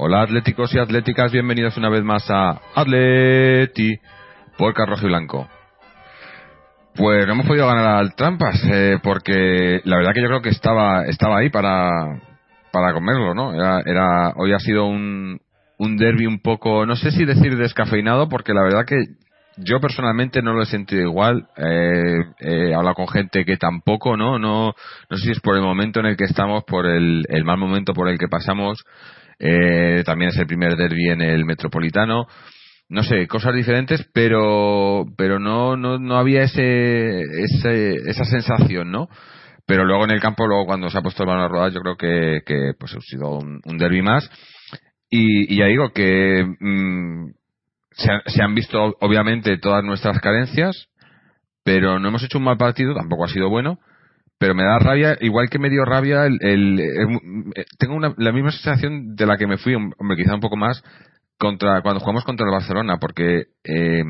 Hola atléticos y atléticas, bienvenidos una vez más a Atleti por Rojo y Blanco. Pues no hemos podido ganar al Trampas, eh, porque la verdad que yo creo que estaba, estaba ahí para, para comerlo, ¿no? Era, hoy ha sido un, un derby un poco, no sé si decir descafeinado, porque la verdad que yo personalmente no lo he sentido igual. Eh, he hablado con gente que tampoco, ¿no? No, no sé si es por el momento en el que estamos, por el, el mal momento por el que pasamos. Eh, también es el primer derby en el Metropolitano. No sé, cosas diferentes, pero, pero no, no, no había ese, ese, esa sensación, ¿no? pero luego en el campo, luego cuando se ha puesto el balón a rodar, yo creo que, pues ha sido un, derby más. Y, y, ya digo que mm, se, han visto obviamente todas nuestras carencias, pero no hemos hecho un mal partido, tampoco ha sido bueno. Pero me da rabia, igual que me dio rabia, el, eh, tengo la misma sensación de la que me fui, hombre, quizá un poco más, contra cuando jugamos contra el Barcelona, porque eh,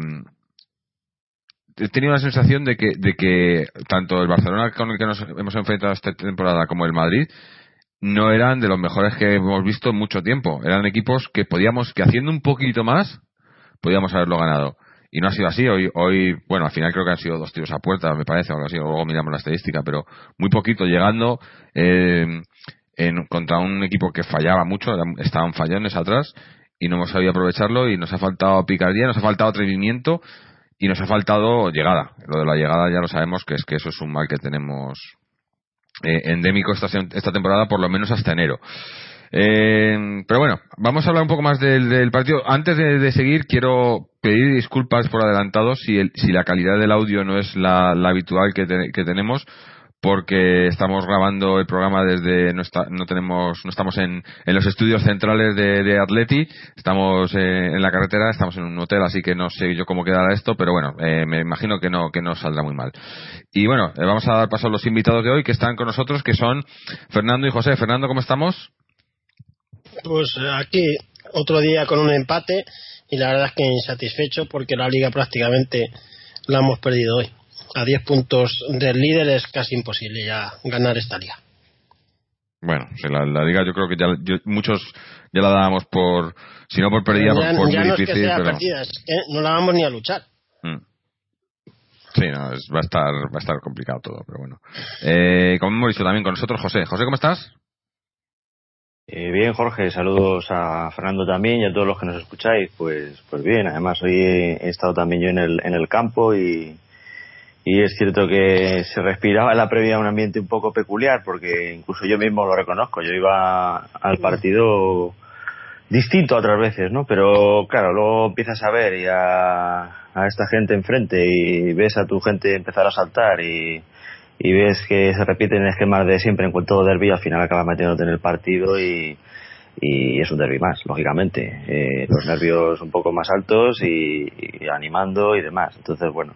he tenido la sensación de que, de que tanto el Barcelona con el que nos hemos enfrentado esta temporada como el Madrid no eran de los mejores que hemos visto en mucho tiempo. Eran equipos que podíamos, que haciendo un poquito más, podíamos haberlo ganado. Y no ha sido así. Hoy, hoy bueno, al final creo que han sido dos tiros a puerta, me parece, algo así. Luego miramos la estadística, pero muy poquito llegando eh, en, contra un equipo que fallaba mucho, estaban fallones atrás y no hemos sabido aprovecharlo y nos ha faltado picardía, nos ha faltado atrevimiento y nos ha faltado llegada. Lo de la llegada ya lo sabemos que es que eso es un mal que tenemos eh, endémico esta, esta temporada, por lo menos hasta enero. Eh, pero bueno, vamos a hablar un poco más del, partido. Antes de, seguir, quiero pedir disculpas por adelantado si, el, si la calidad del audio no es la, habitual que, tenemos porque estamos grabando el programa desde no, no tenemos no estamos en, los estudios centrales de, de Atleti. Estamos eh, en la carretera estamos en un hotel así que no sé yo cómo quedará esto pero bueno eh, me imagino que no que no saldrá muy mal. Y bueno eh, vamos a dar paso a los invitados de hoy que están con nosotros que son Fernando y José. Fernando cómo estamos pues aquí otro día con un empate y la verdad es que insatisfecho porque la liga prácticamente la hemos perdido hoy a 10 puntos del líder es casi imposible ya ganar esta liga. Bueno, la, liga yo creo que ya muchos ya la dábamos por, si no por perdida, por, muy difícil. no la vamos ni a luchar. Mm. Sí, no, va, a estar, va a estar complicado todo, pero bueno. Eh, como hemos visto también con nosotros, José. José, ¿cómo estás? Eh, bien, Jorge, saludos a Fernando también y a todos los que nos escucháis. Pues, pues bien, además hoy he, estado también yo en el, en el campo y, y es cierto que se respiraba en la previa un ambiente un poco peculiar porque incluso yo mismo lo reconozco. Yo iba al partido distinto a otras veces no pero claro luego empiezas a ver y a, a esta gente enfrente y ves a tu gente empezar a saltar y, y ves que se repiten esquemas de siempre en cuanto derby al final acabas metiéndote en el partido y, y es un derby más, lógicamente. Eh, los nervios un poco más altos y, y, animando y demás. Entonces, bueno,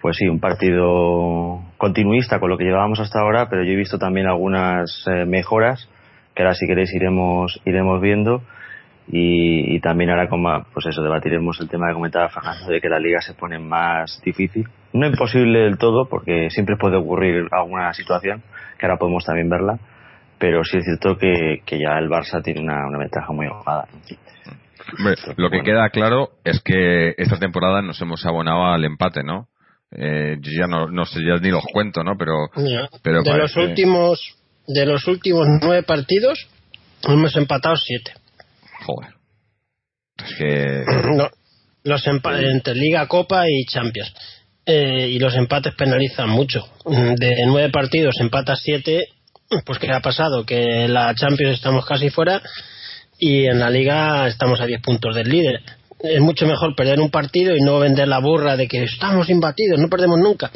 pues sí, un partido continuista con lo que llevábamos hasta ahora, pero yo he visto también algunas eh, mejoras que ahora si queréis iremos iremos viendo y, también ahora como pues eso debatiremos el tema que comentaba Fernando de que la liga se pone más difícil no imposible del todo porque siempre puede ocurrir alguna situación que ahora podemos también verla pero sí es cierto que, que ya el Barça tiene una, una ventaja muy holgada lo que queda claro es que esta temporada nos hemos abonado al empate, ¿no? Eh, yo ya no, no sé, ya ni los cuento, ¿no? Pero, pero de los últimos de los últimos nueve partidos hemos empatado siete. Joder. Es que los empates entre Liga, Copa y Champions. Eh, y los empates penalizan mucho. De nueve partidos empatas siete, pues ¿qué ha pasado? Que en la Champions estamos casi fuera y en la liga estamos a 10 puntos del líder. Es mucho mejor perder un partido y no vender la burra de que estamos imbatidos, no perdemos nunca.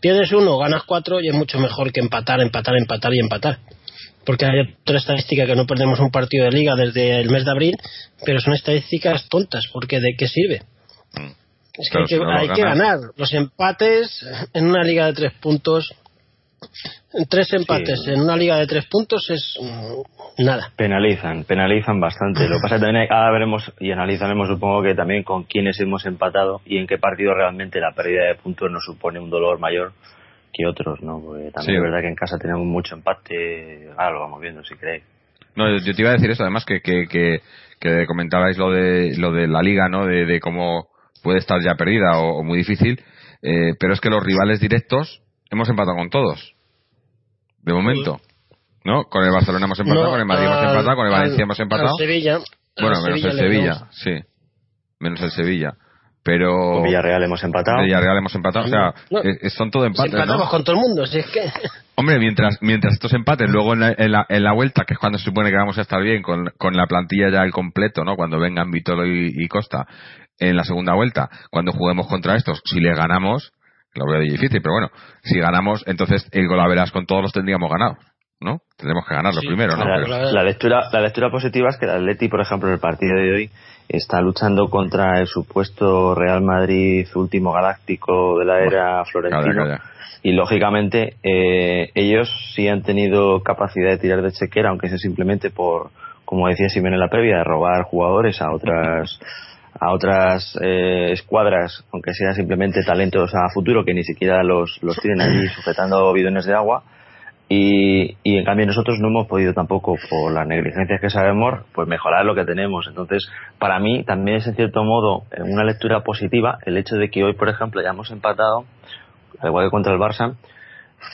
Pierdes uno, ganas cuatro y es mucho mejor que empatar, empatar, empatar y empatar. Porque hay otra estadística que no perdemos un partido de liga desde el mes de abril, pero son estadísticas tontas, porque ¿de qué sirve? Mm. Es que hay, que, hay que ganar. Los empates en una liga de tres puntos Tres empates en una liga de tres puntos es mm, nada. Penalizan, penalizan bastante. Lo que pasa es que también ahora veremos y analizaremos, supongo que también con quiénes hemos empatado y en qué partido realmente la pérdida de puntos nos supone un dolor mayor que otros, ¿no? Porque también es verdad que en casa tenemos mucho empate. Ahora lo vamos viendo, si queréis. No, yo te iba a decir eso, además que, que, que, comentabais lo de, lo de la liga, ¿no? De, cómo puede estar ya perdida o, muy difícil. Eh, pero es que los rivales directos hemos empatado con todos de momento. ¿No? Con el Barcelona hemos empatado, con el Madrid hemos empatado, con el Valencia hemos empatado. Sevilla. Bueno, menos el Sevilla, sí. Menos el Sevilla. Pero. Con Villarreal hemos empatado. Villarreal hemos empatado. O sea, son todo empates. empatamos con todo el mundo, si es que. Hombre, mientras, mientras estos empates, luego en la, en, la, vuelta, que es cuando se supone que vamos a estar bien, con, con la plantilla ya al completo, ¿no? Cuando vengan Vitolo y, y Costa en la segunda vuelta, cuando juguemos contra estos, si le ganamos, lo veo difícil, pero bueno, si ganamos, entonces el verás con todos los tendríamos ganado. ¿no? Tendremos que ganarlo primero, ¿no? La, lectura, la lectura positiva es que el Atleti, por ejemplo, en el partido de hoy está luchando contra el supuesto Real Madrid último galáctico de la era florentino. Y lógicamente eh, ellos sí han tenido capacidad de tirar de chequera, aunque sea simplemente por, como decía Simón en la previa, de robar jugadores a otras a otras eh, escuadras, aunque sea simplemente talentos a futuro que ni siquiera los, los tienen allí sujetando bidones de agua. Y, y en cambio nosotros no hemos podido tampoco, por las negligencias que sabemos, pues mejorar lo que tenemos. Entonces, para mí también es en cierto modo una lectura positiva el hecho de que hoy, por ejemplo, hayamos empatado, al igual que contra el Barça,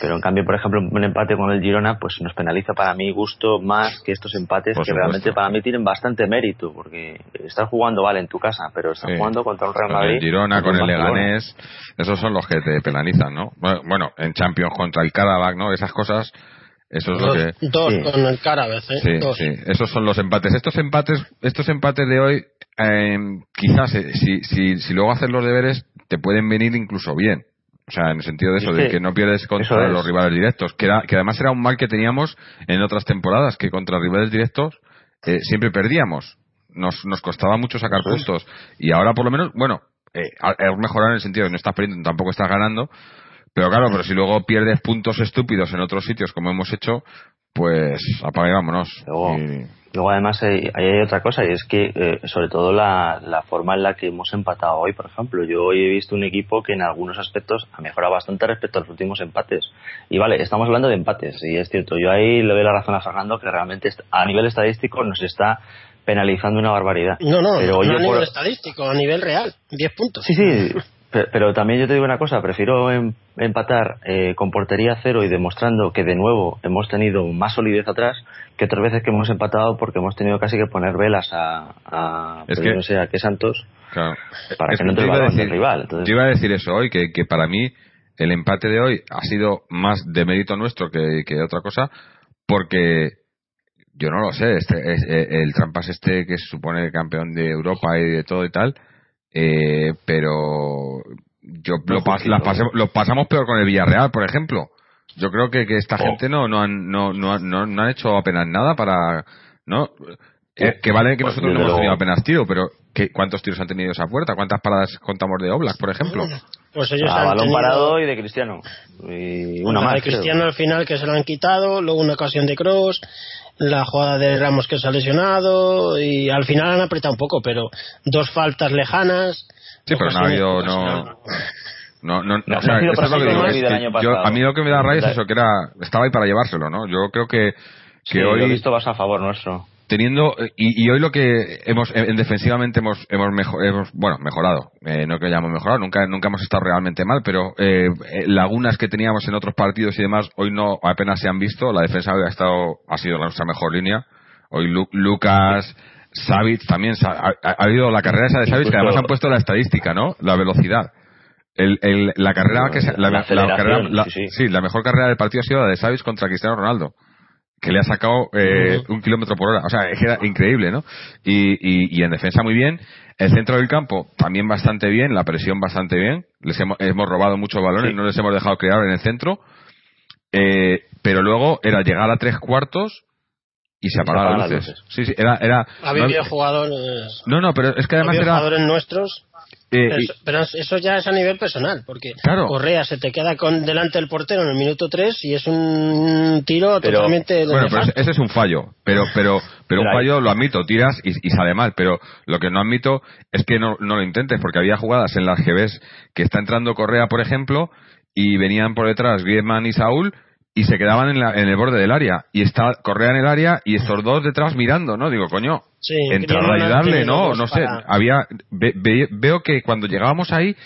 pero en cambio, por ejemplo, un empate con el Girona, pues nos penaliza para mi gusto más que estos empates que realmente para mí tienen bastante mérito, porque estás jugando, vale, en tu casa, pero estás jugando contra un Real Madrid. Con el Girona, con el Leganés, esos son los que te penalizan, ¿no? Bueno, en Champions contra el Karabakh, ¿no? Esas cosas, eso es lo que... Dos con el Karabakh, ¿eh? Sí, sí, esos son los empates. Estos empates, estos empates de hoy, eh, quizás, eh, si, si, si luego haces los deberes, te pueden venir incluso bien o sea, en el sentido de eso, de que no pierdes contra los rivales directos, que, era, que además era un mal que teníamos en otras temporadas, que contra rivales directos eh, siempre perdíamos. Nos, nos costaba mucho sacar puntos. Y ahora por lo menos, bueno, eh, es mejorar en el sentido de que no estás perdiendo, tampoco estás ganando. Pero claro, pero si luego pierdes puntos estúpidos en otros sitios como hemos hecho, pues apague vámonos. Luego además hay, hay, otra cosa y es que eh, sobre todo la, la, forma en la que hemos empatado hoy, por ejemplo. Yo hoy he visto un equipo que en algunos aspectos ha mejorado bastante respecto a los últimos empates. Y vale, estamos hablando de empates y es cierto. Yo ahí le doy la razón a Fernando que realmente a nivel estadístico nos está penalizando una barbaridad. No, no, no a nivel estadístico, a nivel real, 10 puntos. Sí, sí, pero, también yo te digo una cosa, prefiero em, empatar eh, con portería cero y demostrando que de nuevo hemos tenido más solidez atrás que otras veces que hemos empatado porque hemos tenido casi que poner velas a, a es que, no sé a qué Santos para que no te el rival. Yo iba a decir eso hoy, que, que para mí el empate de hoy ha sido más de mérito nuestro que, que otra cosa, porque yo no lo sé, este, eh, el Trampas este que se supone campeón de Europa y de todo y tal, eh, pero yo lo, lo, pasamos peor con el Villarreal, por ejemplo. Yo creo que, que esta oh. gente no, no, han, no, no, no, han hecho apenas nada para. ¿no? Que, vale que nosotros no hemos tenido apenas tiro, pero, ¿qué- ¿cuántos tiros han tenido esa puerta? ¿Cuántas paradas contamos de Oblak, por ejemplo? Pues ellos A han balón tenido parado y de Cristiano. Y una más. de creo. Cristiano al final que se lo han quitado, luego una ocasión de Cross, la jugada de Ramos que se ha lesionado y al final han apretado un poco, pero dos faltas lejanas. Sí, pero no ha habido, no, no, no, No, o sea, es lo que digo, es que yo- a mí lo que me da rabia es eso, que era, estaba ahí para llevárselo, ¿no? Yo creo que, que Sí, lo he hoy, visto vas a favor nuestro. Teniendo y, y hoy lo que hemos en, en defensivamente hemos hemos, mejo- hemos, bueno mejorado. Eh, no que hayamos mejorado nunca nunca hemos estado realmente mal pero eh, eh, lagunas que teníamos en otros partidos y demás hoy no apenas se han visto. La defensa hoy ha estado ha sido nuestra mejor línea. Hoy Lu- Lucas Savic también ha, ha- ha habido la carrera esa de Savic que además han puesto la estadística no la velocidad. El, el- la carrera que se- la, La la aceleración, carrera- la- sí, sí. sí, la mejor carrera del partido ha sido la de Savic contra Cristiano Ronaldo que le ha sacado eh, un kilómetro por hora. O sea, era increíble, ¿no? Y, y, y en defensa muy bien. El centro del campo también bastante bien, la presión bastante bien. Les hemos, hemos robado muchos balones, Sí. no les hemos dejado crear en el centro. Eh, pero luego era llegar a tres cuartos y se apagaban las las luces. Sí, sí, era... era Ha habido no, jugadores, no, no, pero es que además era... jugadores nuestros eh, Pero y- eso, pero eso ya es a nivel personal, porque Claro. Correa se te queda con delante del portero en el minuto 3 y es un tiro Pero- totalmente Bueno, pero ese, es un fallo, pero pero pero un hay- fallo lo admito, tiras y, y sale mal, pero lo que no admito es que no, no lo intentes, porque había jugadas en las que ves que está entrando Correa, por ejemplo, y venían por detrás Griezmann y Saúl y se quedaban en, la- en el borde del área y está Correa en el área y estos dos detrás mirando, ¿no? Digo, coño, Sí, entrar a ayudarle, no, no sé, para- había ve- ve- veo que cuando llegábamos ahí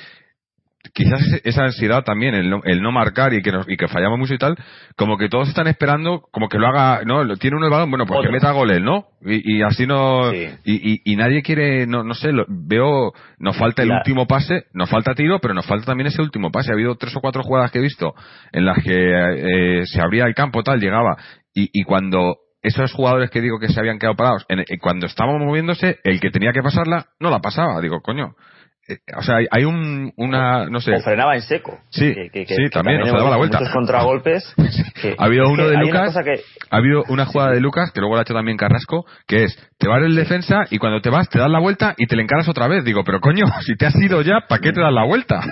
quizás esa ansiedad también, el no, el no marcar y que, nos, y que fallamos mucho y tal, como que todos están esperando, como que lo haga, no, tiene uno el balón, bueno, pues que Otro. meta gol él, ¿no? Y, y así no, Sí. y, y, y nadie quiere, no, no sé, lo- veo, nos falta el último pase, nos falta tiro, pero nos falta también ese último pase. Ha habido tres o cuatro jugadas que he visto en las que eh, se abría el campo, tal, llegaba, y, y cuando esos jugadores que digo que se habían quedado parados, en- eh, cuando estábamos moviéndose, el que tenía que pasarla, no la pasaba, digo, coño. Eh, O sea, hay, hay un, una, no sé, O frenaba en seco. Sí, sí, también, o se hemos daba la vuelta. Muchos contragolpes. que- Ha habido uno que de Lucas. Que, Ha habido una jugada de Lucas, que luego la ha hecho también Carrasco, que es, te vas el defensa y cuando te vas te das la vuelta y te le encaras otra vez. Digo, pero coño, si te has ido ya, ¿para qué te das la vuelta?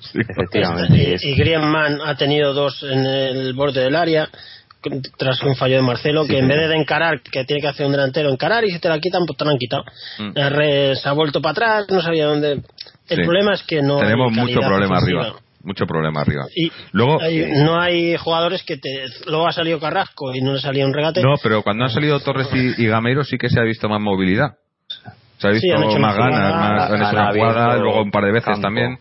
Sí. efectivamente, y, y Griezmann ha tenido dos en el borde del área tras un fallo de Marcelo que en vez de encarar que tiene que hacer un delantero encarar y si te la quitan pues te la han quitado Mm. Se ha vuelto para atrás no sabía dónde el Sí. problema es que no Tenemos hay mucho problema ofensiva. arriba. Mucho problema arriba. y Luego, hay- no hay jugadores que te luego ha salido Carrasco y no le salía un regate no, pero cuando han salido Torres y, y Gameiro sí que se ha visto más movilidad. Se ha visto más ganas, más, han hecho han una jugada, luego un par de veces campo. también.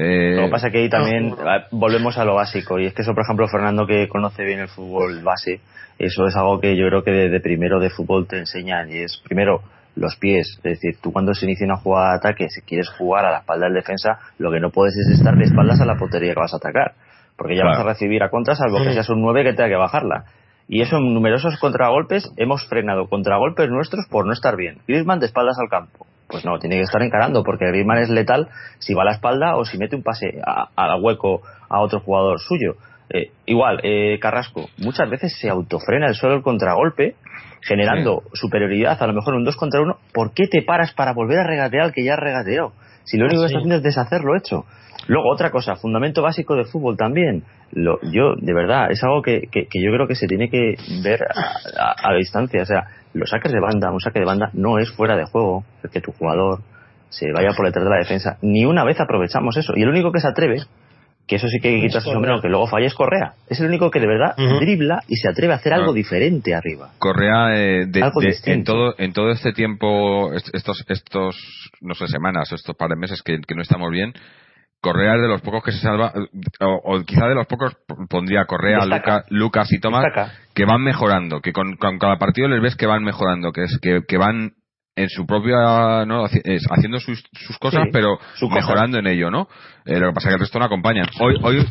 Eh, Lo que pasa es que ahí también eh, volvemos a lo básico y es que eso, por ejemplo, Fernando que conoce bien el fútbol base, eso es algo que yo creo que de, de primero de fútbol te enseñan y es primero los pies, es decir, tú cuando se inicia una jugada de ataque, si quieres jugar a la espalda del defensa, lo que no puedes es estar de espaldas a la portería que vas a atacar, porque ya Claro. vas a recibir a contra salvo que seas un 9 que tenga que bajarla. Y eso en numerosos contragolpes hemos frenado contragolpes nuestros por no estar bien. Griezmann de espaldas al campo. Pues no, tiene que estar encarando porque Griezmann es letal si va a la espalda o si mete un pase a, a hueco a otro jugador suyo. Eh, igual, eh, Carrasco, muchas veces se autofrena el suelo el contragolpe, generando superioridad, a lo mejor un 2 contra 1. ¿Por qué te paras para volver a regatear al que ya has regateado? Si lo único que Sí. está haciendo es deshacer lo hecho. Luego, otra cosa, fundamento básico de fútbol también. Lo, yo, de verdad, es algo que, que, que yo creo que se tiene que ver a, a- a la distancia. O sea, los saques de banda, un saque de banda no es fuera de juego el que tu jugador se vaya por detrás de la defensa. Ni una vez aprovechamos eso. Y el único que se atreve, que eso sí que hay que quitarse el sombrero, que luego falle es Correa. Es el único que de verdad Ujú. dribla y se atreve a hacer algo Ah. diferente arriba. Correa eh, de- Algo de- en todo en todo este tiempo est- estos estos no sé semanas estos par de meses que, que no estamos bien Correa es de los pocos que se salva o, o quizá de los pocos pondría Correa. Luca- Lucas y Tomás Destaca. que van mejorando que con, con cada partido les ves que van mejorando que es que, que van en su propia no es, haciendo sus, sus cosas Sí, pero su cosa. mejorando en ello no Eh, lo que pasa es que el resto no acompañan hoy hoy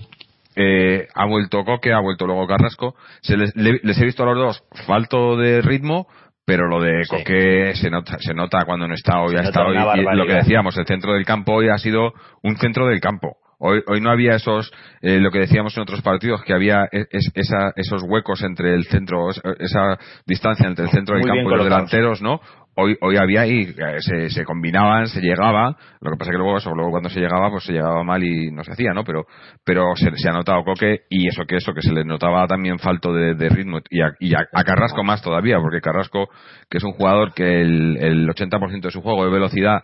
eh, ha vuelto Coque, ha vuelto luego Carrasco. Se les, le- les he visto a los dos falto de ritmo, pero lo de Sí. Coque se nota, se nota cuando no está hoy. Se Ha estado hoy lo que decíamos, el centro del campo hoy ha sido un centro del campo. Hoy, hoy no había esos, eh, lo que decíamos en otros partidos, que había e- es- esa- esos huecos entre el centro, es- esa distancia entre el centro del Muy campo y los colocados. delanteros, ¿no? Hoy hoy había y eh, se, se combinaban, se llegaba, lo que pasa que luego eso, luego cuando se llegaba pues se llegaba mal y no se hacía, ¿no? Pero pero se, se ha notado Coque y eso que eso que se le notaba también falto de, de ritmo y, a, y a, a Carrasco más todavía, porque Carrasco que es un jugador que el, el 80% de su juego es velocidad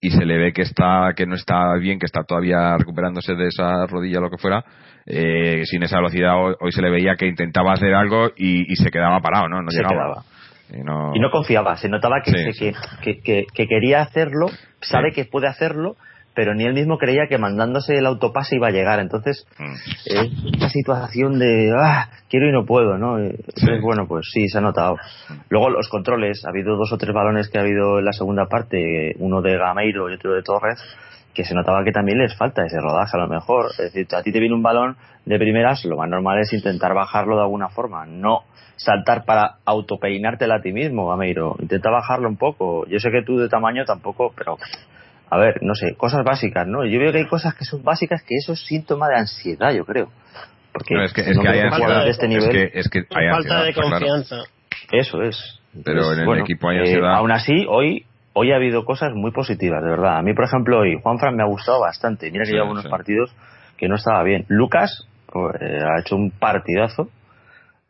y se le ve que está que no está bien, que está todavía recuperándose de esa rodilla o lo que fuera, eh, sin esa velocidad hoy, hoy se le veía que intentaba hacer algo y, y se quedaba parado, ¿no? No Se llegaba. quedaba. Y no, Y no confiaba, se notaba que, Sí, que, que, que- que quería hacerlo, sabe Sí. que puede hacerlo, pero ni él mismo creía que mandándose el autopase iba a llegar. Entonces, Mm. eh, esta situación de, ah, quiero y no puedo, ¿no? Eh, Entonces, bueno, pues sí, se ha notado. Luego los controles, ha habido dos o tres balones que ha habido en la segunda parte, uno de Gameiro y otro de Torres, que se notaba que también les falta ese rodaje a lo mejor. Es decir, a ti te viene un balón de primeras, lo más normal es intentar bajarlo de alguna forma, no saltar para autopeinártela a ti mismo, Gameiro. Intenta bajarlo un poco. Yo sé que tú de tamaño tampoco, pero a ver, no sé, cosas básicas, ¿no? Yo veo que hay cosas que son básicas que eso es síntoma de ansiedad, yo creo. Porque No, es que, es no que hay ansiedad. de este es, nivel, que, es que hay falta ansiedad, de claro. confianza. eso es. Pero Entonces, en el equipo hay ansiedad. aún así, hoy hoy ha habido cosas muy positivas, de verdad. A mí, por ejemplo, hoy Juanfran me ha gustado bastante. Mira que Sí, lleva unos sí. partidos que no estaba bien. Lucas pues, eh, ha hecho un partidazo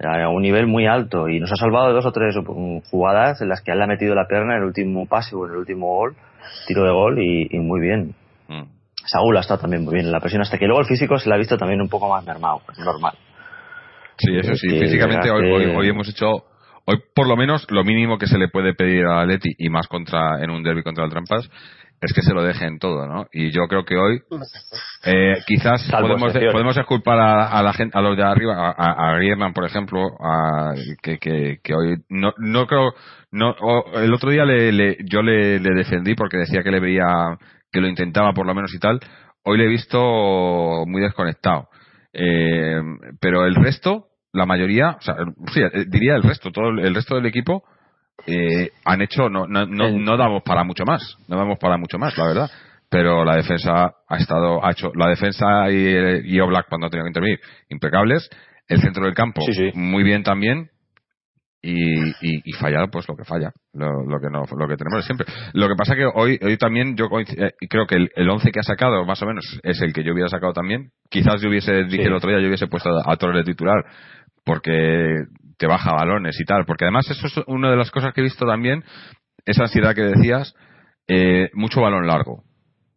a un nivel muy alto y nos ha salvado de dos o tres mm, jugadas en las que él ha metido la pierna en el último pase o en el último gol, tiro de gol y, y muy bien. Mm. Saúl ha estado también muy bien en la presión hasta que luego el físico se le ha visto también un poco más mermado, normal. Sí, eso sí. que Físicamente hoy, hoy, hoy hemos hecho, hoy por lo menos lo mínimo que se le puede pedir a Leti y más contra en un derby contra el Trampas es que se lo dejen todo, ¿no? Y yo creo que hoy eh, quizás Salvo podemos, excepciones. podemos exculpar a, a la gente, a los de arriba, a, a, a Griezmann, por ejemplo, a- que, que, que hoy no, no creo, no, o- el otro día le, le- yo le, le defendí porque decía que le veía que lo intentaba por lo menos y tal. Hoy le he visto muy desconectado. Eh, pero el resto, la mayoría, o sea, sí, eh, diría el resto, todo el, resto del equipo eh, han hecho, no, no, no, no damos para mucho más, no damos para mucho más, la verdad. Pero la defensa ha estado, ha hecho, la defensa y, y Oblak cuando ha tenido que intervenir, impecables. El centro del campo, Sí, sí. muy bien también. Y, y, y fallar, pues lo que falla, lo, lo que no, lo que tenemos siempre. Lo que pasa que hoy, hoy también yo eh, creo que el, el 11 que ha sacado, más o menos, es el que yo hubiera sacado también. Quizás yo hubiese, dije Sí. el otro día, yo hubiese puesto a, a Torres de titular, porque te baja balones y tal. Porque además eso es una de las cosas que he visto también, esa ansiedad que decías, eh, mucho balón largo.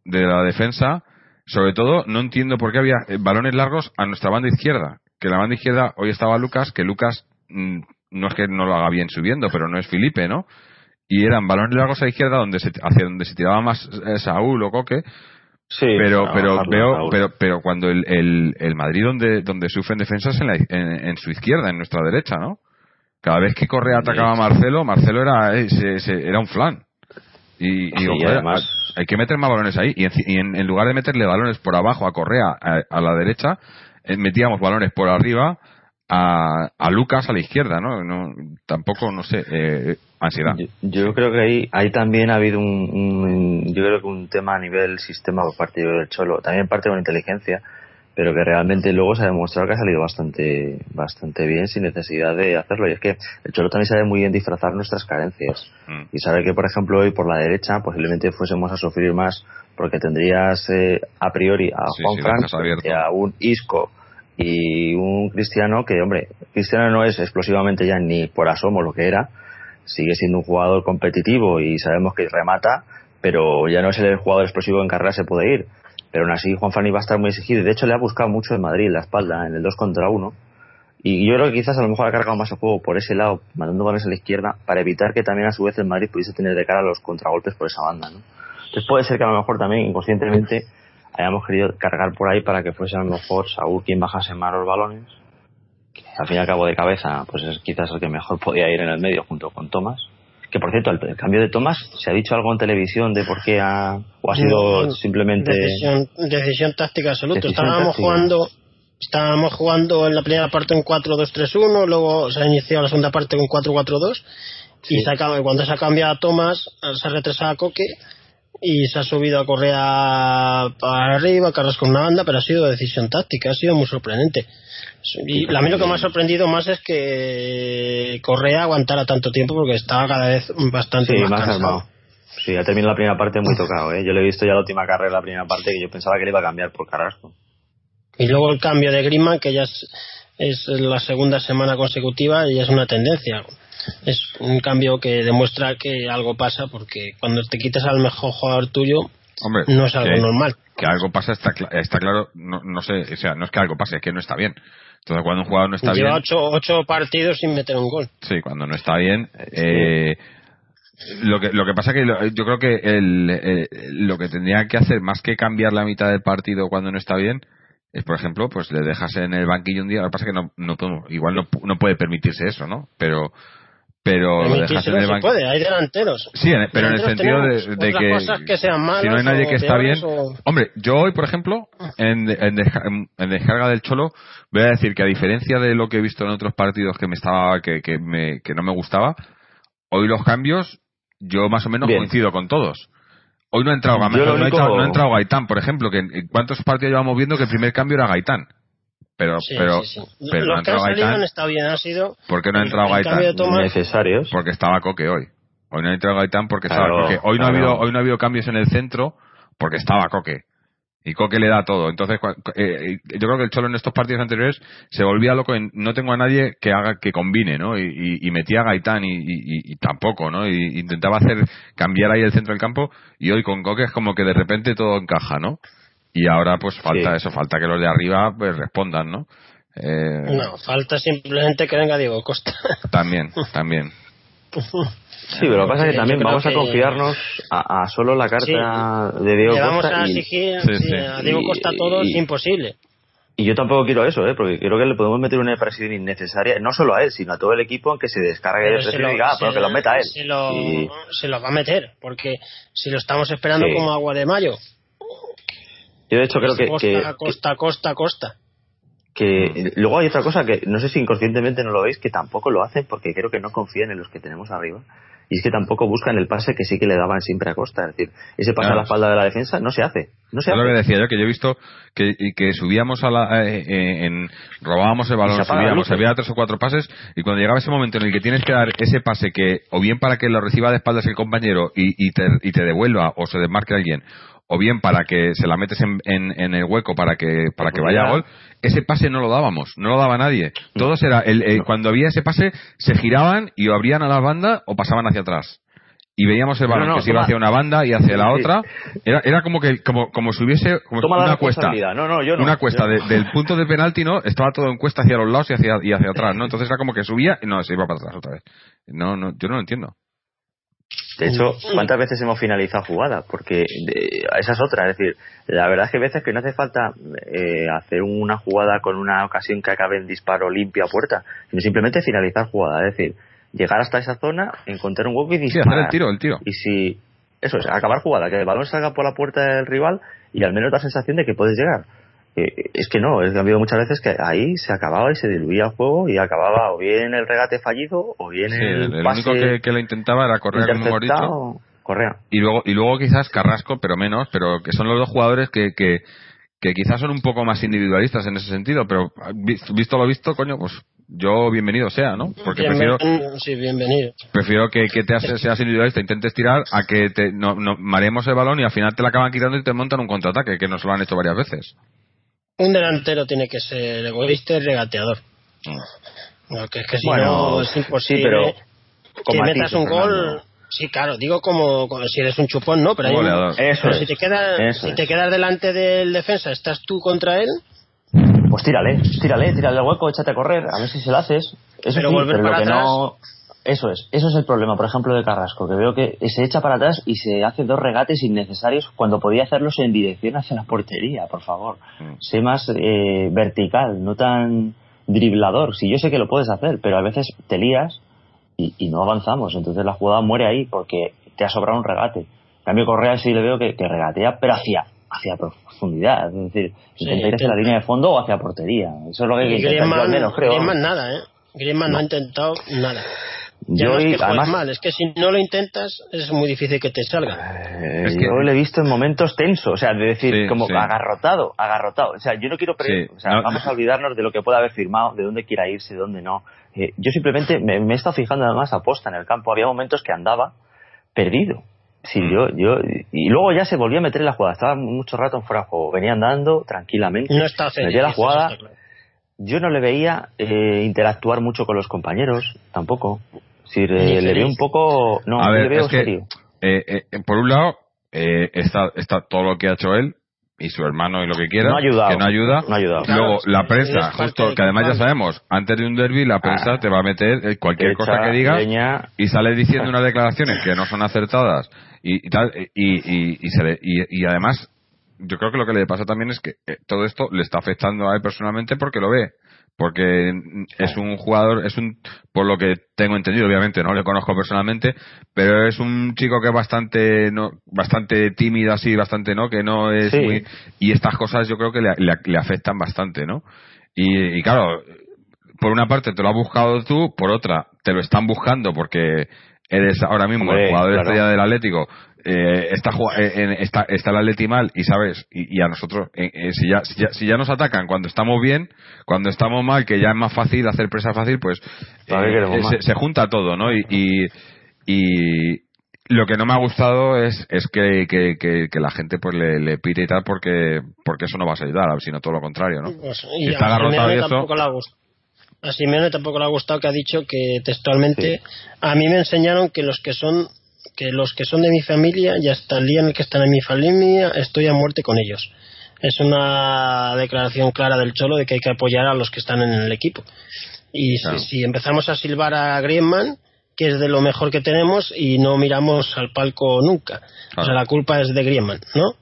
De la defensa, sobre todo, no entiendo por qué había eh, balones largos a nuestra banda izquierda. Que la banda izquierda, hoy estaba Lucas, que Lucas mm, no es que no lo haga bien subiendo, pero no es Felipe, ¿no? Y eran balones largos a la izquierda donde se, hacia donde se tiraba más eh, Saúl o Coque, Sí, pero pero veo Raúl. pero pero cuando el, el, el Madrid donde donde sufren defensas en, la- en, en su izquierda en nuestra derecha no cada vez que correa atacaba a Marcelo Marcelo era eh, se- se- era un flan. Y, y Sí, digo, y además- hay que meter más balones ahí y en, y en- en lugar de meterle balones por abajo a Correa a, a la derecha eh, metíamos balones por arriba a, a Lucas a la izquierda no, no tampoco no sé eh, ansiedad Yo, yo creo que ahí, ahí también ha habido un, un- yo creo que un tema a nivel sistema por parte del Cholo, también parte con inteligencia, pero que realmente luego se ha demostrado que ha salido bastante, bastante bien sin necesidad de hacerlo. Y es que el Cholo también sabe muy bien disfrazar nuestras carencias. Mm. Y sabe que, por ejemplo, hoy por la derecha posiblemente fuésemos a sufrir más porque tendrías eh, a priori a Sí, Juan sí, Fran dejas abierto. frente a un Isco y un Cristiano que, hombre, Cristiano no es explosivamente ya ni por asomo lo que era, sigue siendo un jugador competitivo y sabemos que remata, pero ya no es el jugador explosivo en carrera se puede ir. Pero aún así Juan Fran iba a estar muy exigido de hecho le ha buscado mucho en Madrid la espalda en el 2 contra 1 y yo creo que quizás a lo mejor ha cargado más el juego por ese lado, mandando balones a la izquierda, para evitar que también a su vez el Madrid pudiese tener de cara los contragolpes por esa banda, ¿no? Entonces puede ser que a lo mejor también inconscientemente hayamos querido cargar por ahí para que fuese a lo mejor Saúl quien bajase más los balones, al fin y al cabo de cabeza, pues es quizás el que mejor podía ir en el medio junto con Tomás. Que por cierto, el, el cambio de Tomás, ¿se ha dicho algo en televisión de por qué ha, o ha sido No, simplemente... Decisión, decisión táctica absoluta. Decisión estábamos táctica. jugando estábamos jugando en la primera parte en 4-2-3-1, luego se ha iniciado la segunda parte con 4-4-2 Sí. y se acaba- cuando se ha cambiado a Thomas se ha retrasado a Coque y se ha subido a Correa para arriba, Carrasco una banda, pero ha sido decisión táctica, ha sido muy sorprendente. Y a mí lo que me ha sorprendido más es que Correa aguantara tanto tiempo porque estaba cada vez bastante Sí, más, más cansado. armado. Sí, ha terminado la primera parte muy tocado, ¿eh? Yo le he visto ya la última carrera, la primera parte, que yo pensaba que le iba a cambiar por Carrasco. Y luego el cambio de Griezmann, que ya es, es la segunda semana consecutiva y es una tendencia. Es un cambio que demuestra que algo pasa porque cuando te quitas al mejor jugador tuyo Hombre, no es algo que, normal. que algo pasa está, cla- está claro, no, no sé, o sea, no es que algo pase, es que no está bien. Entonces cuando un jugador no está Lleva bien, ocho, ocho partidos sin meter un gol. sí, cuando no está bien, eh, lo que lo que pasa que lo- yo creo que el, eh, lo que tendría que hacer más que cambiar la mitad del partido cuando no está bien es por ejemplo pues le dejas en el banquillo un día. Lo que pasa que no, no podemos- igual no, no puede permitirse eso no pero pero lo dejas en Permitírselo el se banquillo puede, hay delanteros. Sí, en- pero en el sentido de, que cosas que sean malas si no hay nadie que está bien, o- hombre, yo hoy, por ejemplo, en, en, en- en descarga del Cholo, voy a decir que a diferencia de lo que he visto en otros partidos que me estaba que, que, me, que no me gustaba, hoy los cambios yo más o menos Bien. coincido con todos. Hoy no ha entrado, Gamero, no, ha entrado, no ha entrado Gaitán, por ejemplo, que en cuántos partidos llevamos viendo que el primer cambio era Gaitán. Pero, Sí, pero, sí, sí. pero no ha Los que han entrado salido han Gaitán. estado bien, ha sido ¿Por qué no ha entrado Gaitán? Necesarios. porque estaba Coque hoy. Hoy no ha entrado Gaitán porque estaba Claro, Coque. Hoy no, ha habido, hoy no ha habido cambios en el centro porque estaba Coque. Y Coque le da todo. Entonces, cua- eh, yo creo que el Cholo en estos partidos anteriores se volvía loco en no tengo a nadie que haga que combine, ¿no? Y, y- y metía a Gaitán y, y- y- y tampoco, ¿no? Y intentaba hacer cambiar ahí el centro del campo y hoy con Coque es como que de repente todo encaja, ¿no? Y ahora pues falta Sí. eso, falta que los de arriba pues respondan, ¿no? Eh, No, falta simplemente que venga Diego Costa. También, también. Sí, pero lo que pasa es que también vamos a confiarnos a, a solo la carta de Diego Le vamos Costa a exigir Sí, sí, sí. a Diego Costa todo, es imposible. y yo tampoco quiero eso, ¿eh? porque creo que le podemos meter una presión innecesaria, no solo a él, sino a todo el equipo en que se descargue de Pero se presión y diga, ah, se pero que lo- meta él. Se lo, Y- se lo va a meter, porque si lo estamos esperando Sí. como agua de mayo, Yo de hecho creo que, costa, que, costa, costa, costa. que luego hay otra cosa que no sé si inconscientemente no lo veis, que tampoco lo hacen porque creo que no confían en los que tenemos arriba. Y es que tampoco buscan el pase que sí que le daban siempre a Costa. Es decir, ese pase a Claro. la espalda de la defensa no se hace. No se Es lo que hace. decía yo, que yo he visto que, que subíamos a la, eh, eh, en, robábamos el balón, subíamos, había tres o cuatro pases, y cuando llegaba ese momento en el que tienes que dar ese pase que, o bien para que lo reciba de espaldas el compañero y, y, te, y te devuelva, o se desmarque alguien, o bien para que se la metes en, en, en el hueco para que, para que vaya a gol, ese pase no lo dábamos, no lo daba nadie. Todos era, el, el- cuando había ese pase, se giraban y o abrían a la banda o pasaban hacia atrás. Y veíamos el balón no, que se iba hacia una banda y hacia la otra. Era, era como que, como, como si hubiese, como una cuesta. No, no, yo no. Una cuesta Yo de- del punto de penalti, ¿no? Estaba todo en cuesta hacia los lados y hacia, y hacia atrás, ¿no? Entonces era como que subía y no, se iba para atrás otra vez. No, no, yo no lo entiendo. De hecho, ¿cuántas veces hemos finalizado jugada? Porque de- esa es otra. Es decir, la verdad es que hay veces que no hace falta eh, hacer una jugada con una ocasión que acabe en disparo limpio a puerta, sino simplemente finalizar jugada. Es decir, llegar hasta esa zona, encontrar un hueco y Sí, disparar. hacer el tiro, el tiro. Y si, eso es, acabar jugada, que el balón salga por la puerta del rival y al menos da sensación de que puedes llegar. Eh, es que no, es que ha habido muchas veces que ahí se acababa y se diluía el juego y acababa o bien el regate fallido o bien Sí, el, el, el pase único que, que lo intentaba era correr, dicho. interceptado. Correa. Y luego, y luego quizás Carrasco, pero menos, pero que son los dos jugadores que, que, que quizás son un poco más individualistas en ese sentido, pero visto, lo visto, coño, pues yo bienvenido sea, ¿no? Porque prefiero, Sí, bienvenido. prefiero que, que te seas individualista, intentes tirar, a que te, no, no, mareemos el balón y al final te la acaban quitando y te montan un contraataque, que nos lo han hecho varias veces. Un delantero tiene que ser egoísta y regateador. No, que es que si Bueno, no es imposible sí, pero que metas un Fernando. gol. Sí, claro, digo como, como si eres un chupón, no, pero, hay un- pero es. si te quedas Eso si te quedas delante del defensa, estás tú contra él, Pues tírale, tírale, tírale al hueco, échate a correr, a ver si se lo haces. Eso Pero sí, volver pero lo para que atrás- no. Eso es, eso es el problema, por ejemplo, de Carrasco, que veo que se echa para atrás y se hace dos regates innecesarios cuando podía hacerlos en dirección hacia la portería, por favor. Mm. Sé más eh, vertical, no tan driblador. Si yo sé que lo puedes hacer, pero a veces te lías y, y no avanzamos. Entonces la jugada muere ahí porque te ha sobrado un regate. En cambio, Correa sí le veo que, que regatea, pero hacia, hacia profundidad. Es decir, Sí, intenta ir hacia la línea de fondo o hacia portería. Eso es lo que hay que yo al menos creo. Griezmann nada, ¿eh? Griezmann no. ha intentado nada. Ya Yo no es que además, mal, es que si no lo intentas es muy difícil que te salga. eh, Es que- yo le he visto en momentos tensos, o sea, de decir, Sí, como sí. agarrotado, agarrotado. O sea, yo no quiero, Sí, o sea, no- vamos a olvidarnos de lo que pueda haber firmado, de dónde quiera irse, de dónde no. Eh, yo simplemente me, me he estado fijando además a posta en el campo. Había momentos que andaba perdido. Sí, Mm. yo, yo, y luego ya se volvía a meter en la jugada. Estaba mucho rato en fuera de juego. Venía andando tranquilamente. No está feliz. metía la jugada. claro. Yo no le veía eh, interactuar mucho con los compañeros, tampoco. Decir, eh, le veo un poco. No, a ver, le veo es que, serio. eh, eh, por un lado, eh, está, está todo lo que ha hecho él y su hermano y lo que quiera, No ha ayudado. que no ayuda. No ayudado. Luego, la prensa, justo, que además ya sabemos, antes de un derby, la prensa Ah. te va a meter cualquier cosa que digas leña. y sale diciendo unas declaraciones que no son acertadas y, y tal, y, y, y se le- y- y además, yo creo que lo que le pasa también es que eh, todo esto le está afectando a él personalmente porque lo ve. Porque es un jugador, es un, por lo que tengo entendido, obviamente no le conozco personalmente, pero es un chico que es bastante, no, bastante tímido así, bastante, ¿no? Que no es Sí. muy, y estas cosas yo creo que le, le- le afectan bastante, ¿no? Y, y claro, por una parte te lo has buscado tú, por otra te lo están buscando porque eres ahora mismo Hombre, el jugador claro. estrella del Atlético, eh, está, eh, está, está el Atleti mal y sabes, y, y a nosotros, eh, eh, si, ya, si, ya, si ya nos atacan cuando estamos bien, cuando estamos mal, que ya es más fácil hacer presa fácil, pues ¿Para qué queremos eh, se, se junta todo, ¿no? Y, y, y lo que no me ha gustado es, es que, que, que, que la gente pues le, le pide y tal porque, porque eso no vas a ayudar, sino todo lo contrario, ¿no? Pues, Si y está agarrotado y eso- A Simeone tampoco le ha gustado que ha dicho que textualmente a mí me enseñaron que los que son que los que son de mi familia y hasta el día en el que están en mi familia estoy a muerte con ellos. Es una declaración clara del Cholo de que hay que apoyar a los que están en el equipo. Y si- si, empezamos a silbar a Griezmann, que es de lo mejor que tenemos, y no miramos al palco nunca. O sea, la culpa es de Griezmann, ¿no?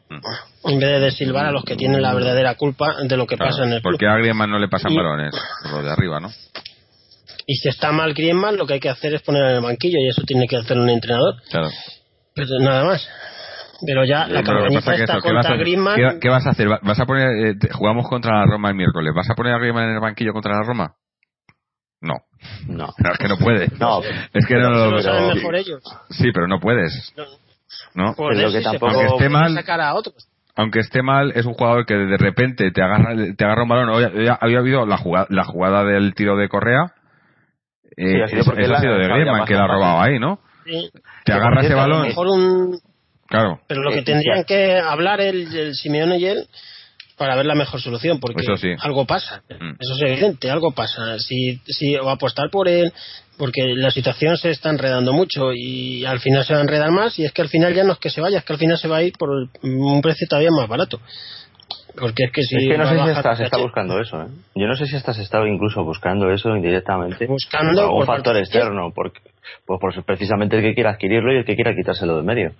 En vez de silbar a los que tienen la verdadera culpa de lo que Claro, pasa en el club. porque a Griezmann no le pasan balones, por lo de arriba, ¿no? Y si está mal Griezmann, lo que hay que hacer es poner en el banquillo y eso tiene que hacer un entrenador. Claro. Pero nada más. Pero ya la Pero que pasa es está eso, ¿qué vas, contra a, Griezmann. ¿qué, qué vas a hacer? ¿Va- ¿Vas a poner, eh, jugamos contra la Roma el miércoles, ¿vas a poner a Griezmann en el banquillo contra la Roma? No. No. Es que no puedes. No, Es que no lo lo saben pero- mejor ellos. Sí, pero no puedes. No. ¿No? Pero que tampoco- puede Aunque esté mal- sacar a otros. Aunque esté mal, es un jugador que de repente te agarra, te agarra un balón. Hoy, hoy había habido la jugada, la jugada del tiro de Correa. Eh, Sí, ha sido eso- porque eso la- ha sido de Griezmann que la ha robado ahí, ¿no? Sí. Te agarra ese balón. mejor un Claro. Pero lo que Eh, tendrían que hablar el, el Simeone y él para ver la mejor solución, porque Eso sí. algo pasa. Mm. Eso es evidente, algo pasa. Si, si o apostar por él, porque la situación se está enredando mucho y al final se va a enredar más y es que al final ya no es que se vaya, es que al final se va a ir por un precio todavía más barato. Porque es que si es que no sé si bajar estás está buscando eso, ¿eh? Yo no sé si estás estado incluso buscando eso indirectamente. Buscando por algún factor externo, porque, pues por precisamente el que quiera adquirirlo y el que quiera quitárselo de medio.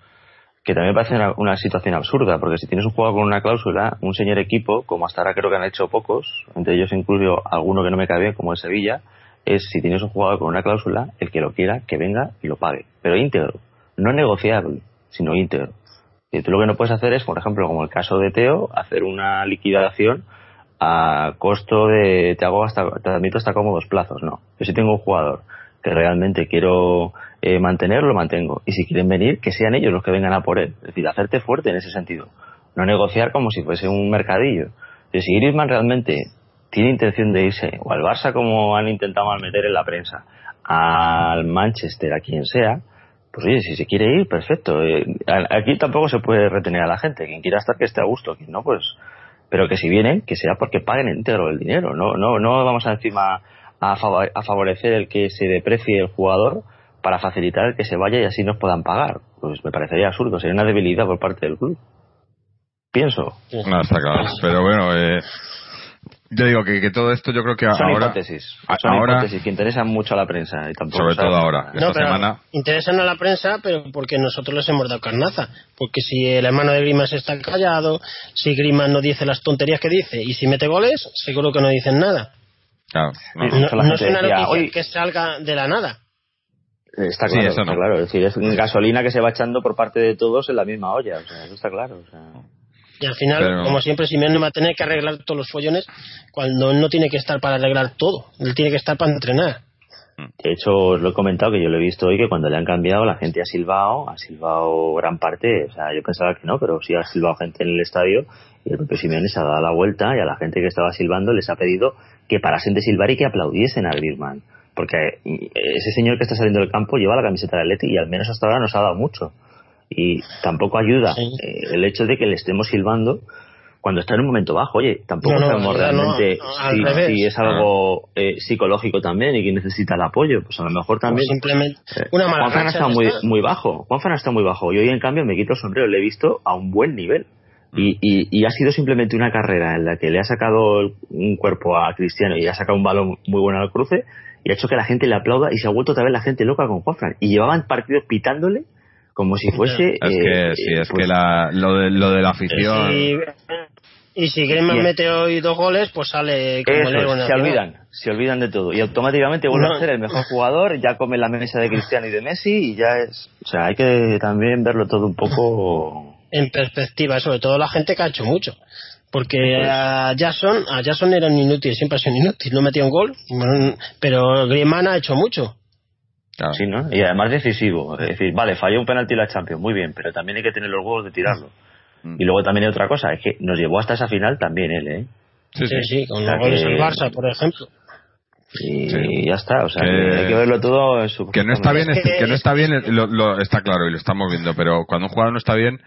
Que también me parece una, una situación absurda, porque si tienes un jugador con una cláusula, un señor equipo, como hasta ahora creo que han hecho pocos, entre ellos incluso alguno que no me cae bien, como el Sevilla, es si tienes un jugador con una cláusula, el que lo quiera, que venga y lo pague. Pero íntegro. No negociable, sino íntegro. Y tú lo que no puedes hacer es, por ejemplo, como el caso de Teo, hacer una liquidación a costo de te hago hasta te admito hasta cómodos plazos, no. Yo si tengo un jugador que realmente quiero eh, mantener, lo mantengo. Y si quieren venir, que sean ellos los que vengan a por él. Es decir, hacerte fuerte en ese sentido. No negociar como si fuese un mercadillo. Si Griezmann realmente tiene intención de irse, o al Barça como han intentado mal meter en la prensa, al Manchester, a quien sea, pues oye, si se quiere ir, perfecto. Eh, aquí tampoco se puede retener a la gente. Quien quiera estar, que esté a gusto. Quien no, pues... Pero que si vienen, que sea porque paguen entero el dinero. No, no, no vamos a encima a favorecer el que se deprecie el jugador para facilitar el que se vaya y así nos puedan pagar. Pues me parecería absurdo. Sería una debilidad por parte del club. Pienso. No, está claro. Pero bueno, eh, yo digo que, que todo esto yo creo que Son ahora... hipótesis. Son ahora- hipótesis que interesan mucho a la prensa. Y tampoco Sobre todo ahora. No, Esta pero semana... interesan a la prensa, pero porque nosotros les hemos dado carnaza. Porque si el hermano de Griezmann se está callado, si Griezmann no dice las tonterías que dice y si mete goles, seguro que no dicen nada. Claro, no. No, no es una noticia que salga de la nada. Está Sí, claro, está claro. Es decir, es gasolina que se va echando por parte de todos en la misma olla. O sea, eso está claro. O sea, Y al final, Pero- como siempre, Simeone va a tener que arreglar todos los follones cuando él no tiene que estar para arreglar todo. Él tiene que estar para entrenar. De hecho, os lo he comentado que yo lo he visto hoy que cuando le han cambiado la gente ha silbado, ha silbado gran parte, o sea, yo pensaba que no, pero sí ha silbado gente en el estadio y el propio Simeone se ha dado la vuelta y a la gente que estaba silbando les ha pedido que parasen de silbar y que aplaudiesen a Griezmann. Porque ese señor que está saliendo del campo lleva la camiseta de Atleti y al menos hasta ahora nos ha dado mucho. Y tampoco ayuda eh, el hecho de que le estemos silbando cuando está en un momento bajo. Oye, tampoco sabemos realmente si, es algo eh, psicológico también y que necesita el apoyo. Pues a lo mejor también. simplemente eh, una mala está muy, muy bajo. Juan Fran está muy bajo. Y hoy, en cambio, me quito el sombrero. Le he visto a un buen nivel. Y, y, ha sido simplemente una carrera en la que le ha sacado un cuerpo a Cristiano y ha sacado un balón muy bueno al cruce y ha hecho que la gente le aplauda y se ha vuelto otra vez la gente loca con Juanfran. Y llevaban partidos pitándole como si fuese. Es que, eh, sí, es pues que la, lo, de, lo de la afición. y si Griezmann mete hoy dos goles, pues sale como Eso, Se olvidan, se olvidan de todo. Y automáticamente vuelve a ser el mejor jugador, ya come la mesa de Cristiano y de Messi y ya es. O sea, hay que también verlo todo un poco en perspectiva, sobre todo la gente que ha hecho mucho. Porque a Jason, a Jason era un inútil, siempre ha sido un inútil, no metía un gol, pero Griezmann ha hecho mucho. Sí, ¿no? Y además decisivo. Es decir, vale, falló un penalti la Champions, muy bien, pero también hay que tener los huevos de tirarlo. Mm. Y luego también hay otra cosa, es que nos llevó hasta esa final también él, ¿eh? Sí, sí, con los goles del Barça, por ejemplo. Y ya está, o sea, hay que verlo todo en su... Que no está bien, que, no está bien, lo, está claro y lo estamos viendo, pero cuando un jugador no está bien,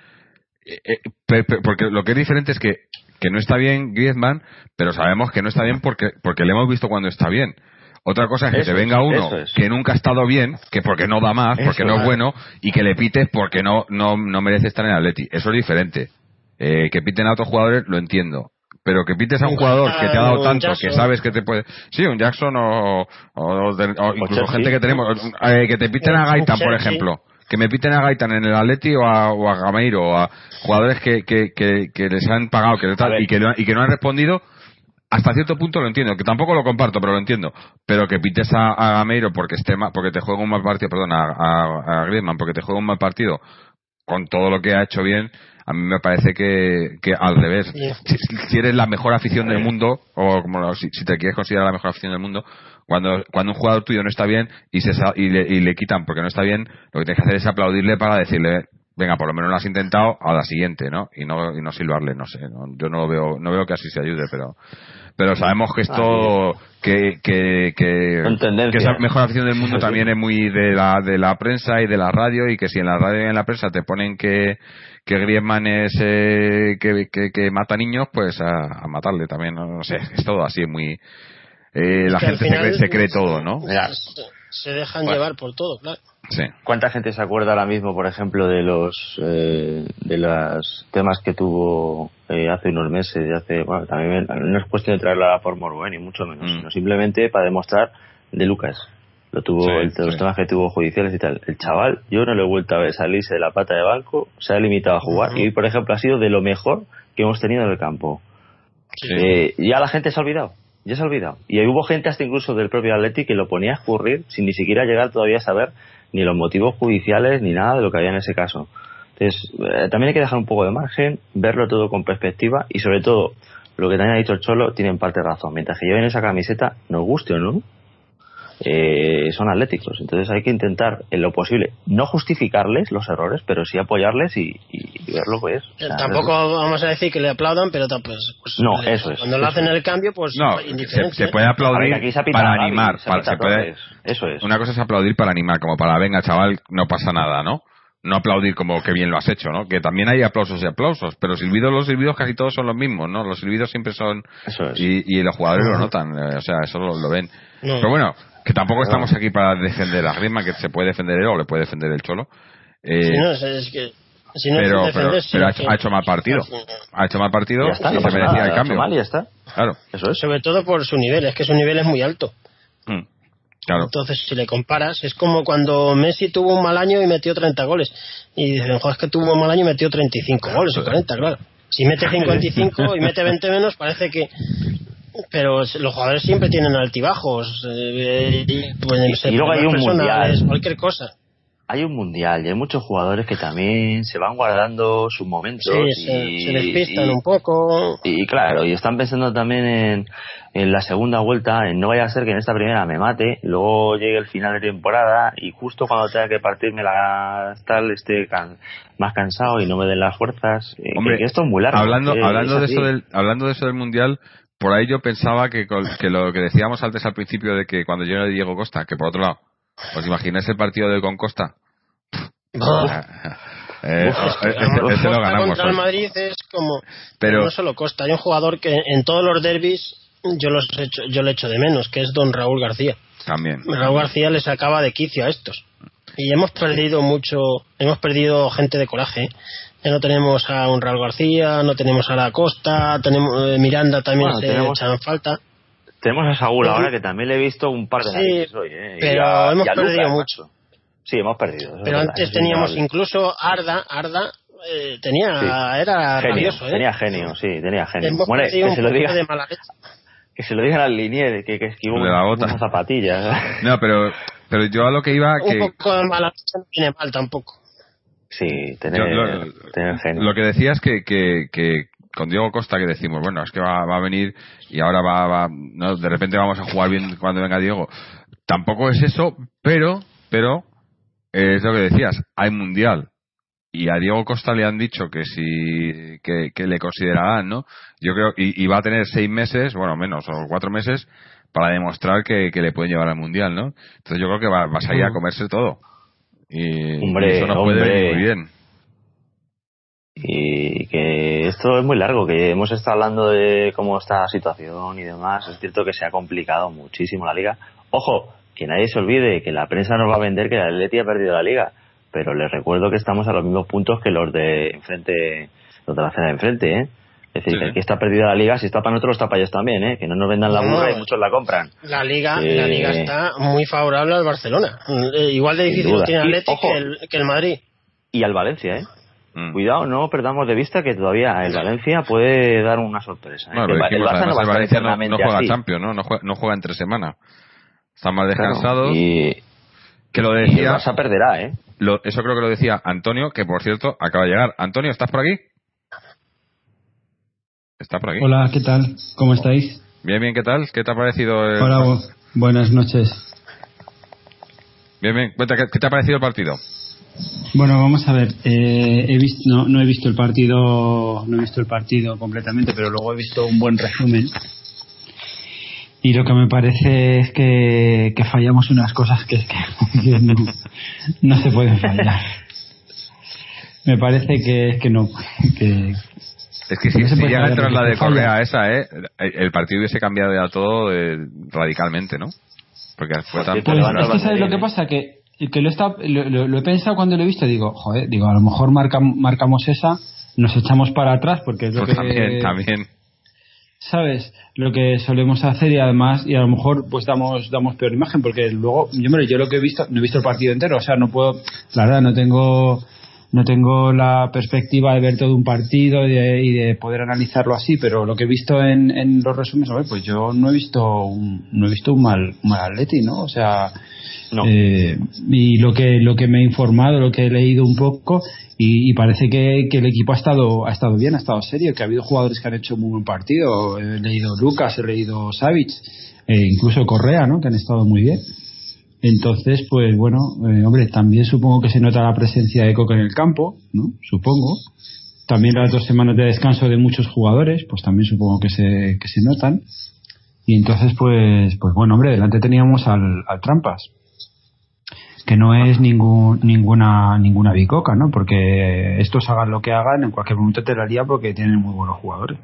eh, eh, porque lo que es diferente es que, que no está bien Griezmann, pero sabemos que no está bien porque, porque le hemos visto cuando está bien. Otra cosa es que te venga uno que nunca ha estado bien, que porque no da más, porque no es bueno, y que le pites porque no, no, no merece estar en Atleti. Eso es diferente. Eh, que piten a otros jugadores, lo entiendo. Pero que pites a un jugador que te ha dado tanto, que sabes que te puede... Sí, un Jackson o, o, incluso gente que tenemos... que te piten a Gaita, por ejemplo que me piten a Gaitan en el Atleti o a, o a Gameiro o a jugadores que, que, que, les han pagado que y, que no, y que no han respondido hasta cierto punto lo entiendo, que tampoco lo comparto, pero lo entiendo. Pero que pites a, Gameiro porque esté porque te juega un mal partido, perdón, a, a, Griezmann porque te juega un mal partido con todo lo que ha hecho bien, a mí me parece que, que al revés. Si, eres la mejor afición del mundo, o como si, si, te quieres considerar la mejor afición del mundo, cuando, cuando un jugador tuyo no está bien y, se, y, le, y le quitan porque no está bien, lo que tienes que hacer es aplaudirle para decirle, venga, por lo menos lo has intentado, a la siguiente, ¿no? Y no, y no silbarle, no sé. yo no lo veo, no veo que así se ayude, pero, pero sabemos que esto, que, que, que, que esa mejor afición del mundo también es muy de la, de la prensa y de la radio y que si en la radio y en la prensa te ponen que, que Griezmann es eh, que, que, que, mata niños, pues a, a matarle también, no, no sé, es todo así muy, eh, la gente se, cree, todo, ¿no? Se, dejan llevar por todo, claro. Sí. ¿Cuánta gente se acuerda ahora mismo, por ejemplo, de los eh, de los temas que tuvo eh, hace unos meses? hace, bueno, también no es cuestión de traerla por morbo, ni mucho menos, mm. sino simplemente para demostrar de Lucas. Lo tuvo, el, los temas que tuvo judiciales y tal. El chaval, yo no lo he vuelto a ver salirse de la pata de banco, se ha limitado a jugar y hoy, por ejemplo, ha sido de lo mejor que hemos tenido en el campo. ya la gente se ha olvidado ya se ha olvidado. Y hubo gente hasta incluso del propio Atleti que lo ponía a escurrir sin ni siquiera llegar todavía a saber ni los motivos judiciales ni nada de lo que había en ese caso. Entonces, eh, también hay que dejar un poco de margen, verlo todo con perspectiva y sobre todo, lo que también ha dicho el Cholo tiene en parte razón. Mientras que lleven esa camiseta, nos guste o no, eh, son atléticos. Entonces hay que intentar, en lo posible, no justificarles los errores, pero sí apoyarles y, y, ver lo que es. tampoco vamos a decir que le aplaudan, pero pues, pues no, eso es. Cuando lo hacen en el cambio, pues no, se, puede aplaudir para animar. eso es. Una cosa es aplaudir para animar, como para venga chaval, no pasa nada, ¿no? no aplaudir como que bien lo has hecho, ¿no? Que también hay aplausos y aplausos, pero silbidos, los silbidos casi todos son los mismos, ¿no? Los silbidos siempre son... Eso es. y, los jugadores lo notan, eh, o sea, eso lo, ven. Pero bueno, que tampoco estamos aquí para defender a Griezmann, que se puede defender él o le puede defender el Cholo. Eh, no, es que... Si no pero, pero, pero ha, hecho, mal partido. Ha hecho mal partido y se merecía el cambio. Mal y ya está. Claro. Eso es. Sobre todo por su nivel, es que su nivel es muy alto. Mm, claro. Entonces, si le comparas, es como cuando Messi tuvo un mal año y metió 30 goles. Y dicen, joder, es que tuvo un mal año y metió 35 goles o 40, claro. Si mete 55 y mete 20 menos, parece que pero los jugadores siempre tienen altibajos. Eh, y, luego hay un mundial. Cualquier cosa. hay un mundial y hay muchos jugadores que también se van guardando sus momentos sí, se, y, se despistan y- un poco. y claro, y están pensando también en, en la segunda vuelta, en no vaya a ser que en esta primera me mate, luego llegue el final de temporada y justo cuando tenga que partirme la tal esté can- más cansado y no me den las fuerzas. Eh, Hombre, que esto es muy largo. hablando que hablando es de eso del hablando de eso del mundial por ahí yo pensaba que, que lo que decíamos antes al principio de que cuando yo era Diego Costa que por otro lado os imagináis el partido de con Costa Eh, lo ganamos contra el hoy. Madrid es como Pero- no solo Costa hay un jugador que en todos los derbis yo los he hecho, yo le echo de menos que es don Raúl García también Raúl García le sacaba de quicio a estos y hemos perdido mucho hemos perdido gente de coraje ¿eh? Ya no tenemos a un Raúl García no tenemos a la Costa tenemos eh, Miranda también Bueno, se tenemos- echan falta Tenemos a Saúl ahora que también le he visto un par de Sí, narices hoy, ¿eh? Y pero a- hemos y a Lucas, perdido macho. mucho. Sí, hemos perdido. pero verdad, antes teníamos incluso Arda Arda eh, tenía Sí. era genio, rabioso ¿eh? tenía genio, sí, tenía genio. hemos Bueno, perdido que un se lo diga, de mala leche. que se lo digan al Linier, que, que esquivó De la bota. unas zapatillas. no pero pero yo a lo que iba un que poco de mala no viene mal tampoco Sí, tener, Yo lo- tener genio. Lo que decía es que, que, que con Diego Costa que decimos, bueno, es que va, va a venir y ahora va, va no, de repente vamos a jugar bien cuando venga Diego. Tampoco es eso, pero, pero, es lo que decías, hay mundial. Y a Diego Costa le han dicho que si, que, que le considerarán, ¿no? Yo creo, y, y va a tener seis meses, bueno, menos, o cuatro meses, para demostrar que, que le pueden llevar al mundial, ¿no? Entonces yo creo que va, va a a comerse todo. Y, Hombre, puede hombre. venir muy bien. Y que esto es muy largo, que hemos estado hablando de cómo está la situación y demás. Es cierto que se ha complicado muchísimo la liga. Ojo, que nadie se olvide que la prensa nos va a vender que el Atleti ha perdido la liga. Pero les recuerdo que estamos a los mismos puntos que los de enfrente, los de la cena de enfrente, ¿eh? Es decir, Sí, que sí. el que está perdida la liga, si está para nosotros, está para ellos también, ¿eh? Que no nos vendan la No. burra y muchos la compran. La liga, Eh, la liga está muy favorable al Barcelona. Eh, igual de difícil tiene ojo. que el, que el Madrid. Y al Valencia, ¿eh? Mm. Cuidado, no perdamos de vista que todavía el Valencia puede dar una sorpresa. ¿eh? Bueno, el Barça no va a Valencia no, juega así. Champions, ¿no? No juega, no juega entre semana. Están más Claro, descansados. Y, que lo y el decía, Barça perderá, ¿eh? lo- eso creo que lo decía Antonio, que por cierto acaba de llegar. Antonio, ¿estás por aquí? ¿Está por aquí? Hola, ¿qué tal? ¿Cómo estáis? Bien, bien, ¿qué tal? ¿Qué te ha parecido? el- Hola, bu- buenas noches. Bien, bien. Cuenta, ¿qué, te ha parecido el partido? Bueno, vamos a ver. eh, he visto, no, no he visto el partido, no he visto el partido completamente, pero luego he visto un buen resumen. Y lo que me parece es que, que fallamos unas cosas que, es que, que no, no se pueden fallar. Me parece que es que no, que, Es que si, si llega a entrar la de. Correa esa, ¿eh? El partido hubiese cambiado ya todo eh, radicalmente, ¿no? Porque fue tan... cierto, Pues es que sabes lo que pasa que, que lo, está, lo, lo- lo he pensado cuando lo he visto digo joder digo a lo mejor marca- marcamos esa nos echamos para atrás porque es lo Pues que también, también. sabes lo que solemos hacer y además y a lo mejor pues damos damos peor imagen porque luego yo hombre, yo lo que he visto no he visto el partido entero o sea no puedo la verdad no tengo no tengo la perspectiva de ver todo un partido y de, y de poder analizarlo así pero lo que he visto en, en los resúmenes pues yo no he visto un, no he visto un mal un mal Atleti no o sea No. eh, y lo que lo que me he informado lo que he leído un poco y, y parece que, que el equipo ha estado ha estado bien ha estado serio que ha habido jugadores que han hecho muy buen partido. He leído Lucas he leído Savic e incluso Correa no que han estado muy bien entonces pues bueno eh, hombre también supongo que se nota la presencia de Coca en el campo no supongo también las dos semanas de descanso de muchos jugadores pues también supongo que se que se notan y entonces pues pues bueno hombre delante teníamos al, al Trampas que no es ningún, ninguna ninguna bicoca, ¿no? Porque estos hagan lo que hagan, en cualquier momento te la lía porque tienen muy buenos jugadores.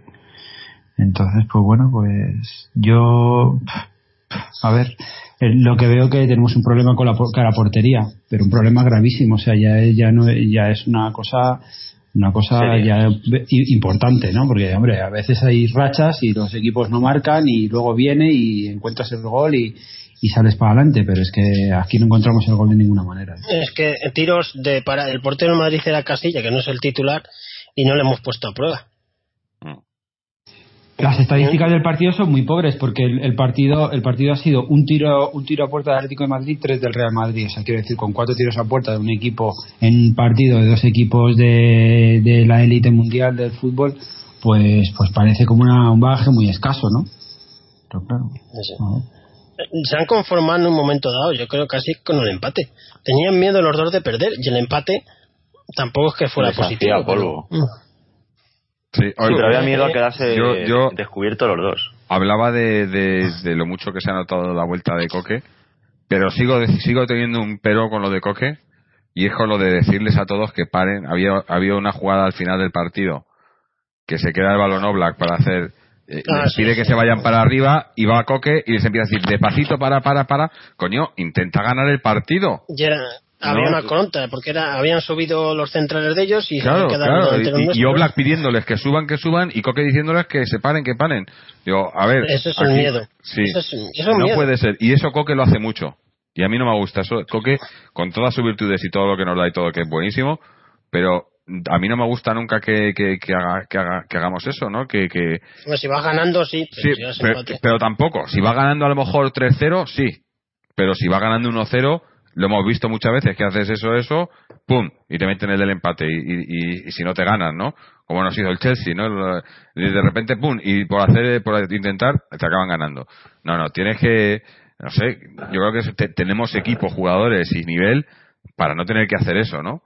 Entonces, pues bueno, pues yo, a ver, eh, lo que veo que tenemos un problema con la, con la portería, pero un problema gravísimo, o sea, ya es, ya no, ya es una cosa, una cosa Seria. ya importante, ¿no? Porque, hombre, a veces hay rachas y los equipos no marcan y luego viene y encuentras el gol y, y sales para adelante, pero es que aquí no encontramos el gol de ninguna manera. Es que tiros de para el portero de Madrid era Casilla, que no es el titular, y no le hemos puesto a prueba. Mm. Las estadísticas del partido son muy pobres porque el, el partido el partido ha sido un tiro un tiro a puerta del Atlético de Madrid, tres del Real Madrid. O sea, quiero decir, con cuatro tiros a puerta de un equipo en un partido de dos equipos de, de la élite mundial del fútbol, pues pues parece como una, un bagaje muy escaso, ¿no? Pero claro. Sí. no. Se han conformado en un momento dado, yo creo casi con el empate. Tenían miedo los dos de perder y el empate tampoco es que fuera positivo. polvo. pero- Sí, pero había miedo a quedarse yo- yo- descubiertos los dos. hablaba de, de, de lo mucho que se ha notado la vuelta de Coque, pero sigo sigo teniendo un pero con lo de Coque y es con lo de decirles a todos que paren. Había había una jugada al final del partido que se queda el balón Oblak para hacer eh, Ah, les pide sí. que se vayan para arriba y va Coque y les empieza a decir despacito para para para coño intenta ganar el partido Y era, había No. una contra, porque era, habían subido los centrales de ellos y se Claro, quedado claro. Y, y. Oblak pidiéndoles que suban, que suban, y Coque diciéndoles que se paren, que paren. Digo, a ver. Eso es aquí- miedo. Sí. Eso es- eso es no miedo. puede ser. Y eso Coque lo hace mucho. Y a mí no me gusta. Eso, Coque, con todas sus virtudes y todo lo que nos da y todo, que es buenísimo, pero a mí no me gusta nunca que, que, que, haga- que, haga- que hagamos eso, ¿no? Que, que, Bueno, si vas ganando, sí, si pero tampoco. Si va ganando a lo mejor 3-0, sí. Pero si va ganando 1-0, lo hemos visto muchas veces que haces eso, eso, pum, y te meten el del empate. Y, y, si no te ganan, ¿no? Como nos hizo el Chelsea, ¿no? De repente, pum, y por hacer, por intentar, te acaban ganando. No, no, tienes que, no sé, yo creo que te- tenemos equipos, jugadores y nivel para no tener que hacer eso, ¿no?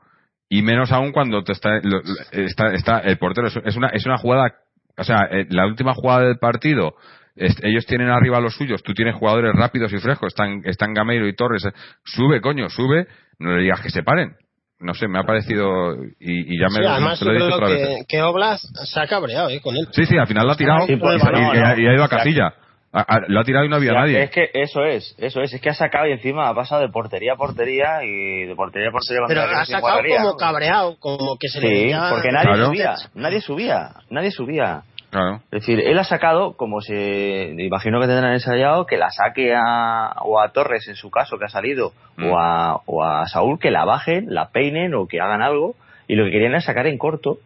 Y menos aún cuando te está, lo- está, está el portero. Es- una, es una jugada, o sea, eh, la última jugada del partido, ellos tienen arriba los suyos, tú tienes jugadores rápidos y frescos, están, están Gameiro y Torres, sube, coño, sube, no le digas que se paren. No sé, me ha parecido, y, y ya me Sí, además, se lo he dicho otra vez. que, que Oblas se ha cabreado eh, con él. Sí, sí, al final lo ha tirado Sí, y, pues, y- no, y- no. y ha ido a casilla. A- a- lo ha tirado y no había Ya, nadie. Es que eso es, eso es, es que ha sacado y encima ha pasado de portería a portería y de portería a portería Pero ha sacado como cabreado, como que se le Sí, veía- porque nadie Claro. subía, nadie subía, nadie subía. Claro. Es decir, él ha sacado, como se imagino que tendrán ensayado, que la saque a, o a Torres en su caso, que ha salido, Mm. o, a, o a Saúl, que la bajen, la peinen o que hagan algo. Y lo que querían es sacar en corto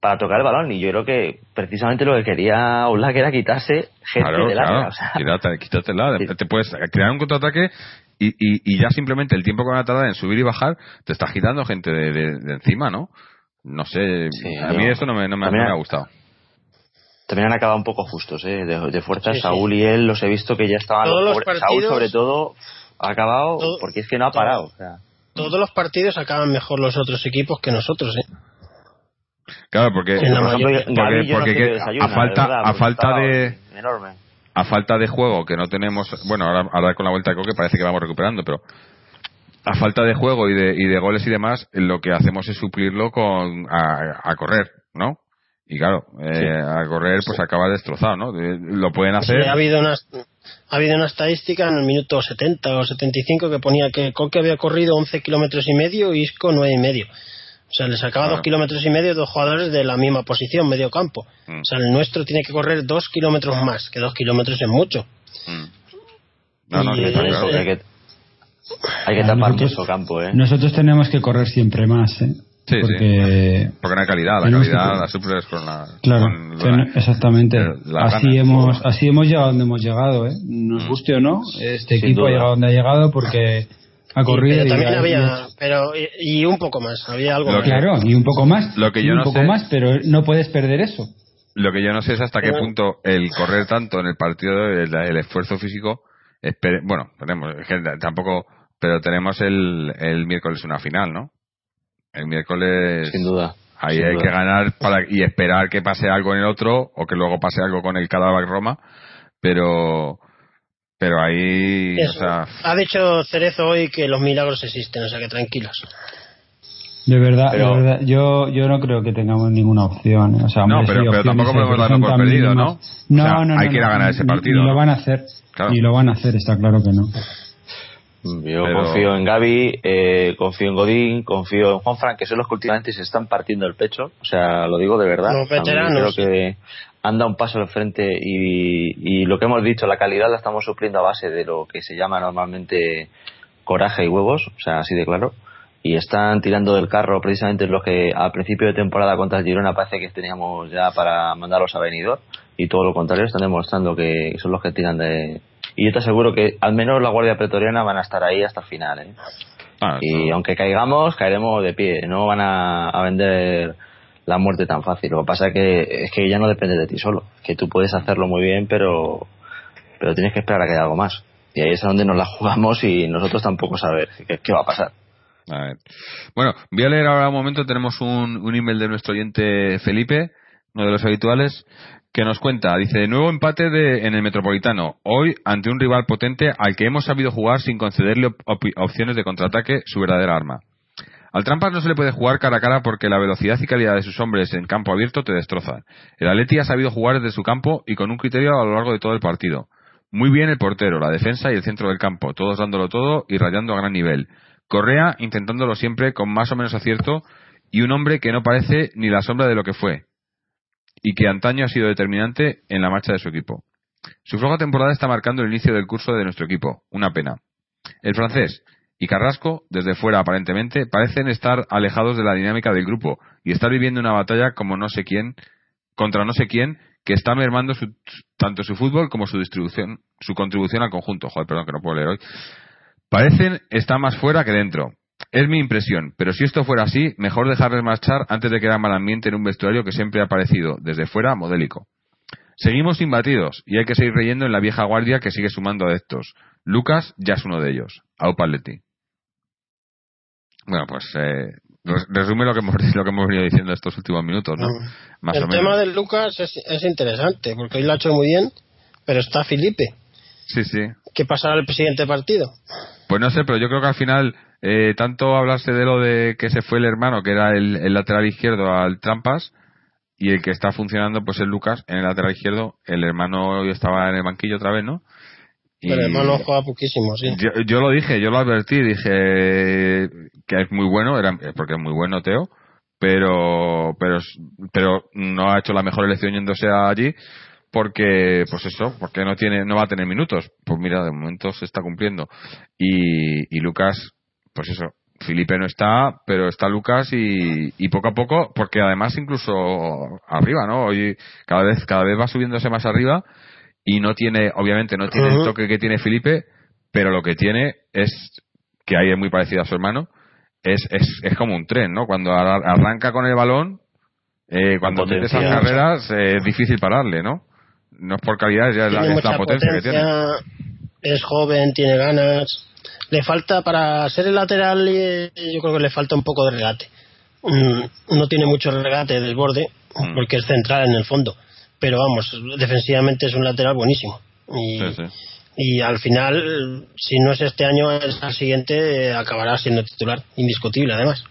para tocar el balón. Y yo creo que precisamente lo que quería Oblak era quitarse gente Claro, del claro. área. O sea, Quítate- quítatela. Sí. Te puedes crear un contraataque y, y, y ya simplemente el tiempo que van a tardar en subir y bajar te está quitando gente de, de- de encima, ¿no? No sé, Sí, a yo- mí eso no me, no me, no también- me ha gustado. También han acabado un poco justos, ¿eh? De, de fuerza, Sí, sí. Saúl y él los he visto que ya estaban Todos los partidos- Saúl, sobre todo, ha acabado Todo- porque es que no ha todo. parado. O sea, Todos los partidos acaban mejor los otros equipos que nosotros, ¿eh? Claro, porque, por ejemplo, no sé que a falta, de verdad, a porque falta estaba de, Enorme. a falta de juego que no tenemos, bueno, ahora, ahora con la vuelta de Coque parece que vamos recuperando, pero a falta de juego y de, y de goles y demás, lo que hacemos es suplirlo con a, a correr, ¿no? Y claro, eh, a correr pues acaba destrozado, ¿no? Lo pueden Sí, hacer. ha habido una ha habido una estadística en el minuto 70 o 75 que ponía que Coque había corrido 11 kilómetros y medio y Isco 9 y medio. O sea, le sacaba Claro. dos kilómetros y medio dos jugadores de la misma posición, medio campo. Mm. O sea, el nuestro tiene que correr dos kilómetros más, que dos kilómetros es mucho. Mm. No, no, Y que claro. Hay que, hay que Ah, tapar nosotros- mucho campo, ¿eh? Nosotros tenemos que correr siempre más, ¿eh? Sí, Porque, Porque no hay calidad, la calidad que- la suples con la. claro, con la- exactamente. la así gana, hemos, así hemos llegado donde hemos llegado, ¿eh? Nos Mm. guste o no, este Sin equipo duda. ha llegado donde ha llegado porque ha corrido pero y también ha- había, pero y, y un poco más, había algo Lo más. que- Claro, y un poco más. Lo que yo un no poco sé- más, pero no puedes perder eso. Lo que yo no sé es hasta qué punto el correr tanto en el partido, el, el esfuerzo físico, espere- bueno, tenemos, es que tampoco, pero tenemos el, el miércoles una final, ¿no? El miércoles Sin duda. ahí sin hay duda. que ganar para y esperar que pase algo en el otro o que luego pase algo con el Cadavac Roma, pero pero ahí, o Eso. sea, Ha dicho Cerezo hoy que los milagros existen, o sea que tranquilos. De verdad, Pero- de verdad, yo, yo no creo que tengamos ninguna opción. ¿eh? O sea, No, pero- sí, pero opciones tampoco podemos darlo por perdido. ¿no? No, O sea, no, no, hay que ir a no, ganar ese ni- partido, Ni, ¿no? lo van a hacer. Claro. Ni lo van a hacer, está claro que no. Yo Pero- confío en Gaby, eh, confío en Godín, confío en Juanfran, que son los que últimamente se están partiendo el pecho. O sea, lo digo de verdad. Los veteranos. Creo que anda un paso al frente y, y lo que hemos dicho, la calidad la estamos supliendo a base de lo que se llama normalmente coraje y huevos, o sea, así de claro. y están tirando del carro precisamente los que al principio de temporada contra el Girona parece que teníamos ya para mandarlos a venidor y todo lo contrario están demostrando que son los que tiran de y yo te aseguro que al menos la Guardia Pretoriana van a estar ahí hasta el final ¿eh? Ah, y aunque caigamos caeremos de pie. No van a, a vender la muerte tan fácil. Lo que pasa es que es que ya no depende de ti solo. Que tú puedes hacerlo muy bien pero pero tienes que esperar a que haya algo más. Y ahí es a donde nos la jugamos y nosotros tampoco saber qué, qué va a pasar. A ver. Bueno, voy a leer ahora un momento. Tenemos un, un email de nuestro oyente Felipe, uno de los habituales, que nos cuenta. Dice, nuevo empate de, en el Metropolitano. Hoy ante un rival potente al que hemos sabido jugar sin concederle op- op- opciones de contraataque, su verdadera arma. Al Trampas no se le puede jugar cara a cara porque la velocidad y calidad de sus hombres en campo abierto te destrozan. El Atleti ha sabido jugar desde su campo y con un criterio a lo largo de todo el partido. Muy bien el portero, la defensa y el centro del campo, todos dándolo todo y rayando a gran nivel. Correa intentándolo siempre con más o menos acierto y un hombre que no parece ni la sombra de lo que fue y que antaño ha sido determinante en la marcha de su equipo. Su floja temporada está marcando el inicio del curso de nuestro equipo, una pena. El francés y Carrasco, desde fuera aparentemente, parecen estar alejados de la dinámica del grupo y estar viviendo una batalla como no sé quién, contra no sé quién, que está mermando su- tanto su fútbol como su distribución, su contribución al conjunto. Joder, perdón que no puedo leer hoy. Parecen estar más fuera que dentro. Es mi impresión, pero si esto fuera así, mejor dejarles marchar antes de crear mal ambiente en un vestuario que siempre ha parecido, desde fuera, modélico. Seguimos imbatidos y hay que seguir reyendo en la vieja guardia que sigue sumando adeptos. Lucas ya es uno de ellos. Aupa Atleti. Bueno, pues eh, res- resume lo que, hemos, lo que hemos venido diciendo estos últimos minutos, ¿no? Más el o menos. tema de Lucas es, es interesante, porque hoy lo ha hecho muy bien, pero está Felipe. Sí, sí. ¿Qué pasará el siguiente partido? Pues no sé, pero yo creo que al final, eh, tanto hablarse de lo de que se fue el hermano, que era el, el lateral izquierdo al Trampas, y el que está funcionando, pues es Lucas, en el lateral izquierdo. El hermano hoy estaba en el banquillo otra vez, ¿no? Y El hermano juega poquísimo, sí. yo, yo lo dije, yo lo advertí, dije que es muy bueno, era, porque es muy bueno Teo, pero, pero, pero no ha hecho la mejor elección yéndose allí porque, pues eso, porque no tiene, no va a tener minutos. Pues mira, de momento se está cumpliendo. Y, y Lucas, pues eso, Felipe no está, pero está Lucas y, y poco a poco, porque además incluso arriba, ¿no? Hoy cada vez, cada vez va subiéndose más arriba y no tiene, obviamente no tiene el toque que tiene Felipe, pero lo que tiene es, que ahí es muy parecido a su hermano, es, es, es como un tren, ¿no? Cuando ar- arranca con el balón, eh, cuando mete esas potencia. carreras, eh, es difícil pararle, ¿no? No es por calidad, ya es la, tiene es la mucha potencia, que tiene. es joven, tiene ganas. Le falta, para ser el lateral, eh, yo creo que le falta un poco de regate. Mm, No tiene mucho regate del borde, Mm. porque es central en el fondo. Pero vamos, defensivamente es un lateral buenísimo. Y, Sí, sí. y al final, si no es este año, es al siguiente, eh, acabará siendo titular, indiscutible además.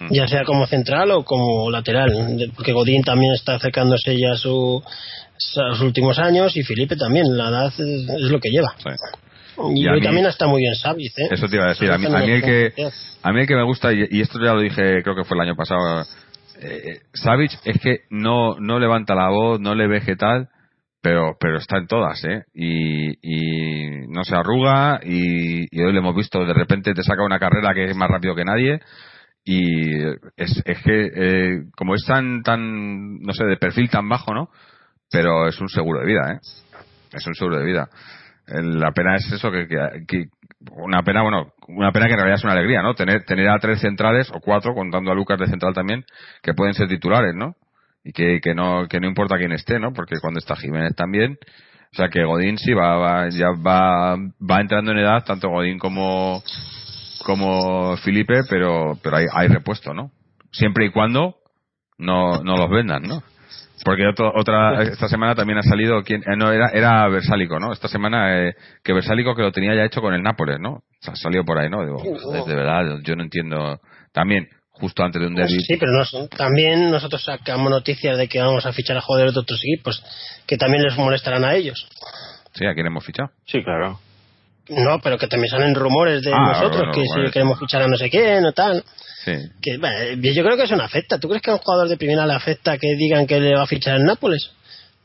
Mm. Ya sea como central o como lateral, porque Godín también está acercándose ya a, su, a sus últimos años y Felipe también, la edad es, es lo que lleva. Sí. Y, Y a hoy mí- también está muy bien Savic, ¿eh? Eso te iba a decir. A mí, a mí el que, a mí el que me gusta, y, y esto ya lo dije, creo que fue el año pasado, eh, Savic es que no, no levanta la voz, no le vegetal, pero, pero está en todas, ¿eh? Y, y no se arruga, y, y hoy lo hemos visto, de repente te saca una carrera que es más rápido que nadie, y es, es que, eh, como es tan, tan, no sé, de perfil tan bajo, ¿no? Pero es un seguro de vida, ¿eh? Es un seguro de vida. La pena es eso, que- una pena, bueno, una pena que en realidad es una alegría, ¿no? Tener, tener a tres centrales, o cuatro, contando a Lucas de central también, que pueden ser titulares, ¿no? Y que, que no, que no importa quién esté, ¿no? Porque cuando está Jiménez también, o sea que Godín sí va, va- ya va, va entrando en edad, tanto Godín como, como Felipe, pero, pero hay, hay repuesto, ¿no? Siempre y cuando no, no los vendan, ¿no? Porque otro- otra esta semana también ha salido quien eh, no era era Versálico, ¿no? Esta semana eh, que Versálico que lo tenía ya hecho con el Nápoles, ¿no? O sea, salió por ahí, ¿no? Digo, joder, de verdad, yo no entiendo. También justo antes de un derbi. Sí, pero nos- también nosotros sacamos noticias de que vamos a fichar a jugadores de otros equipos, que también les molestarán a ellos. Sí, a quién hemos fichado. Sí, claro. No, pero que también salen rumores de Ah, nosotros, bueno, que bueno. si queremos fichar a no sé quién o tal. Sí. Que, bueno, yo creo que eso no afecta. ¿Tú crees que a un jugador de primera le afecta que digan que le va a fichar en Nápoles?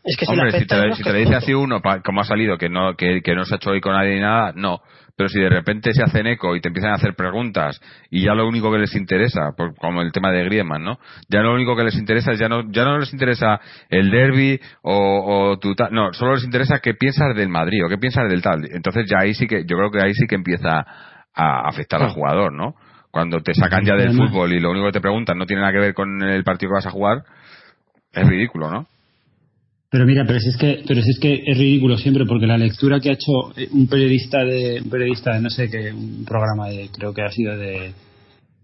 Es que si Hombre, le si te, afecta, si te lo dice así uno, como ha salido, que no, que, que no se ha hecho hoy con nadie ni nada, no. Pero si de repente se hacen eco y te empiezan a hacer preguntas y ya lo único que les interesa, por- como el tema de Griezmann, ¿no? Ya lo único que les interesa es ya no, ya no les interesa el derby o, o tu tal, no, solo les interesa qué piensas del Madrid o qué piensas del tal. Entonces ya ahí sí que, yo creo que ahí sí que empieza a afectar al jugador, ¿no? Cuando te sacan ya del fútbol y lo único que te preguntan no tiene nada que ver con el partido que vas a jugar, es ridículo, ¿no? Pero mira, pero es que, pero si es que es ridículo siempre porque la lectura que ha hecho eh, un periodista de, un periodista de no sé qué, un programa de, creo que ha sido de,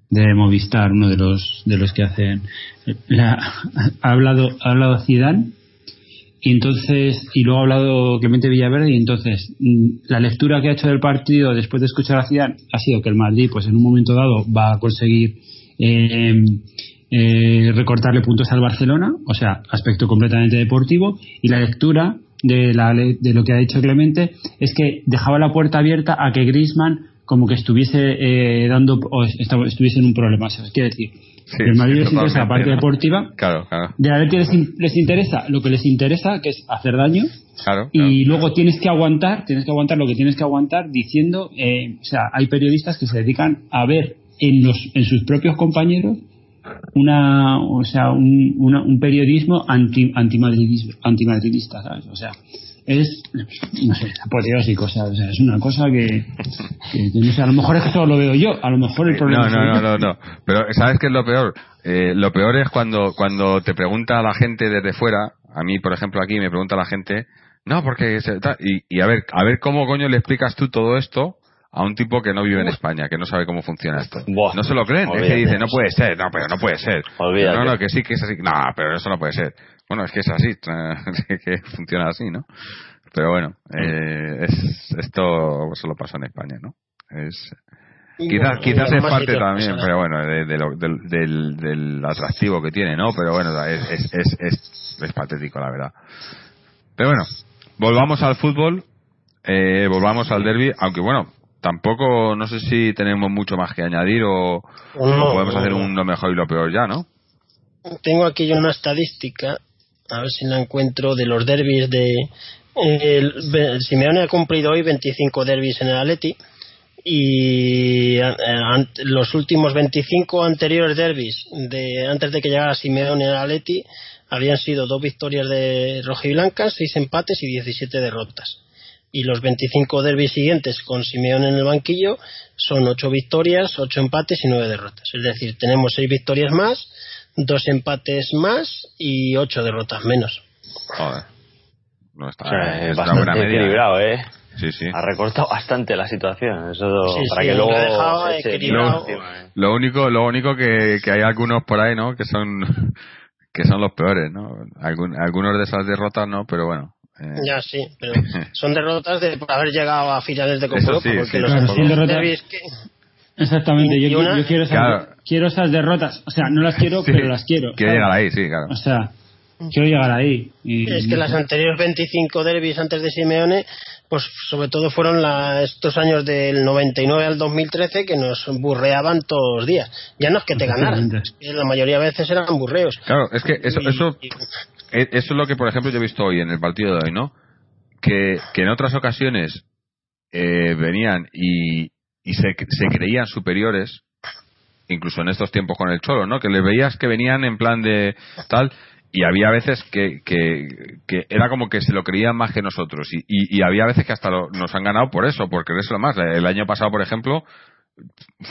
de Movistar, uno de los, de los que hacen, eh, la- ha hablado, ha hablado Zidane y entonces, y luego ha hablado Clemente Villaverde y entonces mm, la lectura que ha hecho del partido después de escuchar a Zidane ha sido que el Madrid, pues en un momento dado va a conseguir eh, eh, recortarle puntos al Barcelona, o sea, aspecto completamente deportivo, y la lectura de, la, de lo que ha dicho Clemente es que dejaba la puerta abierta a que Griezmann como que estuviese eh, dando o estuviese en un problema. Sea, quiere decir, Sí, que el Madrid sí, les interesa la parte deportiva, Claro, claro, de la Leti les, in- les interesa lo que les interesa, que es hacer daño, claro. y luego tienes que aguantar, tienes que aguantar lo que tienes que aguantar diciendo, eh, o sea, hay periodistas que se dedican a ver en los en sus propios compañeros una, o sea, un, una- un periodismo anti antimadridismo, antimadridista, ¿sabes? O sea, es, no sé, apoteósico, sea, o sea, es una cosa que, no sé, a lo mejor es que solo lo veo yo, a lo mejor el problema No, no, no, yo. no, no. Pero ¿sabes qué es lo peor? Eh, lo peor es cuando, cuando te pregunta la gente desde fuera, a mí, por ejemplo, aquí me pregunta la gente, no, porque... se- tal", y, y a ver, a ver cómo coño le explicas tú todo esto a un tipo que no vive en España, que no sabe cómo funciona esto. Buah, no se lo creen, es que olvídate. dice, no puede ser, no, pero no puede ser. Olvídate. No, no, que sí, que es así. No, pero eso no puede ser. Bueno, es que es así, que funciona así, ¿no? Pero bueno, eh, es, esto solo pasa en España, ¿no? Es, Quizás, Bueno, quizás es parte también, pero bueno, de, de lo- del, del, del atractivo que tiene, ¿no? Pero bueno, es, es, es, es, es patético, la verdad. Pero bueno, volvamos al fútbol, eh, volvamos al derby, aunque bueno, tampoco, no sé si tenemos mucho más que añadir o, No, o podemos hacer un lo mejor y lo peor ya, ¿no? Tengo aquí yo una estadística, a ver si la encuentro, de los derbis de... El, el Simeone ha cumplido hoy 25 derbis en el Atleti y los últimos 25 anteriores derbis de antes de que llegara Simeone al Atleti habían sido dos victorias de rojiblancas, seis empates y 17 derrotas. Y los 25 derbis siguientes con Simeone en el banquillo son ocho victorias, ocho empates y nueve derrotas. Es decir, tenemos seis victorias más, dos empates más y ocho derrotas menos. Joder. No está, O sea, es es una bastante buena media. equilibrado, ¿eh? Sí, sí. Ha recortado bastante la situación. Eso Sí, para sí, que lo luego se ¿eh? Lo único, lo único que, que hay algunos por ahí, ¿no? Que son, que son los peores, ¿no? Algun- algunos de esas derrotas, ¿no? Pero bueno. Eh, Ya sí, pero son derrotas de por haber llegado a finales de Copa sí, porque sí, los claro, son derrotas- que Exactamente, yo, y una- yo quiero, esas, Claro. quiero esas derrotas, o sea, no las quiero, sí, pero las quiero. ¿sabes? llegar ahí, sí, claro. O sea, quiero llegar ahí. Y, es que las anteriores 25 derbis antes de Simeone, pues sobre todo fueron la- estos años del 99 al 2013 que nos burreaban todos los días. Ya no es que te ganaran, Efectivamente. es que la mayoría de veces eran burreos. Claro, es que eso, Y- eso, y- eso es lo que, por ejemplo, yo he visto hoy en el partido de hoy, ¿no? Que, que en otras ocasiones eh, venían y, y se, se creían superiores, incluso en estos tiempos con el Cholo, ¿no? Que les veías que venían en plan de tal, y había veces que, que, que era como que se lo creían más que nosotros, y, y, había veces que hasta lo- nos han ganado por eso, por creérselo más. El año pasado, por ejemplo,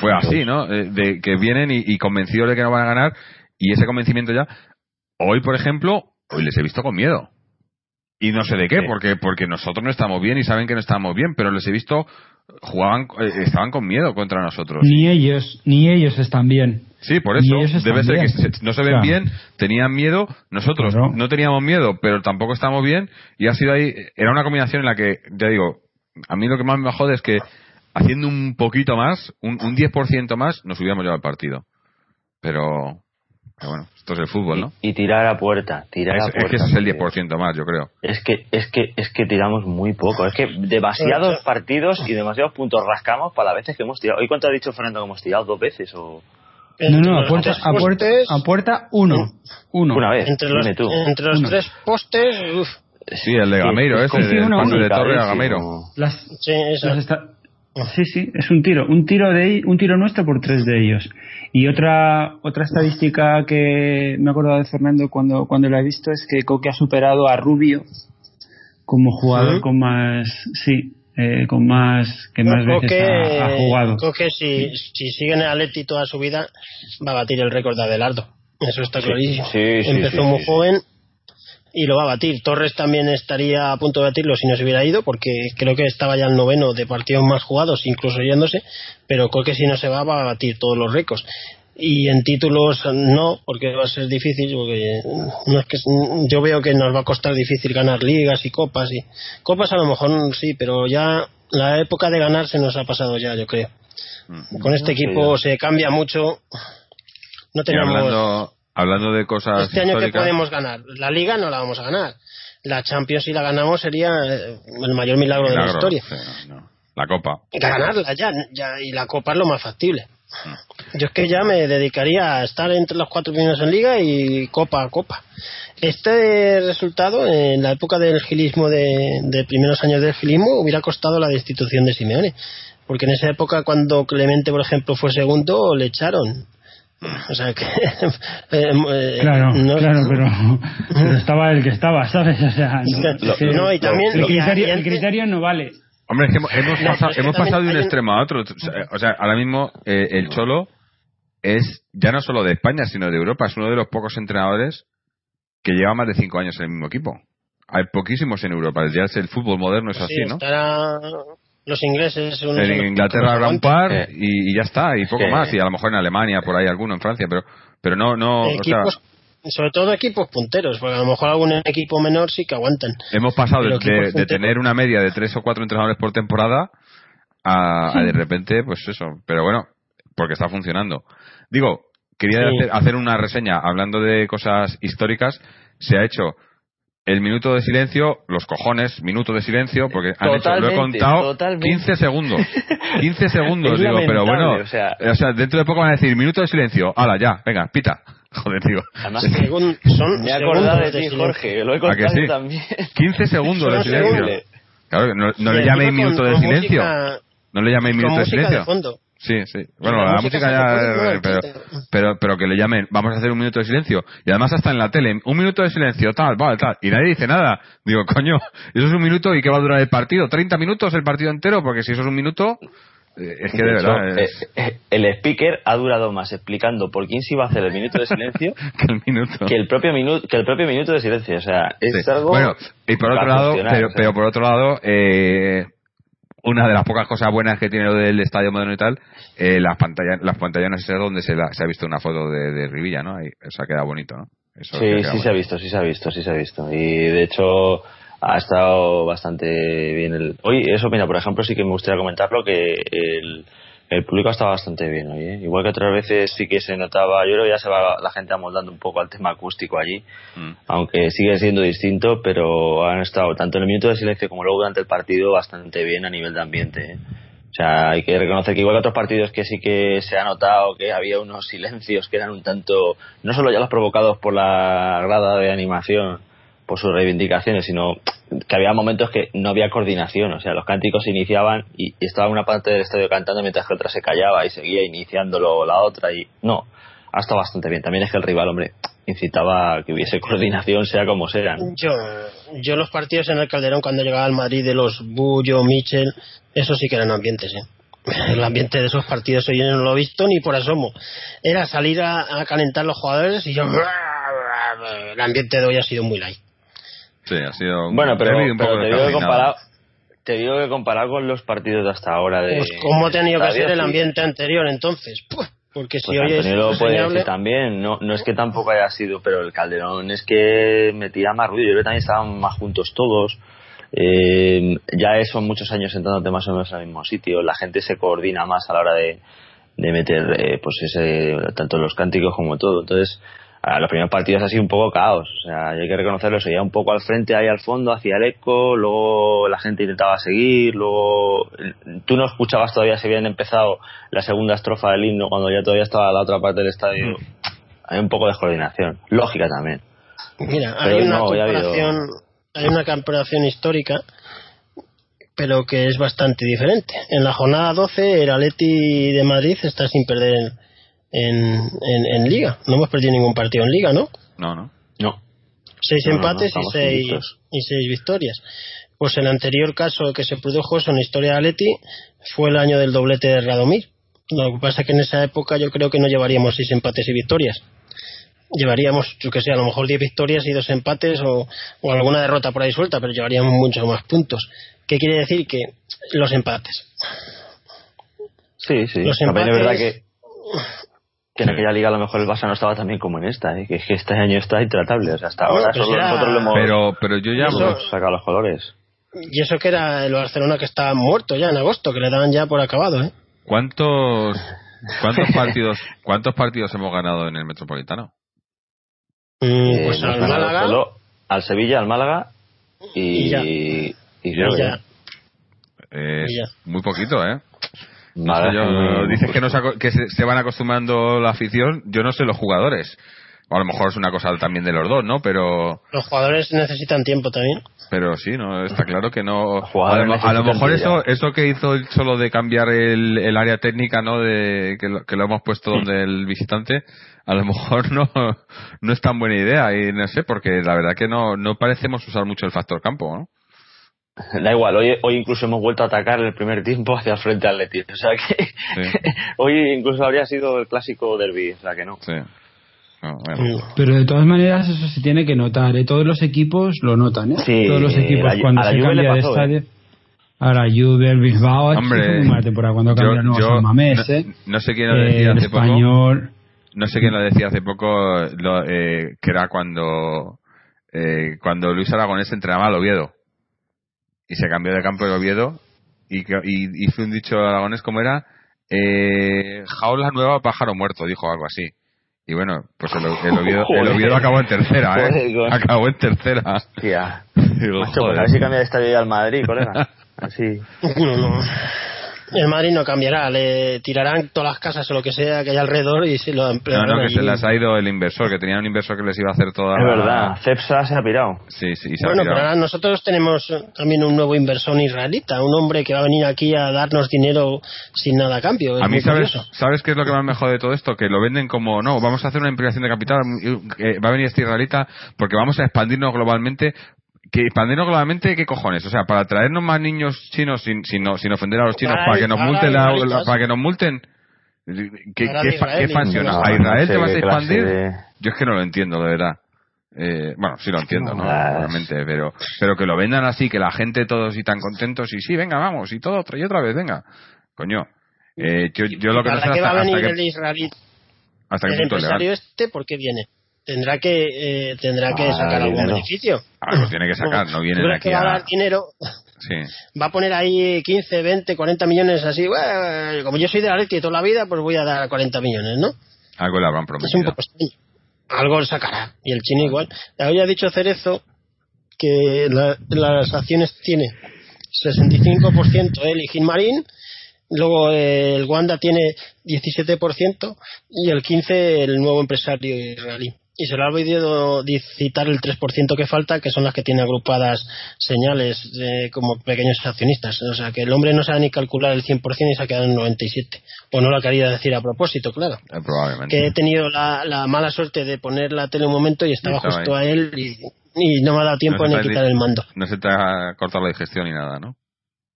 fue así, ¿no? Eh, De que vienen y convencidos de que no van a ganar, y ese convencimiento ya. Hoy, por ejemplo, hoy les he visto con miedo. Y no sé de qué, Sí. porque, porque nosotros no estamos bien y saben que no estamos bien, pero les he visto, jugaban, eh, estaban con miedo contra nosotros. Ni ellos, ni ellos están bien. Sí, por eso. Debe ser que se- no se ven O sea, bien, tenían miedo, nosotros Claro. no teníamos miedo, pero tampoco estamos bien, y ha sido ahí, era una combinación en la que, ya digo, a mí lo que más me jode es que haciendo un poquito más, un, un 10% más, nos hubiéramos llevado el partido. Pero, pero bueno, esto es el fútbol, ¿no? Y tirar a puerta, tirar Es, a es puerta. que ese es el porque 10% más, yo creo. Es que, es que, es que tiramos muy poco. Es que demasiados partidos y demasiados puntos rascamos para las veces que hemos tirado. ¿Hoy cuánto ha dicho Fernando que hemos tirado? ¿Dos veces o...? No, no, a puerta, a puerta, a puerta uno. Uno. Una vez, entre los, dime tú. entre los Uno. tres postes, uf, Sí, el de Gameiro, Sí, ese, el pase de Torre a Gameiro. Complicadísimo. Las, sí, esa. las Sí, sí, es un tiro, un tiro de un tiro nuestro por tres de ellos. Y otra otra estadística que me he acordado de Fernando cuando cuando la he visto es que Coque ha superado a Rubio como jugador ¿Sí? con más sí, eh, con más que más veces ha, ha jugado. creo que si, si sigue en el Atleti toda su vida va a batir el récord de Adelardo. Eso está Sí, clarísimo. sí, sí, Empezó sí, muy sí, joven y lo va a batir. Torres también estaría a punto de batirlo si no se hubiera ido, porque creo que estaba ya el noveno de partidos más jugados, incluso yéndose, pero creo que si no se va, va a batir todos los récords. Y en títulos no, porque va a ser difícil, porque no es que yo veo que nos va a costar difícil ganar ligas y copas y copas a lo mejor sí, pero ya la época de ganar se nos ha pasado ya, yo creo. Con este No sé equipo se cambia mucho. No Y tenemos hablando, hablando de cosas este año que podemos ganar. La Liga no la vamos a ganar. La Champions si la ganamos sería eh, el mayor milagro, de la historia. sí, no, no. La Copa. Ganarla ya, ya y la Copa es lo más factible. Mm. Yo es que ya me dedicaría a estar entre los cuatro primeros en Liga y Copa a Copa. Este resultado, en la época del gilismo, de, de primeros años del gilismo, hubiera costado la destitución de Simeone. Porque en esa época, cuando Clemente, por ejemplo, fue segundo, le echaron. O sea que. eh, eh, Claro, no- claro, pero, pero estaba el que estaba, ¿sabes? O sea, no, y también- el, criterio, el criterio no vale. Hombre, es que hemos, hemos No, pasado, pero es que hemos pasado de un hay extremo a otro. O sea, ahora mismo eh, el Cholo es ya no solo de España, sino de Europa. Es uno de los pocos entrenadores que lleva más de cinco años en el mismo equipo. Hay poquísimos en Europa. Ya es el fútbol moderno, es así, Sí, ¿no? estará los ingleses. unos En Inglaterra habrá un par Eh, y, y ya está, y poco más. Y a lo mejor en Alemania, por ahí alguno, en Francia, pero pero no, no, o sea, equipos, sobre todo equipos punteros, porque a lo mejor algún equipo menor sí que aguantan. hemos pasado de, de- tener una media de tres o cuatro entrenadores por temporada a, a de repente, pues eso. Pero bueno, porque está funcionando. Digo, quería Sí. hacer, hacer una reseña hablando de cosas históricas. Se ha hecho el minuto de silencio, los cojones, minuto de silencio, porque han hecho, lo he contado, totalmente. 15 segundos. 15 segundos, Es digo, pero bueno. o sea- o sea, dentro de poco van a decir minuto de silencio. Hala, ya, venga, pita. Joder, digo. Además, Según, son me he acordado de ti. Jorge, lo he ¿A que contado sí? también. 15 segundos de silencio. Claro, que no, no le llaméis minuto con- de con silencio. música- No le llaméis minuto de silencio. Sí, sí. Bueno, La la, música ya. pero, pero, pero que le llamen, vamos a hacer un minuto de silencio. Y además hasta en la tele, un minuto de silencio, tal, vale, tal. Y nadie dice nada. Digo, coño, eso es un minuto y qué va a durar el partido. ¿30 minutos el partido entero? Porque si eso es un minuto, eh, es que de, De hecho, verdad. es- eh, eh, el speaker ha durado más explicando por quién se iba a hacer el minuto de silencio que el minuto. que el propio minuto que el propio minuto de silencio. O sea, es Sí. algo. Bueno, y por otro lado, pero, o sea. pero por otro lado, eh, una de las pocas cosas buenas que tiene lo del estadio moderno y tal, eh, las pantallas, las pantallonas esas donde se, la- se ha visto una foto de, de Rivilla, ¿no? Ahí, eso ha quedado bonito, ¿no? Eso Sí, sí queda se ha visto, sí se ha visto, sí se ha visto. Y de hecho ha estado bastante bien. El... Hoy, eso, mira, por ejemplo, sí que me gustaría comentarlo que el, el público ha estado bastante bien hoy. ¿eh? Igual que otras veces sí que se notaba, yo creo que ya se va la gente amoldando un poco al tema acústico allí, Mm. aunque sigue siendo distinto, pero han estado tanto en el minuto de silencio como luego durante el partido bastante bien a nivel de ambiente. ¿eh? O sea, hay que reconocer que igual que otros partidos que sí que se ha notado que había unos silencios que eran un tanto, no solo ya los provocados por la grada de animación, por sus reivindicaciones, sino que había momentos que no había coordinación, o sea, los cánticos iniciaban y, estaba una parte del estadio cantando mientras que otra se callaba y seguía iniciándolo la otra y no, ha estado bastante bien. También es que el rival, hombre, incitaba a que hubiese coordinación, sea como sea. Yo, yo los partidos en el Calderón cuando llegaba al Madrid de los Bullo, Michel, eso sí que eran ambientes, ¿eh? El ambiente de esos partidos hoy no lo he visto ni por asomo. Era salir a calentar los jugadores y yo... El ambiente de hoy ha sido muy light. Sí, ha sido. Bueno, pero, derbi un pero poco te digo que comparado, te digo que comparado con los partidos de hasta ahora de Pues cómo ha tenido que ser el ambiente anterior entonces. Puh, Porque si Pues hoy es Antonio lo puede reseñable- decir también, no, no es que tampoco haya sido, pero el Calderón es que metía más ruido, yo creo que también estaban más juntos todos, eh, ya son muchos años sentándote más o menos en el mismo sitio, la gente se coordina más a la hora de, de meter eh, pues ese, tanto los cánticos como todo, entonces a los primeros partidos ha sido un poco caos. O sea, hay que reconocerlo, se iba un poco al frente, ahí al fondo, hacia el eco, luego la gente intentaba seguir, luego tú no escuchabas todavía si habían empezado la segunda estrofa del himno cuando ya todavía estaba la otra parte del estadio. Hay un poco de descoordinación, lógica también. Mira, Pero hay una no, ha hay una comparación histórica, pero que es bastante diferente. En la jornada 12, el Atleti de Madrid está sin perder en, en, en- Liga. No hemos perdido ningún partido en Liga, ¿no? No, no. No. Seis No, no, no, empates y, seis, y seis victorias. Pues el anterior caso que se produjo eso en la historia de Atleti fue el año del doblete de Radomir. Lo que pasa es que en esa época yo creo que no llevaríamos seis empates y victorias. Llevaríamos, yo que sé, a lo mejor 10 victorias y dos empates o, o alguna derrota por ahí suelta, pero llevaríamos muchos más puntos. ¿Qué quiere decir? Que los empates. Sí, sí. Los También es verdad empates- que, que en aquella liga a lo mejor el Barça no estaba tan bien como en esta, ¿eh? que, que este año está intratable. O sea, hasta Bueno, ahora pues solo era- nosotros le hemos, Pero, pero yo ya... Eso- hemos sacado los colores. Y eso que era el Barcelona que estaba muerto ya en agosto, que le daban ya por acabado, ¿eh? ¿Cuántos, cuántos partidos, cuántos partidos hemos ganado en el Metropolitano? Mm, Eh, pues al Málaga solo al Sevilla, al Málaga y, Y ya. y y ya. Eh, Y ya. muy poquito, ¿eh? No sé yo, dices que, no se, aco- que se, se van acostumbrando la afición, yo no sé los jugadores. O a lo mejor es una cosa también de los dos, ¿no? Pero, Los jugadores necesitan tiempo también. pero sí, no está claro que no. A lo, a lo necesitan mejor eso, eso que hizo el solo de cambiar el, el área técnica, ¿no? De que lo, que lo hemos puesto donde el visitante, a lo mejor no, no es tan buena idea y no sé, porque la verdad que no, no parecemos usar mucho el factor campo, ¿no? Da igual, hoy, hoy incluso hemos vuelto a atacar el primer tiempo hacia el frente al Leti. O sea que Sí. hoy incluso habría sido el clásico derby, o sea que no. Sí. No, bueno. Pero de todas maneras eso se tiene que notar, ¿eh? Todos los equipos lo notan, ¿eh? Sí, Todos los equipos a la- cuando a se cambia de pasó, estadio. A la Juve, el Bilbao, Hombre, mala temporada cuando yo- cambiaron yo San Mamés, no, ¿eh? no sé quién lo Eh, decía el hace poco. español. No sé quién lo decía hace poco, lo, eh, que era cuando eh, cuando Luis Aragonés entrenaba al Oviedo y se cambió de campo de Oviedo y, que- y hizo un dicho aragonés como era eh, jaula nueva pájaro muerto dijo algo así y bueno pues el, el Oviedo, el. Oviedo acabó en tercera ¿eh? Acabó en tercera. Digo, Macho, pues a ver si cambia de estadio ya al Madrid, colega. Así. No, no. El Madrid no cambiará, le tirarán todas las casas o lo que sea que hay alrededor y se lo no emplearán no que allí. se las ha ido el inversor que tenía un inversor que les iba a hacer toda Es la- verdad, Cepsa se ha pirado. sí sí se ha Bueno, pirado. pero ahora nosotros tenemos también un nuevo inversor israelita, un hombre que va a venir aquí a darnos dinero sin nada a cambio. Es A mí, ¿sabes, curioso. ¿sabes qué es lo que más me jode de todo esto? Que lo venden como, no, vamos a hacer una implicación de capital, eh, va a venir este israelita porque vamos a expandirnos globalmente. ¿Que expandirnos globalmente qué cojones? O sea, para traernos más niños chinos sin, sin, no- sin ofender a los chinos, Para para que nos multen, la- para que nos multen. ¿Qué, qué, Israel qué y expansión? no, ¿A Israel no te vas a expandir? de- Yo es que no lo entiendo, de verdad. Eh, bueno, sí lo entiendo, ¿no? Realmente, pero, pero que lo vendan así, que la gente todos y tan contentos y sí, venga, vamos, y todo otra y otra vez, venga. Coño. Eh, yo, yo lo que no sé ¿Para qué va a hasta, venir hasta qué, israelí? hasta El punto es legal. empresario este, ¿por qué viene? Tendrá que eh, tendrá que Ah, sacar algún dinero. beneficio. Algo tiene que sacar, no viene ¿Tú de aquí que va a dar dinero? Sí, Va a poner ahí 15, 20, 40 millones así. "Bueno, como yo soy de la Leti toda la vida, pues voy a dar 40 millones, ¿no? algo le habrán Es un prometido. poco extraño. Algo sacará. Y el chino igual. Había dicho Cerezo que la- las acciones tiene 65% él y Gilmarín, luego el Wanda tiene 17% y el 15% el nuevo empresario israelí. Y se le ha olvidado citar el 3% que falta, que son las que tiene agrupadas señales eh, como pequeños accionistas. O sea, que el hombre no sabe ni calcular el 100% y se ha quedado en 97%. O no lo quería decir a propósito, claro Eh, probablemente. que he tenido la, la mala suerte de poner la tele un momento y estaba, Y estaba justo ahí. a él y, y no me ha dado tiempo No ni quitar el mando. No se te ha cortado la digestión ni nada, ¿no?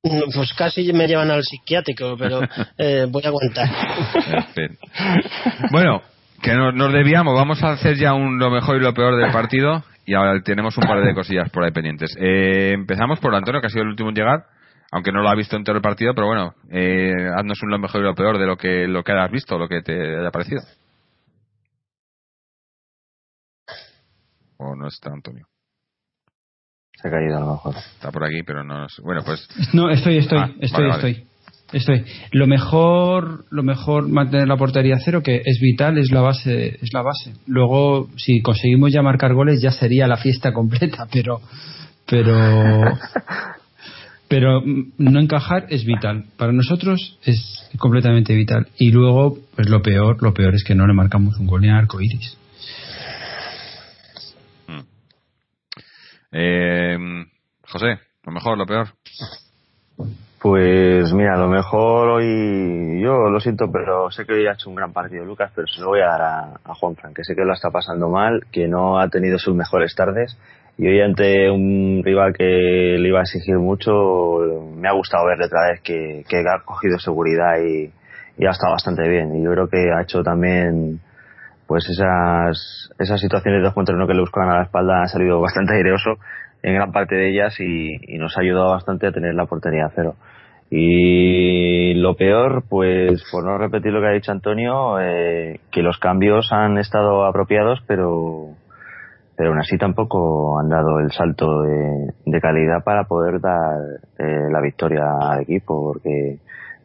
No, Pues casi me llevan al psiquiátrico, pero eh, voy a aguantar. En fin. Bueno, que nos, nos debíamos. Vamos a hacer ya un lo mejor y lo peor del partido. Y ahora tenemos un par de cosillas por ahí pendientes. Eh, empezamos por Antonio, que ha sido el último en llegar. Aunque no lo ha visto entero el partido, pero bueno, eh, haznos un lo mejor y lo peor de lo que lo que hayas visto, lo que te haya parecido. O no está Antonio. Se ha caído a lo mejor. Está por aquí, pero no. Bueno, pues No, estoy, estoy, Ah, estoy, vale, vale. Estoy. Lo mejor, lo mejor mantener la portería cero, que es vital, es la base, es la base. Luego, si conseguimos ya marcar goles, ya sería la fiesta completa, pero, pero, pero no encajar es vital. Para nosotros es completamente vital. Y luego, pues lo peor, lo peor es que no le marcamos un gol ni arco iris. Eh, José, lo mejor, lo peor. Pues mira, a lo mejor hoy, yo lo siento, pero sé que hoy ha hecho un gran partido Lucas, pero se lo voy a dar a, a Juan Fran, que sé que lo está pasando mal, que no ha tenido sus mejores tardes y hoy ante un rival que le iba a exigir mucho, me ha gustado ver otra vez que, que ha cogido seguridad y, ha estado bastante bien. Y yo creo que ha hecho también pues esas, esas situaciones de dos contra uno que le buscaban a la espalda han salido bastante aireoso en gran parte de ellas y, y nos ha ayudado bastante a tener la portería a cero. Y lo peor, pues por no repetir lo que ha dicho Antonio, eh, que los cambios han estado apropiados, pero pero aún así tampoco han dado el salto de, calidad para poder dar eh, la victoria al equipo, porque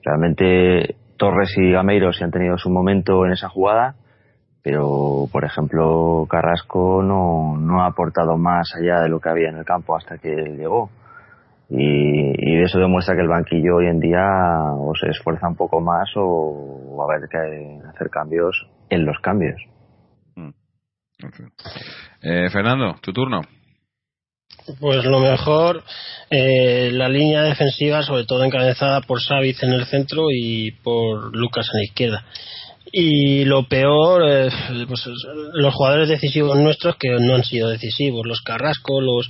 realmente Torres y Gameiro sí han tenido su momento en esa jugada, pero por ejemplo Carrasco no, no ha aportado más allá de lo que había en el campo hasta que él llegó. Y, y eso demuestra que el banquillo hoy en día o se esfuerza un poco más o, o va a haber que hacer cambios en los cambios. Eh, Fernando, tu turno. Pues lo mejor, eh, la línea defensiva, sobre todo encabezada por Savic en el centro y por Lucas en la izquierda. Y lo peor, pues los jugadores decisivos nuestros que no han sido decisivos, los Carrasco, los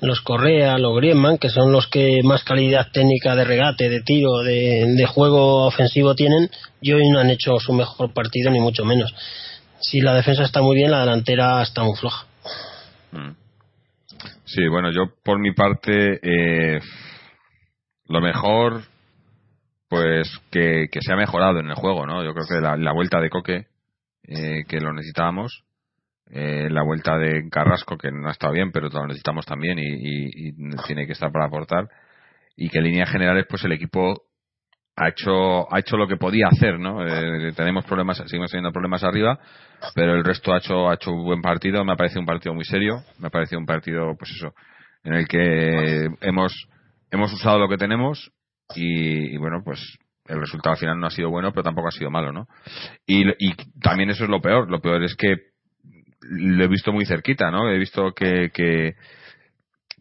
los Correa, los Griezmann, que son los que más calidad técnica de regate, de tiro, de, de juego ofensivo tienen, y hoy no han hecho su mejor partido, ni mucho menos. Si la defensa está muy bien, la delantera está muy floja. Mm. Sí, bueno, yo por mi parte, eh, lo mejor, pues que, que se ha mejorado en el juego, ¿no? Yo creo que la, vuelta de Coque, eh, que lo necesitábamos, eh, la vuelta de Carrasco, que no ha estado bien, pero lo necesitamos también y, y, y tiene que estar para aportar, y que en líneas generales, pues el equipo ha hecho ha hecho lo que podía hacer no eh, tenemos problemas seguimos teniendo problemas arriba pero el resto ha hecho ha hecho un buen partido. Me ha parecido un partido muy serio. Me ha parecido un partido pues eso en el que hemos hemos usado lo que tenemos y, bueno pues el resultado al final no ha sido bueno pero tampoco ha sido malo no y, y también eso es lo peor. Lo peor es que lo he visto muy cerquita no he visto que, que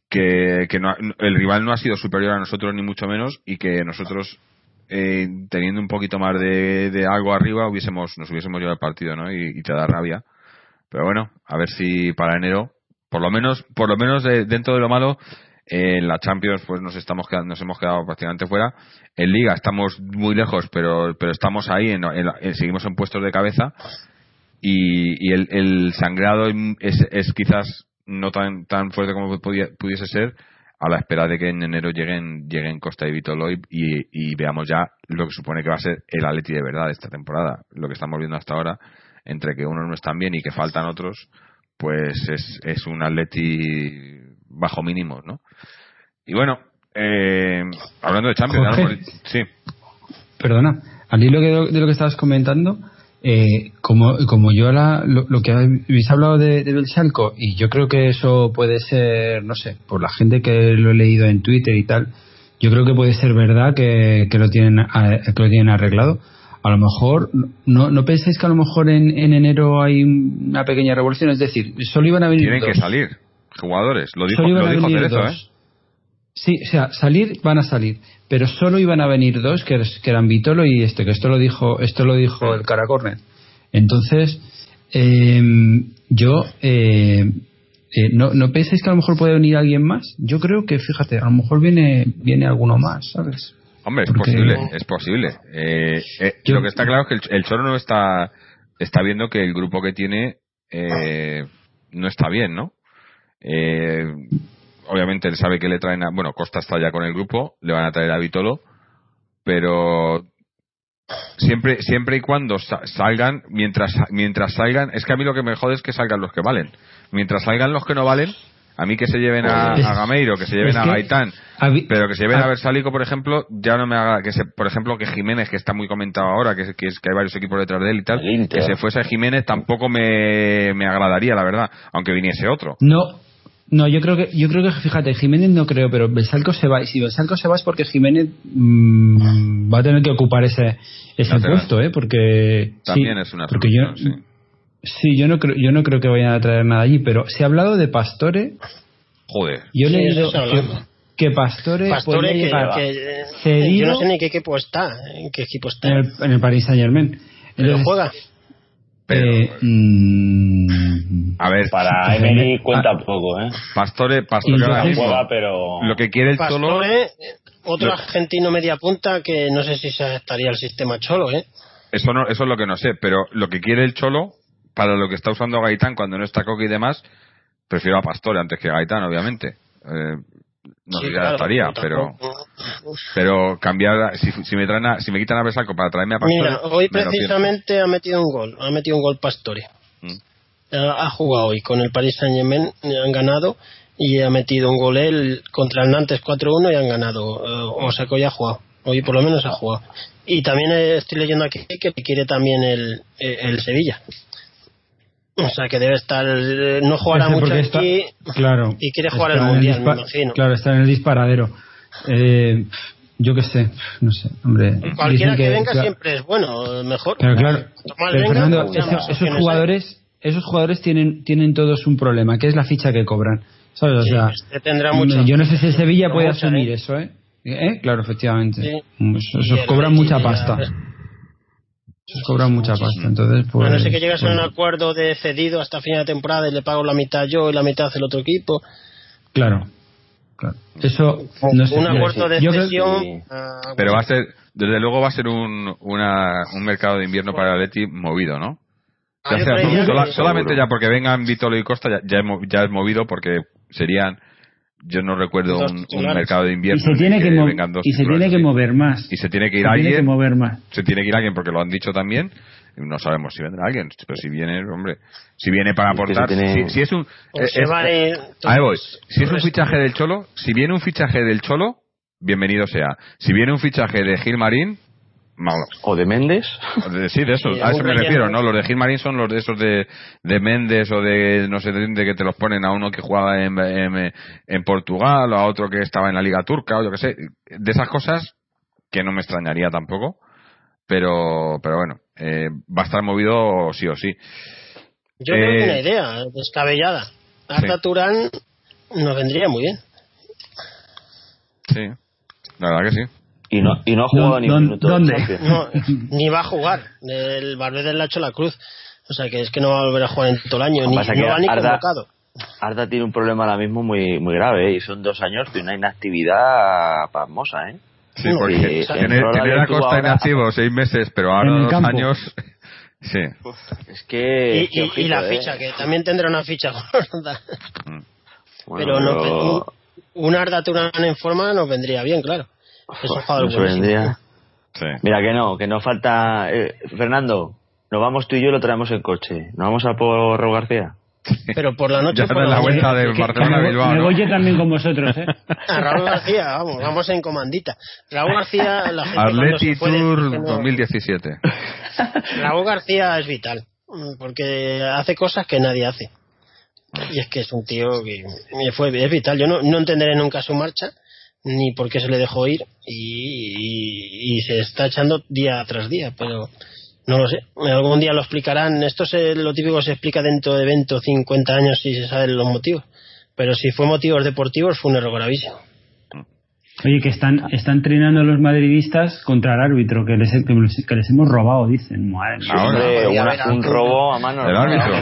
que, que no, el rival no ha sido superior a nosotros ni mucho menos y que nosotros eh, teniendo un poquito más de, algo arriba hubiésemos nos hubiésemos llevado el partido no y, y, te da rabia. Pero bueno a ver si para enero por lo menos por lo menos de, dentro de lo malo en la Champions pues nos estamos quedando, nos hemos quedado prácticamente fuera en Liga estamos muy lejos pero pero estamos ahí en, en, seguimos en puestos de cabeza y, y el, el, sangrado es, es quizás no tan tan fuerte como podía, pudiese ser a la espera de que en enero lleguen lleguen Costa y Vitolo y, y, veamos ya lo que supone que va a ser el Atleti de verdad esta temporada. Lo que estamos viendo hasta ahora, entre que unos no están bien y que faltan otros, pues es, es un Atleti bajo mínimos, ¿no? Y bueno, eh, hablando de Champions, Jorge, sí. Perdona, al hilo de lo que estabas comentando, eh, como, como yo la, lo, lo, que habéis hablado de, de Belchalco, y yo creo que eso puede ser, no sé, por la gente que lo he leído en Twitter y tal, yo creo que puede ser verdad que, que lo, tienen, que lo tienen arreglado. A lo mejor, ¿no, no pensáis que a lo mejor en, en enero hay una pequeña revolución? Es decir, solo iban a venir. Tienen dos. que salir jugadores, lo dijo, lo dijo Cerezo, ¿eh? Sí, o sea, salir van a salir, pero solo iban a venir dos, que, eran Vitolo y este, que esto lo dijo, esto lo dijo el Caracornet. Entonces, eh, yo, eh, eh, ¿no, ¿no pensáis que a lo mejor puede venir alguien más? Yo creo que, fíjate, a lo mejor viene, viene alguno más, ¿sabes? Hombre, es Porque... posible, es posible. Eh, eh, yo, lo que está claro es que el, el, Choro no está, está viendo que el grupo que tiene eh, no está bien, ¿no? Eh, obviamente él sabe que le traen a, bueno, Costa está ya con el grupo, le van a traer a Vitolo, pero siempre siempre y cuando salgan, mientras mientras salgan, es que a mí lo que me jode es que salgan los que valen. Mientras salgan los que no valen, A mí que se lleven a, a Gameiro, que se lleven es a Gaitán, pero que se lleven ah. a Bersalico, por ejemplo, ya no me haga, que se, por ejemplo, que Jiménez, que está muy comentado ahora, que, es- que, es- que hay varios equipos detrás de él y tal, que se fuese Jiménez tampoco me, me agradaría, la verdad, aunque viniese otro. No, no, yo creo que, yo creo que, fíjate, Jiménez no creo, pero Belsalco se va. Y si Belsalco se va es porque Jiménez mm, va a tener que ocupar ese, ese puesto, ¿eh? Porque. También sí, es una porque yo, sí. sí, yo no creo, yo no creo que vayan a traer nada allí, pero se ha hablado de Pastore. Joder. Yo he Sí, leído que, Pastore, Pastore, podría que, llegar que, cedido yo no sé ni qué equipo está, en qué equipo está. en el, en el Paris Saint Germain. pero juega. Pero- eh, mm, A ver, Para Emery cuenta poco, ¿eh? Pastore, Pastore ahora mismo, Juega, pero... lo que quiere el Cholo, Pastore, eh, otro Lo- argentino media punta que no sé si se adaptaría al sistema cholo, ¿eh? eso no, eso es lo que no sé, pero lo que quiere el Cholo, para lo que está usando Gaitán cuando no está Coque y demás, prefiero a Pastore antes que a Gaitán, obviamente. Eh, no Sí, sé si claro, adaptaría, pero, pero cambiar, si, si me traen a- si me quitan a Besalco para traerme a Pastore, Mira, hoy precisamente ha metido un gol, ha metido un gol Pastore. pienso. Ha, ha jugado hoy con el Paris Saint Germain, han ganado y ha metido un gol él contra el Nantes 4-1 y han ganado. O sea que hoy ha jugado, hoy por lo menos ha jugado. Y también estoy leyendo aquí que quiere también el, el Sevilla. O sea que debe estar, eh, no jugará mucho está- aquí claro, y quiere jugar el Mundial, me imagino. Claro, está en el disparadero. Eh, yo qué sé, no sé, hombre. Cualquiera que, venga siempre es bueno, mejor. Pero claro, pero venga, Fernando, pues esos, hay. jugadores, esos jugadores tienen, tienen todos un problema, que es la ficha que cobran. ¿Sabes? O Sí, sea, este tendrá yo no sé si Sevilla puede mucha, asumir ¿eh? eso, ¿eh? ¿Eh? Claro, efectivamente. Sí. Eso- Y Esos cobran mucha pasta. Esos cobran mucha pasta. Entonces, pues. a no ser que llegas a un pues, acuerdo de cedido hasta final de temporada y le pago la mitad yo y la mitad el otro equipo. Claro. claro. Eso. No sé, un yo- acuerdo de cesión. sí. ah, Pero va a ser, desde luego va a ser un, una, un mercado de invierno para el Atleti movido, ¿no? Ah, Ya sea, sola- que- solamente ya porque vengan Vitolo y Costa ya, ya, ya es movido porque serían, yo no recuerdo un, mercado de Y invierno se tiene que, dos y se tiene que mover más. y se tiene que ir Se tiene que alguien mover más. se tiene que ir alguien porque lo han dicho también no sabemos si vendrá alguien pero si viene hombre si viene para aportar tiene- si, si es un eh, es- va a ir ahí voy. si es un fichaje del cholo si viene un fichaje del cholo bienvenido sea. Si viene un fichaje de Gilmarín O de Méndez. de- Sí, de esos, a eso me refiero, ¿no? Los de Gilmarín son los de esos de, de Méndez o de no sé de dónde que te los ponen a uno que jugaba en, en, en Portugal o a otro que estaba en la Liga Turca o yo que sé. De esas cosas que no me extrañaría tampoco, pero pero bueno, eh, va a estar movido sí o sí. Yo creo que Eh, una idea descabellada. Arda sí. Turán nos vendría muy bien. Sí, la verdad que sí. Y no, y no ha jugado ¿Dó- ni un minuto. de dónde? No, ni va a jugar. El Valverde le ha hecho la cruz. O sea que es que no va a volver a jugar en todo el año. Lo Ni, no va ni Arda- convocado. Arda tiene un problema ahora mismo muy muy grave, ¿eh? y son dos años de una inactividad pasmosa, ¿eh? Sí, No, porque y- tener, tener a Costa ahora- inactivo seis meses, pero ahora dos campo. años. Sí. Es que... Y, es que y- y ojito, la ¿eh? ficha, que también tendrá una ficha gorda. Bueno, pero no, pero- un, un Arda Turán en forma nos vendría bien, claro. Es un jugador no se buenísimo. vendría. sí. Mira que no, que no falta... eh, Fernando, nos vamos tú y yo y lo traemos en coche. ¿Nos vamos a por Raúl García? Pero por la noche Ya por la la vuelta mañana. de Que- Barcelona me, Bilbao. me ¿no? voy yo también con vosotros, ¿eh? A Raúl García, vamos, vamos en comandita. Raúl García, la gente Atleti puede Tour dice que no- 2017. Raúl García es vital, porque hace cosas que nadie hace. Y es que es un tío que fue, es vital. Yo no, no entenderé nunca su marcha, ni por qué se le dejó ir, y, y- se está echando día tras día, pero no lo sé. Algún día lo explicarán. Esto es lo típico se explica dentro de 20 o 50 años si se saben los motivos. Pero si fue motivos deportivos, fue un error gravísimo. Oye, que están, están entrenando los madridistas contra el árbitro, que les, que les, que les hemos robado, dicen. Madre mía. Hombre, una- un robo a mano. El ¿no? árbitro.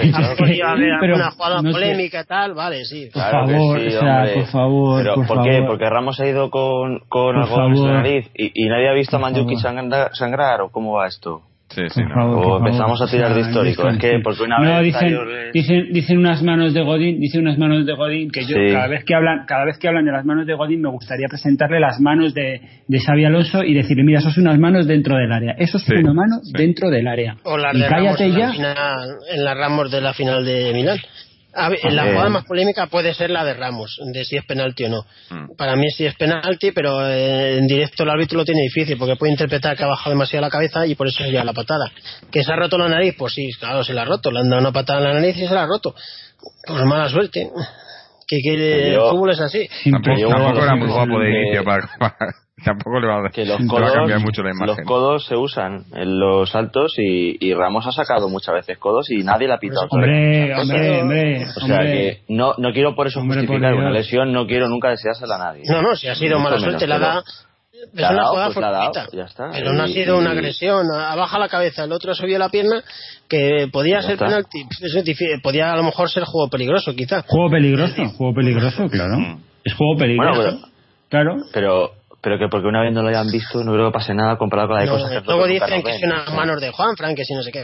Pero, alguna jugada no sé. polémica y tal, vale, sí. Por Claro favor, sí, o sea, por favor, Pero, por ¿por qué? favor. Porque Ramos ha ido con, con algo en favor. nariz y, y nadie ha visto a Por Manjuki favor. sangrar, sangrar o cómo va esto. Sí, sí, Por no. favor, O empezamos favor. a tirar de histórico, es que porque una no, vez dicen, el- dicen, dicen unas manos de Godín, dicen unas manos de Godín que yo Sí. cada vez que hablan, cada vez que hablan de las manos de Godín me gustaría presentarle las manos de, de Xavi Alonso y decirle, mira, eso es unas manos dentro del área, eso es Sí, una mano sí. dentro del área. O las y de Ramos cállate en ya. la, final, en la Ramos de la final de Milán. A ver, la jugada más polémica puede ser la de Ramos, de si es penalti o no. Mm. Para mí sí es penalti, pero eh, en directo el árbitro lo tiene difícil, porque puede interpretar que ha bajado demasiado la cabeza y por eso se lleva la patada. ¿Que se ha roto la nariz? Pues sí, claro, se la ha roto. Le han dado una patada en la nariz y se la ha roto. Pues mala suerte. Que quiere, Yo- el fútbol es así. Tampoco, tampoco era muy guapo de inicio para, para- tampoco le va a, que los le va a codos, cambiar mucho la los imagen. codos se usan en los saltos y, y Ramos ha sacado muchas veces codos y nadie le ha pitado. Hombre, Pues hombre, hombre. O sea hombre. que no, no quiero por eso Hombre, por justificar una lesión, no quiero nunca deseársela a nadie. No, no, si ha sido mala suerte, la da. Es Le ha una dado, jugada pues fortuita. ya está. Pero no ha Y- sido una agresión. Ha bajado la cabeza, el otro ha subido la pierna, que podía ser está. penalti. Eso es difícil. Podía a lo mejor ser juego peligroso, quizá. Juego peligroso, juego peligroso, claro. Mm. Es juego peligroso. Bueno, Claro. Pero, pero que porque una vez no lo hayan visto, no creo que pase nada comparado con la de No, cosas que luego dicen que son unas manos de Juan Frank, que si no sé qué.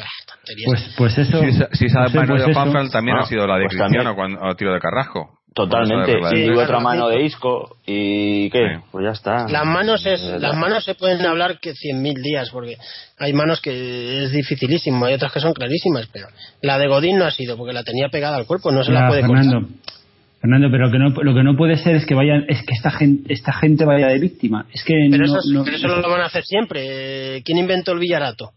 Pues, pues eso. Si, esa- si esa no sé, mano pues de eso. Juanfran también ha sido la de pues Cristiano también. cuando a tiro de Carrasco. Totalmente. Y Sí, otra mano de Isco y ¿qué? Sí. Pues ya está. Las manos es, las la- manos se pueden hablar que cien mil días, porque hay manos que es dificilísimo, hay otras que son clarísimas, pero la de Godín no ha sido, porque la tenía pegada al cuerpo, no se la puede Fernando. cortar. Fernando, pero lo que no, lo que no puede ser es que vayan, es que esta gente, esta gente vaya de víctima. Es que Pero, no, eso, es- no- pero eso lo van a hacer siempre. Eh, ¿Quién inventó el villarato?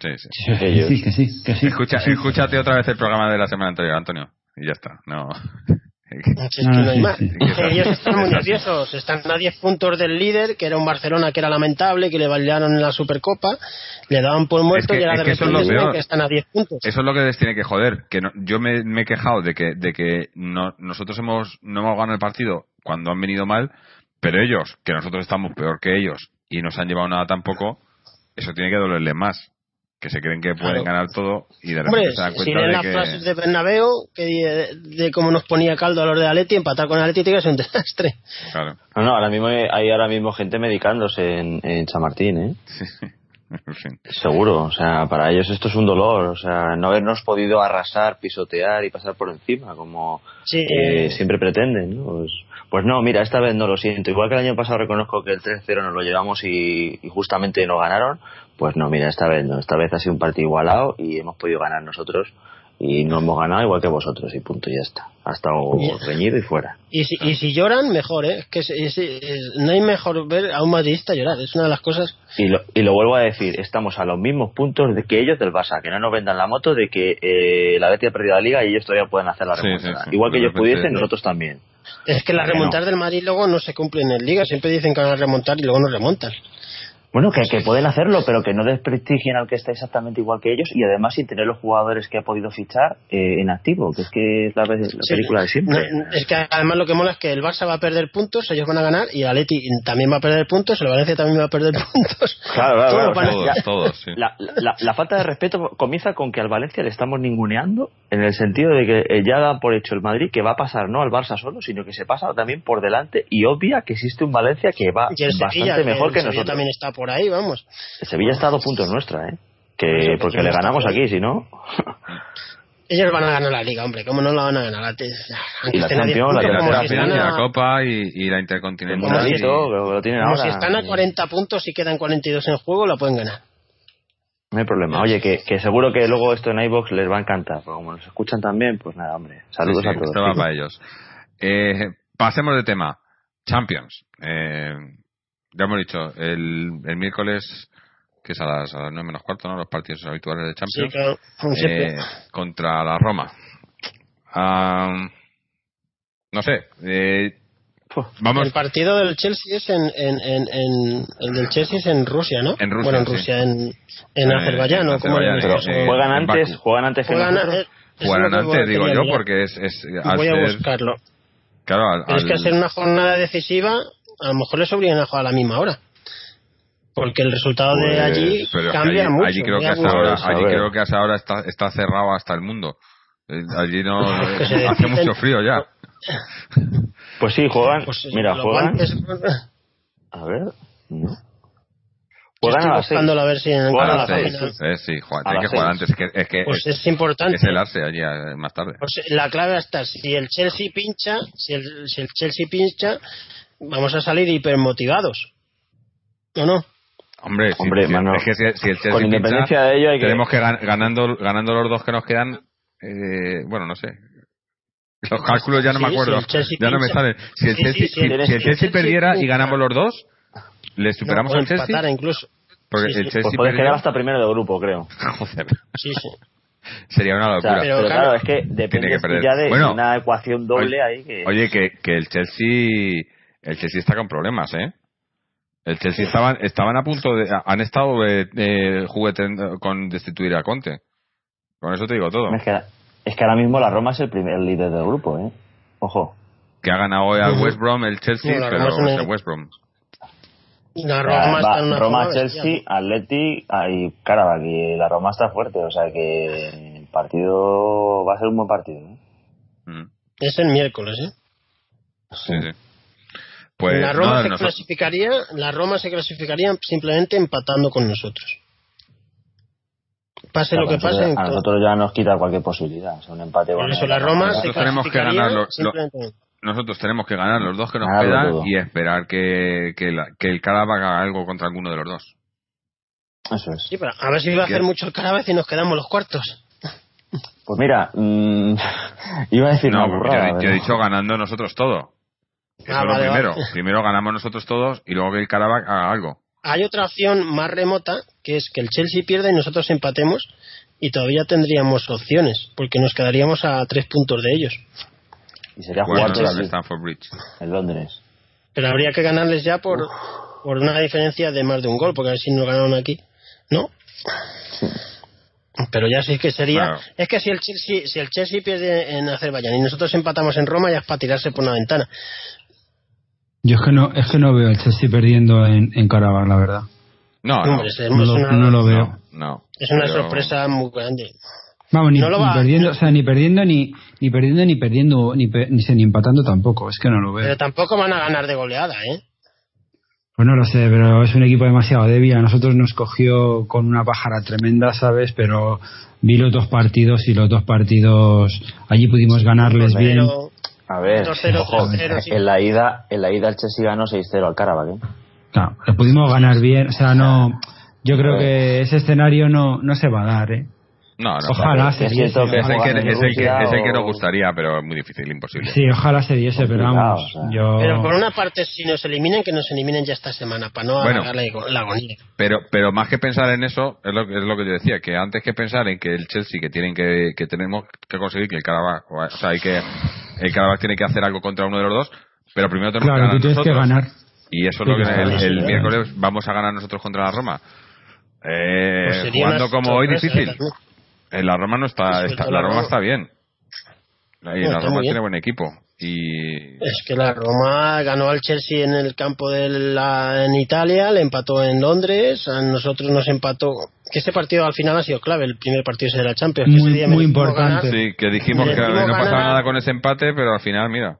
Sí, sí. Sí, que sí, que sí. Escucha, que. Escúchate otra vez el programa de la semana anterior, Antonio. Y ya está. No. Si es que Ah, no hay más. Ellos están muy nerviosos. Están a 10 puntos del líder, que era un Barcelona que era lamentable, que le bailaron en la Supercopa, le daban por muerto Es que- y ahora es de que eso es lo repente que están a 10 puntos. Eso es lo que les tiene que joder. Que no- yo me, me he quejado de que, de que no- nosotros hemos, no hemos ganado el partido cuando han venido mal, pero ellos, que nosotros estamos peor que ellos y no se han llevado nada tampoco, eso tiene que dolerles más. Que se creen que pueden Claro. ganar todo y de repente Hombre, se dan si cuenta leen de las que. frases de Bernabéu, que de, de cómo nos ponía caldo a los de Atleti, empatar con que ser un desastre. Claro. No, no, ahora mismo hay hay ahora mismo gente medicándose en, en Chamartín, ¿eh? En fin. Seguro, o sea, para ellos esto es un dolor, o sea, no habernos podido arrasar, pisotear y pasar por encima, como Sí, eh, eh, siempre pretenden, ¿no? Pues, pues no, mira, esta vez no lo siento. Igual que el año pasado reconozco que el 3-0 nos lo llevamos y, y justamente no ganaron, pues no, mira, esta vez no. Esta vez ha sido un partido igualado y hemos podido ganar nosotros y no hemos ganado igual que vosotros y punto, ya está. Ha estado reñido y fuera. Y si, y si lloran, mejor, ¿eh? Es que no hay mejor ver a un madridista llorar. Es una de las cosas. Y lo, y lo vuelvo a decir, estamos a los mismos puntos de que ellos del Barça, que no nos vendan la moto de que eh, la Betis ha perdido la liga y ellos todavía pueden hacer la remontada. sí, sí. Igual que ellos pudiesen, nosotros también. Es que las Que no. remontadas del Madrid luego no se cumplen en Liga. Siempre dicen que van a remontar y luego no remontan. Bueno, que, que pueden hacerlo, pero que no desprestigien al que está exactamente igual que ellos y además sin tener los jugadores que ha podido fichar eh, en activo, que es que es la, la Sí. película de siempre. No, Es que además lo que mola es que el Barça va a perder puntos, ellos van a ganar y el Atleti también va a perder puntos, el Valencia también va a perder puntos. Claro, claro, Todos claro, Todos, todos, sí. La, la- la falta de respeto comienza con que al Valencia le estamos ninguneando en el sentido de que eh, ya da por hecho el Madrid que va a pasar no al Barça solo, sino que se pasa también por delante y obvia que existe un Valencia que va Y el Sevilla, bastante mejor el que nosotros. también está por ahí, vamos. Sevilla está a dos puntos nuestra, ¿eh? Que, Por porque le ganamos por aquí, si no. Ellos van a ganar la Liga, hombre, ¿cómo no la van a ganar? Y la estén a 10 Champions, la puntos, Y la como si Champions, la a- Copa y, y la Intercontinental. y- que lo tienen como ahora. si están a 40 puntos y quedan 42 en juego, la pueden ganar. No hay problema. Oye, que, que seguro que luego esto en iBox les va a encantar. Porque como nos escuchan también, pues nada, hombre. Saludos Sí, sí, a todos. esto va para ellos. Eh, pasemos de tema. Champions. Eh, ya hemos dicho, el, el miércoles, que es a las, a las 9 menos cuarto, ¿no? Los partidos habituales de Sí, Champions. claro, como siempre. eh, contra la Roma. Ah, no sé. Eh, vamos. El partido del Chelsea es en, en, en, en- el del Chelsea es en Rusia, ¿no? En Rusia, Bueno, en sí. Rusia, en, en Eh, Azerbaiyán, ¿no? ¿Cómo Azerbaiyán, Pero eh, juegan antes, juegan antes que Juegan- nosotros. eh, que antes, digo yo, porque es. Voy a buscarlo. Claro, al- Pero es que al- ser una jornada decisiva, a lo mejor les obligan a jugar a la misma hora. Porque el resultado de Pues, allí cambia allí, mucho. allí creo que hasta pues, ahora, a allí ver. creo que hasta ahora está, está cerrado hasta el mundo. Eh, Allí no Es que se hace mucho frío ya. Pues sí, juegan. pues, mira, juegan. guantes- A ver. No. Juegan estoy a las seis. buscándolo a ver si Juegan A las seis. Eh, sí, juega- A tiene que jugar antes. Es que, es, que Pues es, es importante. es helarse allí eh, más tarde. Pues la clave está, si el Chelsea pincha, si el, si el Chelsea pincha, vamos a salir hipermotivados. ¿O no? Hombre, Hombre, si- mano, es que si, si el Chelsea Con pincha, independencia de ello hay que. tenemos que gan- ganando, ganando los dos que nos quedan, eh, bueno, no sé. Los cálculos ya no Sí, me acuerdo. si ya no me salen. Si el Chelsea, sí, el- perdiera y ganamos los dos, ¿le superamos No, al Chelsea? empatar incluso. Porque Sí, el. Chelsea Pues puedes quedar hasta primero de grupo, creo. Joder, Sí, sí. sería una O sea, locura. pero, Pero claro, es que depende ya de Bueno, una ecuación doble oye, ahí que... Oye, que, que el Chelsea el Chelsea está con problemas, ¿eh? El Chelsea estaban estaban a punto de han estado eh, eh, jugueteando con destituir a Conte. Con eso te digo todo. Es que, es que ahora mismo la Roma es el primer líder del grupo, ¿eh? Ojo. Que ha ganado hoy al. West Brom el Chelsea, No, pero es el West Brom. La Roma va está en una Roma, Chelsea. Atleti y Karabakh. Y la Roma está fuerte, o sea que el partido va a ser un buen partido. ¿eh? Mm, Es el miércoles, ¿eh? sí, sí. Pues la Roma se nosotros- clasificaría, la Roma se clasificaría simplemente empatando con nosotros. Pase lo que pase, a nosotros- ya nos quita cualquier posibilidad. O sea, un empate por bueno, eso la Roma se Nosotros tenemos que ganar lo- lo- simplemente- nosotros tenemos que ganar los dos que nos quedan todo. y esperar que, que, la- que el Karabakh haga algo contra alguno de los dos. Eso es. Sí, pero a ver si va a hacer mucho el Carabez y nos quedamos los cuartos. Pues mira, mm, iba a decir No, una burrada. yo, yo he dicho ganando nosotros todo. Eso Ah, es lo vale, primero. vale. Primero ganamos nosotros todos y luego que el Karabakh haga algo. Hay otra opción más remota, que es que el Chelsea pierda y nosotros empatemos y todavía tendríamos opciones, porque nos quedaríamos a tres puntos de ellos. Y sería Bueno, jugar en Chelsea Stamford Bridge. en Londres. Pero habría que ganarles ya por, por una diferencia de más de un gol, porque a ver si nos ganaron aquí. ¿No? Pero ya sí que sería. Claro. Es que si el Chelsea, si el Chelsea pierde en Azerbaiyán y nosotros empatamos en Roma, ya es para tirarse por una ventana. Yo es que no, es que no veo el Chelsea perdiendo en, en Karabakh, la verdad. No, no. Es, No es lo, una, no lo veo. no. es una Pero- sorpresa muy grande. Vamos, ni, No lo ni va- perdiendo, o sea, ni perdiendo ni, ni perdiendo ni perdiendo ni, pe- ni, ni empatando tampoco, es que no lo veo. Pero tampoco van a ganar de goleada, ¿eh? Pues no lo sé, pero es un equipo demasiado débil. A nosotros nos cogió con una pájara tremenda, ¿sabes? Pero vi los dos partidos y los dos partidos allí pudimos ganarles bien. Pero A ver, 2-0, ojo, 3-0, sí. en la ida, en la ida el Chelsea ganó 6-0 al Karabakh, ¿eh? Claro, le pudimos ganar bien. O sea, no. Yo creo que ese escenario no, no se va a dar, ¿eh? No, no. Ojalá Es se diese. Es el que, es el que, Rusia es el que o- nos gustaría, pero es muy difícil, imposible. Sí, ojalá se diese, pero vamos. o sea. Yo... Pero por una parte, si nos eliminen, que nos eliminen ya esta semana, para no Bueno. la, la agonía. Pero, pero más que pensar en eso, es lo, que- es lo que yo decía, que antes que pensar en que el Chelsea, que tienen que, que tenemos que conseguir que el Karabakh, o sea, hay que, el Karabakh tiene que hacer algo contra uno de los dos, pero primero tenemos Claro, que ganar tú tienes que nosotros. ganar. Y eso es lo que Claro, el, sí, el sí. miércoles vamos a ganar nosotros contra la Roma. Eh, Pues jugando como hoy difícil. ¿eh? la Roma no está, está- la Roma está bien. Y Bueno, la Roma tiene buen equipo. Y Es que la Roma ganó al Chelsea en el campo de la, en Italia, le empató en Londres, a nosotros nos empató. Que ese partido al final ha sido clave, el primer partido de la Champions. que Muy- ese día muy merecimos importante. ganar. sí, que dijimos que no pasaba ganar- nada con ese empate, pero al final, mira,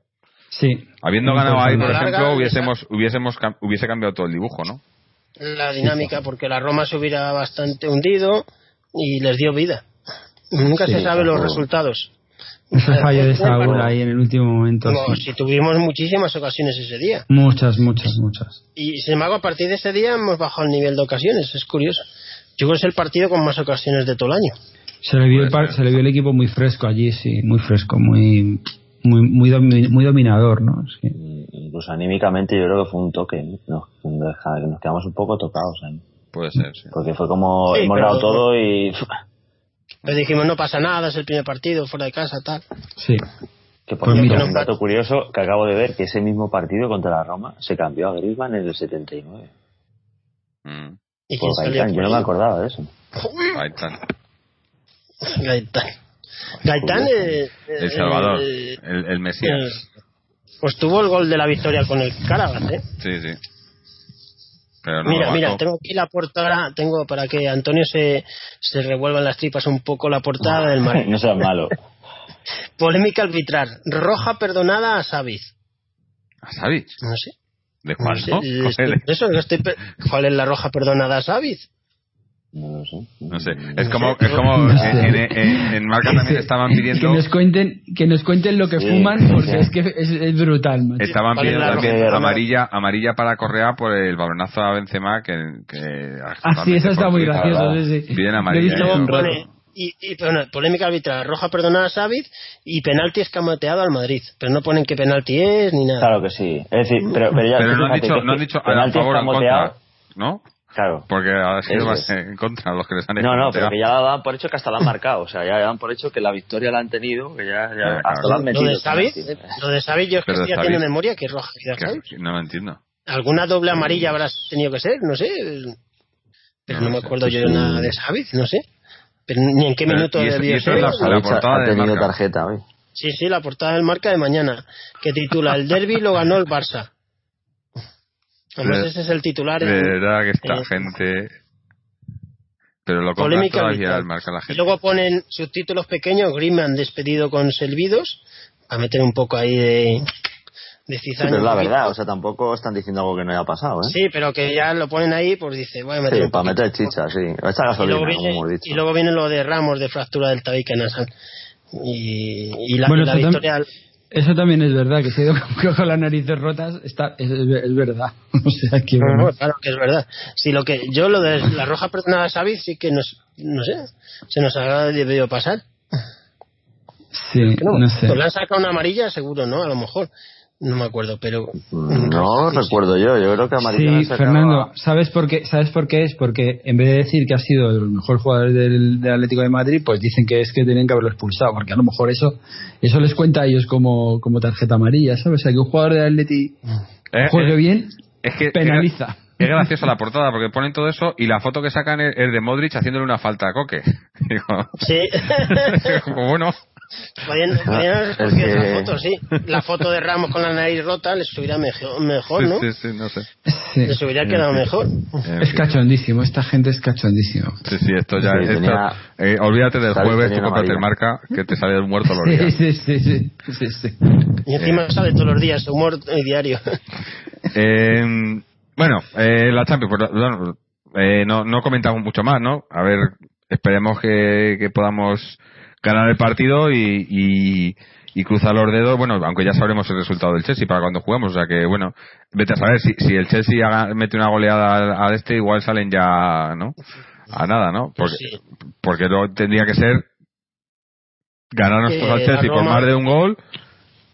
Sí. habiendo Muy ganado ahí, por. Larga, ejemplo, hubiésemos, hubiésemos, hubiese cambiado todo el dibujo, ¿no? La dinámica, porque la Roma se hubiera bastante hundido y les dio vida. Nunca Sí, se sabe los resultados. Ese fallo de Bueno, Saúl ahí en el último momento. No, sí. si tuvimos muchísimas ocasiones ese día. Muchas, muchas, muchas. Y sin embargo, a partir de ese día hemos bajado el nivel de ocasiones. Es curioso. Yo creo que es el partido con más ocasiones de todo el año. Se le vio, el, ser. se le vio el equipo muy fresco allí, sí, muy fresco, muy muy muy, domi- muy dominador, ¿no? Sí. Incluso anímicamente yo creo que fue un toque, ¿no? Nos, nos quedamos un poco tocados ahí. Puede ser, sí. Porque fue como Sí, hemos dado todo y Le dijimos, no pasa nada, es el primer partido, fuera de casa, tal. Sí. que por Pues cierto, mira. un dato curioso que acabo de ver que ese mismo partido contra la Roma se cambió a Griezmann en el 79. Mm, ¿Y Por quién salió Gaitán, yo no me acordaba de eso. está. Gaitán. Gaitán, eh, El Salvador, eh, el, el Mesías. eh, pues tuvo el gol de la victoria con el Carabas, ¿eh? Sí, sí. Pero no mira, mira, tengo aquí la portada, tengo para que Antonio se, se revuelvan las tripas un poco la portada del mar. no seas malo. Polémica arbitral. Roja perdonada a Saviz. ¿A Savic? No sé. ¿De No sé, no? estoy- eso, estoy pe- ¿Cuál es la roja perdonada a Saviz? No lo sé. No sé. Es como, es como en, en, en- Marca también estaban Que pidiendo, nos cuenten, que nos cuenten lo que Sí, fuman, porque sí. es que es, es brutal, macho. estaban ¿Cuál es pidiendo también amarilla, amarilla para Correa por el balonazo a Benzema que, que Ah, sí, eso está muy gracioso, sí, sí. He amarilla. y, y bueno, polémica arbitral, roja perdonada a Savic y penalti escamoteado al Madrid. Pero no ponen qué penalti es ni nada. Claro que sí. Es decir, pero, pero ya, Pero no han dicho, que no han dicho a penalti favor o en contra, ¿no? Claro. Porque ha sido Eso más es. en contra los que les han No, no, pero que ya dan por hecho que hasta la han marcado. O sea, ya dan por hecho que la victoria la han tenido, que ya, ya Ah, hasta claro. la han Lo metido. de Savic, penalti. lo de Savic yo es que Pero estoy Savic- haciendo memoria que roja que Que- que no lo entiendo. ¿Alguna doble amarilla habrás tenido que ser? No sé. Pero No no, me acuerdo yo de nada de Savic, no sé. Pero ni en qué Pero, minuto debió ser. es la- la ha- portada ha de tenido marca. tarjeta hoy. Sí, sí, la portada del marca de mañana, que titula El derby lo ganó el Barça. Además, De- ese es el titular. De en- verdad que esta eh, gente... Pero lo compra Polémica todavía el marca la Y gente. luego ponen subtítulos pequeños, Griezmann despedido con Selvidos, para meter un poco ahí de, de Sí, cizaña. pero es la verdad, o sea, tampoco están diciendo algo que no haya pasado, ¿eh? Sí, pero que ya lo ponen ahí, pues dice, voy a meter Sí, un para meter chicha, sí. Esta y gasolina, luego, como viene, hemos dicho. y luego viene lo de Ramos de fractura del tabique nasal. Y, y la, Bueno, y la victoria... Eso también es verdad, que se ha ido con, con las narices rotas, está, es, es verdad. O sea que No, bueno. no, claro que es verdad. Sí, lo que yo lo de la roja perdonada a Xavi sí que nos, no sé, se nos ha debido pasar. Sí, no, no sé. Pues le han sacado una amarilla, seguro, ¿no? A lo mejor. No me acuerdo, pero. No Sí, sí. recuerdo yo, yo creo que Amarilla le Sí, sacaba- Fernando, ¿sabes por qué? ¿Sabes por qué es? Porque en vez de decir que ha sido el mejor jugador del, del Atlético de Madrid, pues dicen que es que tenían que haberlo expulsado, porque a lo mejor eso eso les cuenta a ellos como, como tarjeta amarilla, ¿sabes? O sea, que un jugador del Atleti Eh, juegue eh, bien, es que penaliza. Es graciosa la portada porque ponen todo eso y la foto que sacan es, de Modric haciéndole una falta a Coque. Digo, Sí. como bueno. esa foto, sí. La foto de Ramos con la nariz rota les hubiera mejor, mejor ¿no? Sí, sí, no sé. Sí. Les hubiera quedado mejor. Es cachondísimo, esta gente es cachondísimo. Sí, sí, esto ya. Sí, esto- tenía- eh, olvídate del jueves, tu tenía una copa te amarilla. marca que te sale el muerto los días. sí, sí, sí, sí, sí. Y encima sale todos los días, humor eh, diario. Eh, bueno, eh, la Champions, pues, bueno, eh, no, no comentamos mucho más, ¿no? A ver, esperemos que, que podamos ganar el partido y, y, y cruzar los dedos, bueno, aunque ya sabremos el resultado del Chelsea para cuando juguemos, o sea que, bueno, vete a saber, si, si el Chelsea haga- mete una goleada al, este, igual salen ya, ¿no? A nada, ¿no? Porque, Sí. porque luego tendría que ser ganar nosotros Eh, al Chelsea por más de un gol.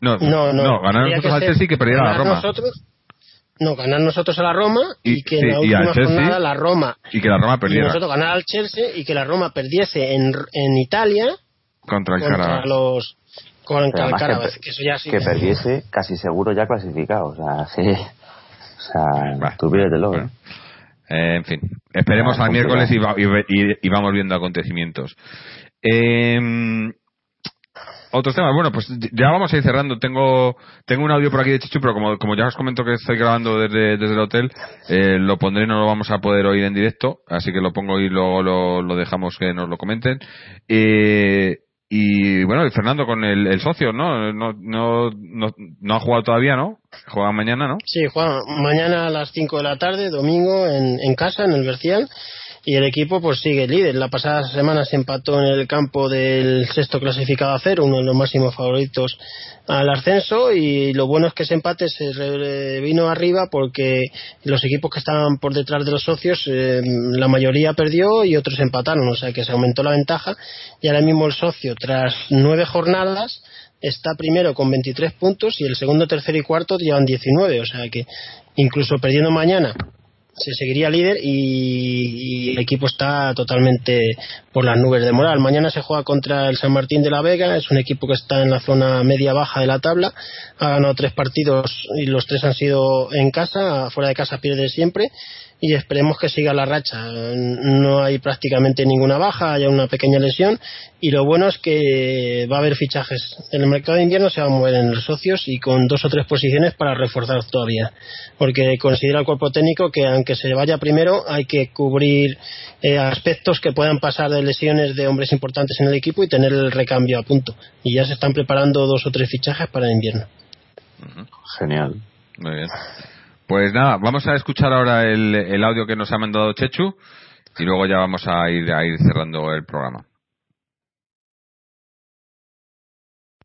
No, No, no. ganar Tendría nosotros al Chelsea que perdiera la ganar Roma. Nosotros, no, ganar nosotros a la Roma y, Y- que sí, en la última jornada la Roma Y que la Roma y perdiera nosotros ganar al Chelsea y que la Roma perdiese en, en Italia contra el contra los con Pero además Alcaraz, que, que eso ya sí que perdiese casi seguro ya clasificado. O sea, sí. O sea, Va. tú pídetelo, Bueno. ¿eh? Eh, en fin, esperemos Ah, al miércoles y, va- y ve- y- y vamos viendo acontecimientos. Eh, otros temas, bueno, pues ya vamos a ir cerrando. Tengo tengo un audio por aquí de Chichu, pero como, como ya os comento que estoy grabando desde, desde el hotel, eh, lo pondré, no lo vamos a poder oír en directo, así que lo pongo y luego lo, lo dejamos que nos lo comenten. Eh, y bueno, y Fernando con el, el socio, ¿no? No, no, no, no ha jugado todavía, ¿no? Juega mañana, ¿no? Sí, Juan, mañana a las 5 de la tarde, domingo, en, en casa, en el Bercial. Y el equipo pues sigue líder. La pasada semana se empató en el campo del sexto clasificado a cero, uno de los máximos favoritos al ascenso. Y lo bueno es que ese empate se vino arriba porque los equipos que estaban por detrás de los socios, eh, la mayoría perdió y otros empataron. O sea que se aumentó la ventaja. Y ahora mismo el socio, tras nueve jornadas, está primero con 23 puntos y el segundo, tercero y cuarto llevan 19. O sea que incluso perdiendo mañana se seguiría líder y, y el equipo está totalmente por las nubes de moral. Mañana se juega contra el San Martín de la Vega, es un equipo que está en la zona media-baja de la tabla, ha ganado tres partidos y los tres han sido en casa, fuera de casa pierde siempre y esperemos que siga la racha. No hay prácticamente ninguna baja, hay una pequeña lesión y lo bueno es que va a haber fichajes. En el mercado de invierno se va a mover en los socios y con dos o tres posiciones para reforzar todavía, porque considera el cuerpo técnico que aunque se vaya primero hay que cubrir eh, aspectos que puedan pasar de lesiones de hombres importantes en el equipo y tener el recambio a punto. Y ya se están preparando dos o tres fichajes para el invierno. Genial. Muy bien. Pues nada, vamos a escuchar ahora el, el audio que nos ha mandado Chechu y luego ya vamos a ir, a ir cerrando el programa.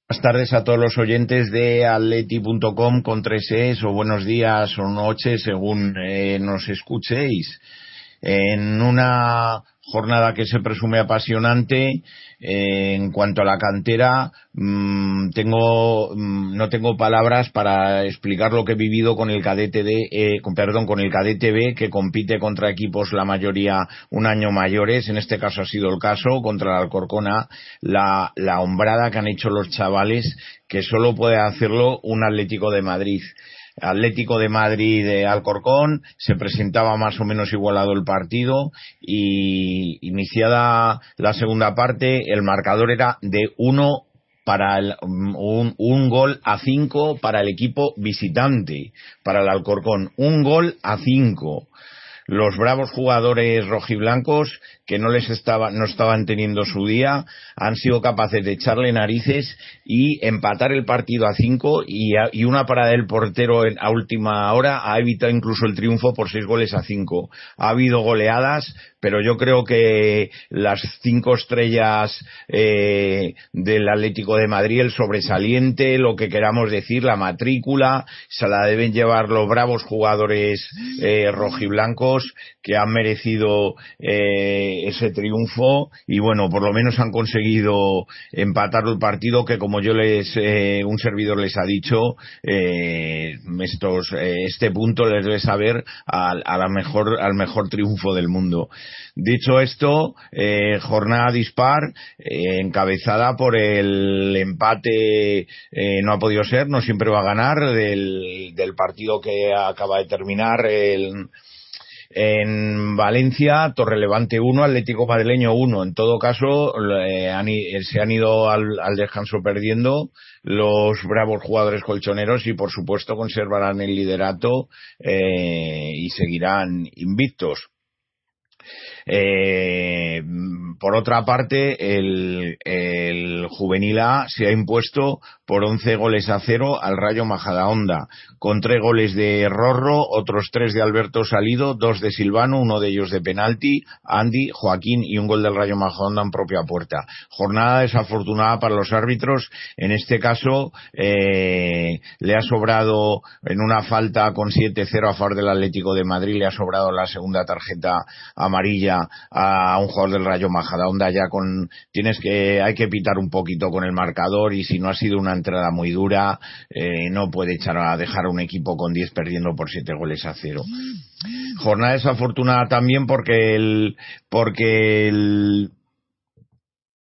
Buenas tardes a todos los oyentes de atleti.com con 3es o buenos días o noches según eh, nos escuchéis. En una jornada que se presume apasionante. Eh, en cuanto a la cantera, mm, tengo, mm, no tengo palabras para explicar lo que he vivido con el cadete de, eh, con, perdón, con el cadete B, que compite contra equipos la mayoría un año mayores. En este caso ha sido el caso contra la Alcorcona, la, la hombrada que han hecho los chavales, que solo puede hacerlo un Atlético de Madrid. Atlético de Madrid de Alcorcón, se presentaba más o menos igualado el partido y iniciada la segunda parte el marcador era de uno para el, un, un, gol a cinco para el equipo visitante, para el Alcorcón, un gol a cinco. Los bravos jugadores rojiblancos que no les estaba, no estaban teniendo su día han sido capaces de echarle narices y empatar el partido a cinco y, y una parada del portero en, a última hora ha evitado incluso el triunfo por seis goles a cinco. Ha habido goleadas, pero yo creo que las cinco estrellas eh, del Atlético de Madrid, el sobresaliente, lo que queramos decir, la matrícula, se la deben llevar los bravos jugadores eh, rojiblancos que han merecido eh, ese triunfo y bueno, por lo menos han conseguido empatar el partido que como yo les, eh, un servidor les ha dicho, eh, estos, eh, este punto les debe saber al, a la mejor, al mejor triunfo del mundo. Dicho esto, eh, jornada dispar, eh, encabezada por el empate, no ha podido ser, no siempre va a ganar, del, del partido que acaba de terminar el, en Valencia, Torrelevante 1, Atlético Madrileño 1. En todo caso, eh, se han ido al, descanso perdiendo los bravos jugadores colchoneros y, por supuesto, conservarán el liderato eh, y seguirán invictos. Eh, por otra parte, el, Juvenil A se ha impuesto por 11 goles a cero al Rayo Majadahonda, con tres goles de Rorro, otros tres de Alberto Salido, dos de Silvano, uno de ellos de penalti, Andy, Joaquín y un gol del Rayo Majadahonda en propia puerta. Jornada desafortunada para los árbitros. En este caso, eh, le ha sobrado en una falta con 7-0 a favor del Atlético de Madrid, le ha sobrado la segunda tarjeta amarilla a un jugador del Rayo Majadahonda ya con tienes que hay que pitar un poquito con el marcador y si no ha sido una entrada muy dura eh, no puede echar a dejar a un equipo con 10 perdiendo por 7 goles a cero. Jornada desafortunada también porque el porque el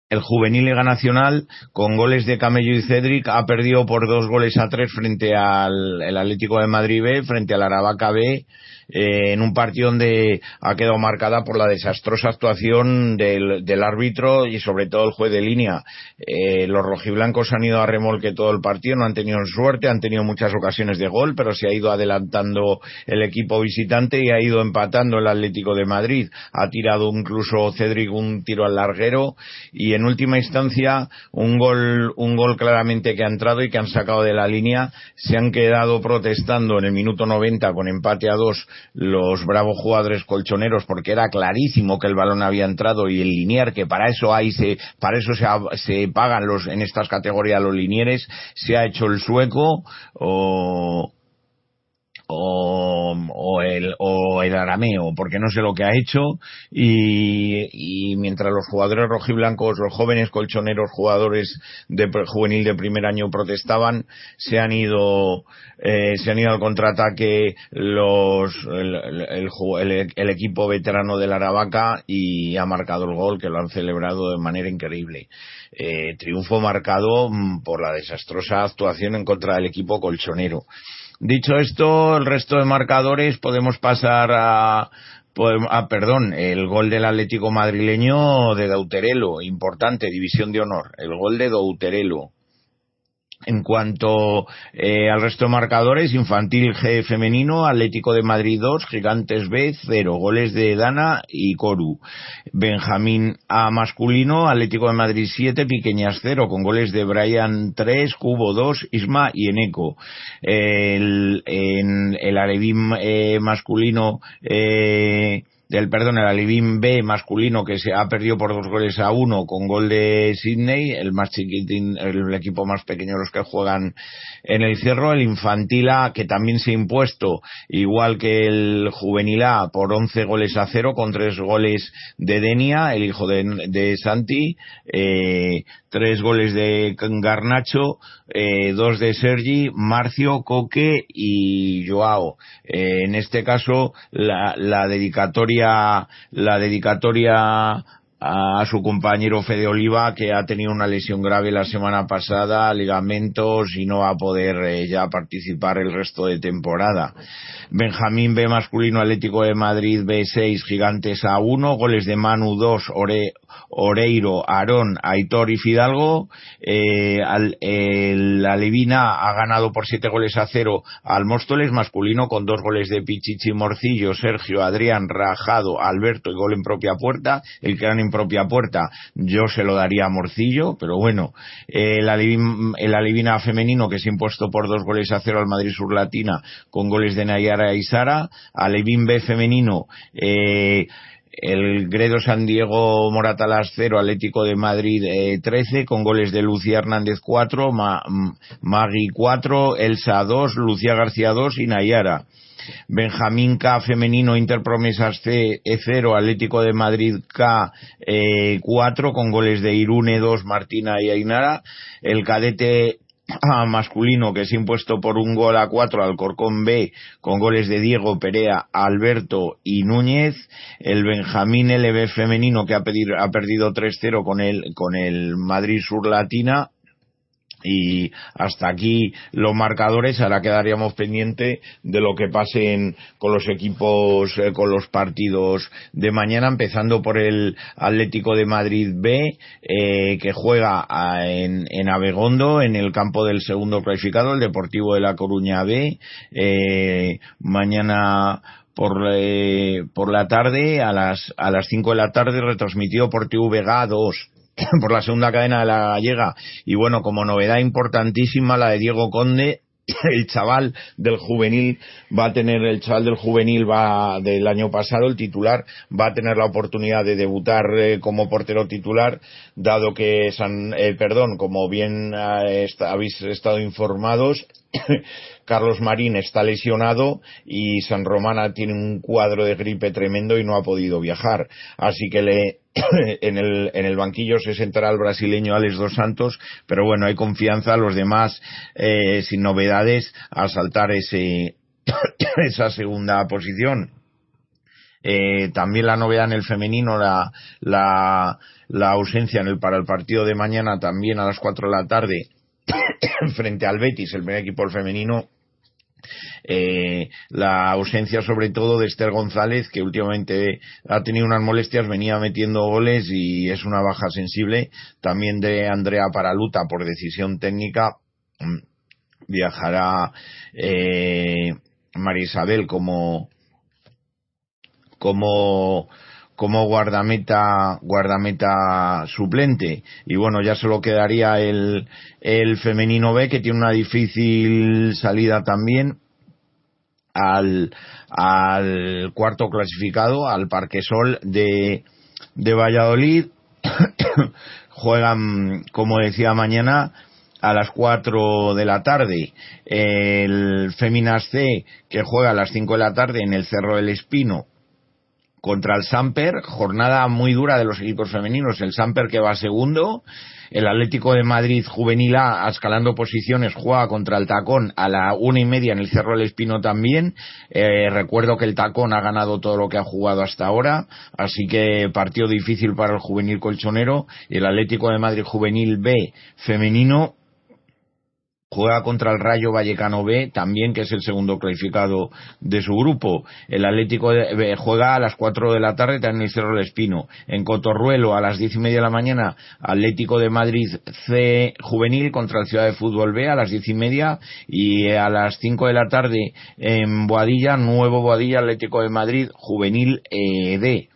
el juvenil Liga Nacional, con goles de Camello y Cedric, ha perdido por dos goles a tres frente al el Atlético de Madrid B, frente al Aravaca B, eh, en un partido donde ha quedado marcada por la desastrosa actuación del, del árbitro y sobre todo el juez de línea. Eh, los rojiblancos han ido a remolque todo el partido, no han tenido suerte, han tenido muchas ocasiones de gol, pero se ha ido adelantando el equipo visitante y ha ido empatando el Atlético de Madrid. Ha tirado incluso Cedric un tiro al larguero y en última instancia un gol, un gol claramente que ha entrado y que han sacado de la línea. Se han quedado protestando en el minuto 90 con empate a dos los bravos jugadores colchoneros porque era clarísimo que el balón había entrado y el linier que para eso hay se, para eso se, se pagan los, en estas categorías los linieres, se ha hecho el sueco o, o, o, el, o el arameo, porque no sé lo que ha hecho, y, y mientras los jugadores rojiblancos, los jóvenes colchoneros jugadores de juvenil de primer año protestaban, se han ido, eh, se han ido al contraataque los, el, el, el, el equipo veterano de la Aravaca y ha marcado el gol que lo han celebrado de manera increíble. Eh, triunfo marcado mm, por la desastrosa actuación en contra del equipo colchonero. Dicho esto, el resto de marcadores podemos pasar a, Ah, perdón, el gol del Atlético madrileño de Dauterelo, importante, división de honor, el gol de Dauterelo. En cuanto eh, al resto de marcadores, Infantil G femenino, Atlético de Madrid 2, Gigantes B 0, goles de Dana y Coru. Benjamín A masculino, Atlético de Madrid 7, Piqueñas 0, con goles de Brian 3, Cubo 2, Isma y Eneco. El, en el Arevín eh, masculino, eh, del perdón, el Alevín B masculino que se ha perdido por dos goles a uno con gol de Sydney, el más chiquitín, el equipo más pequeño de los que juegan en el Cerro, el Infantil A que también se ha impuesto igual que el Juvenil A por 11 goles a cero con tres goles de Denia, el hijo de, de Santi, eh, tres goles de Garnacho, eh, dos de Sergi, Marcio, Coque y Joao. Eh, en este caso, la, la dedicatoria, la dedicatoria a su compañero Fede Oliva que ha tenido una lesión grave la semana pasada, ligamentos y no va a poder eh, ya participar el resto de temporada. Benjamín B masculino Atlético de Madrid B6 Gigantes a 1, goles de Manu 2, Ore, Oreiro, Aarón, Aitor y Fidalgo. Eh, al, el Alevina ha ganado por 7 goles a 0 al Móstoles masculino con dos goles de Pichichi Morcillo, Sergio, Adrián, Rajado, Alberto y gol en propia puerta. El que en propia puerta yo se lo daría a Morcillo, pero bueno, Alevin, el femenino que se ha impuesto por dos goles a 0 al Madrid Sur Latina con goles de Nayara y Sara. Alevín B femenino eh, el Gredo San Diego Moratalas 0, Atlético de Madrid eh, 13, con goles de Lucía Hernández 4, Ma, Magui 4, Elsa 2, Lucía García 2 y Nayara. Benjamín K femenino Interpromesas C 0, e Atlético de Madrid K eh, 4 con goles de Irune 2, Martina y Ainara. El cadete masculino que se ha impuesto por un gol a cuatro al Corcón B con goles de Diego, Perea, Alberto y Núñez. El Benjamín LB femenino que ha, ha perdido 3-0 con el, con el Madrid Sur Latina y hasta aquí los marcadores. Ahora quedaríamos pendiente de lo que pase con los equipos eh, con los partidos de mañana empezando por el Atlético de Madrid B eh, que juega en, en, Abegondo en el campo del segundo clasificado el Deportivo de la Coruña B. Eh, mañana por, eh, por la tarde a las a las 5 de la tarde retransmitido por TVG 2 por la segunda cadena de la gallega. Y bueno, como novedad importantísima, la de Diego Conde, el chaval del juvenil va a tener, el chaval del juvenil va del año pasado, el titular, va a tener la oportunidad de debutar eh, como portero titular, dado que San, eh, perdón, como bien eh, habéis estado informados, Carlos Marín está lesionado y San Romana tiene un cuadro de gripe tremendo y no ha podido viajar. Así que le, en, el, en el banquillo se sentará el brasileño Alex Dos Santos, pero bueno, hay confianza, los demás eh, sin novedades a saltar ese, esa segunda posición. Eh, también la novedad en el femenino, la, la, la ausencia en el, para el partido de mañana también a las 4 de la tarde frente al Betis, el primer equipo femenino, eh, la ausencia sobre todo de Esther González, que últimamente ha tenido unas molestias, venía metiendo goles y es una baja sensible. También de Andrea Paraluta por decisión técnica. Mm, viajará eh, María Isabel como como como guardameta guardameta suplente y bueno ya solo quedaría el el femenino B que tiene una difícil salida también al, al cuarto clasificado, al Parquesol de, de Valladolid. Juegan, como decía mañana, a las 4 de la tarde. El Feminas C, que juega a las 5 de la tarde en el Cerro del Espino contra el Samper. Jornada muy dura de los equipos femeninos. El Samper que va segundo el Atlético de Madrid Juvenil A, escalando posiciones, juega contra el Tacón a la una y media en el Cerro del Espino también. Eh, recuerdo que el Tacón ha ganado todo lo que ha jugado hasta ahora, así que partido difícil para el juvenil colchonero. El Atlético de Madrid Juvenil B femenino juega contra el Rayo Vallecano B, también que es el segundo clasificado de su grupo. El Atlético juega a las 4 de la tarde también el Cerro del Espino. En Cotorruelo a las diez y media de la mañana, Atlético de Madrid C juvenil contra el Ciudad de Fútbol B a las diez y media y a las 5 de la tarde en Boadilla, Nuevo Boadilla, Atlético de Madrid juvenil e D.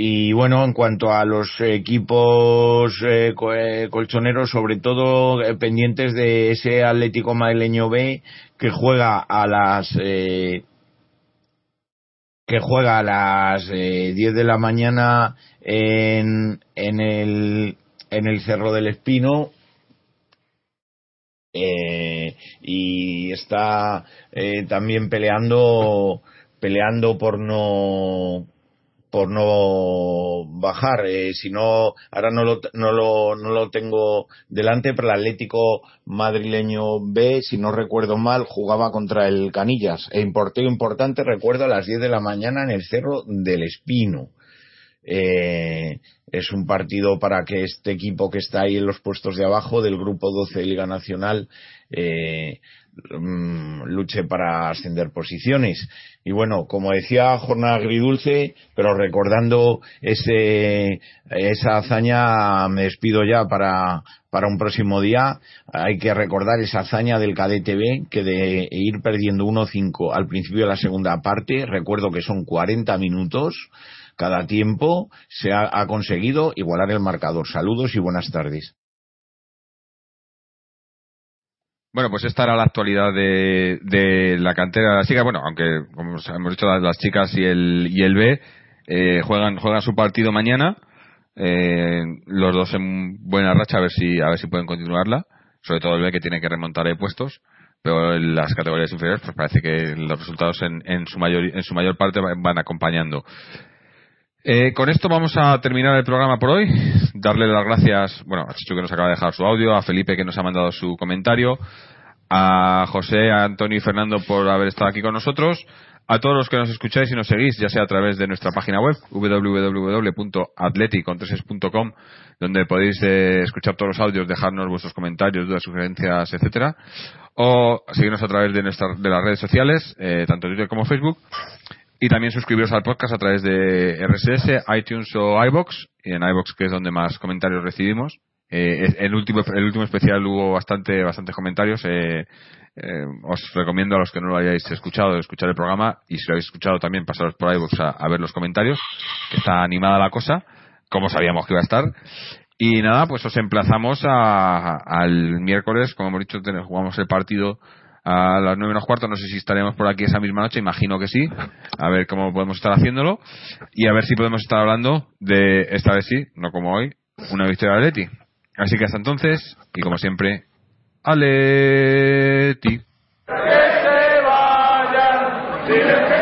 Y bueno, en cuanto a los equipos eh, eh, colchoneros, sobre todo eh, pendientes de ese Atlético Madrileño B que juega a las que juega a las eh, 10 de la mañana en, en, el, en el Cerro del Espino. Eh, y está eh, también peleando peleando por no por no bajar eh, si no ahora no lo, no lo no lo tengo delante pero el Atlético madrileño B si no recuerdo mal jugaba contra el Canillas. E importeo importante recuerdo a las 10 de la mañana en el Cerro del Espino. Eh, es un partido para que este equipo que está ahí en los puestos de abajo del grupo 12 de Liga Nacional eh, luche para ascender posiciones. Y bueno, como decía, jornada agridulce, pero recordando ese, esa hazaña, me despido ya para, para un próximo día. Hay que recordar esa hazaña del B, que de ir perdiendo 1-5 al principio de la segunda parte, recuerdo que son 40 minutos, cada tiempo se ha conseguido igualar el marcador. Saludos y buenas tardes. Bueno, pues esta era la actualidad de, de la cantera de las chicas. Bueno, aunque, como hemos dicho, las, chicas y el, y el B eh, juegan, juegan su partido mañana. Eh, los dos en buena racha, a ver si, a ver si pueden continuarla. Sobre todo el B que tiene que remontar de puestos. Pero en las categorías inferiores, pues parece que los resultados en, en su mayor, en su mayor parte van acompañando. Eh, con esto vamos a terminar el programa por hoy. Darle las gracias, bueno, a Chicho que nos acaba de dejar su audio, a Felipe que nos ha mandado su comentario, a José, a Antonio y Fernando por haber estado aquí con nosotros, a todos los que nos escucháis y nos seguís, ya sea a través de nuestra página web www.atleticontreses.com donde podéis eh, escuchar todos los audios, dejarnos vuestros comentarios, dudas, sugerencias, etcétera, o seguirnos a través de nuestra, de las redes sociales, eh, tanto Twitter como Facebook, y también suscribiros al podcast a través de RSS, iTunes o iBox, y en iBox que es donde más comentarios recibimos. Eh, el último el último especial hubo bastante bastantes comentarios. Eh, eh, os recomiendo a los que no lo hayáis escuchado escuchar el programa y si lo habéis escuchado también pasaros por iBox a, ver los comentarios, que está animada la cosa, como sabíamos que iba a estar. Y nada, pues os emplazamos a- al miércoles, como hemos dicho, jugamos el partido a las nueve menos cuarto. No sé si estaremos por aquí esa misma noche, imagino que sí. A ver cómo podemos estar haciéndolo y a ver si podemos estar hablando de, esta vez sí, no como hoy, una victoria de Atleti. Así que hasta entonces, y como siempre, Atleti. Que se vayan,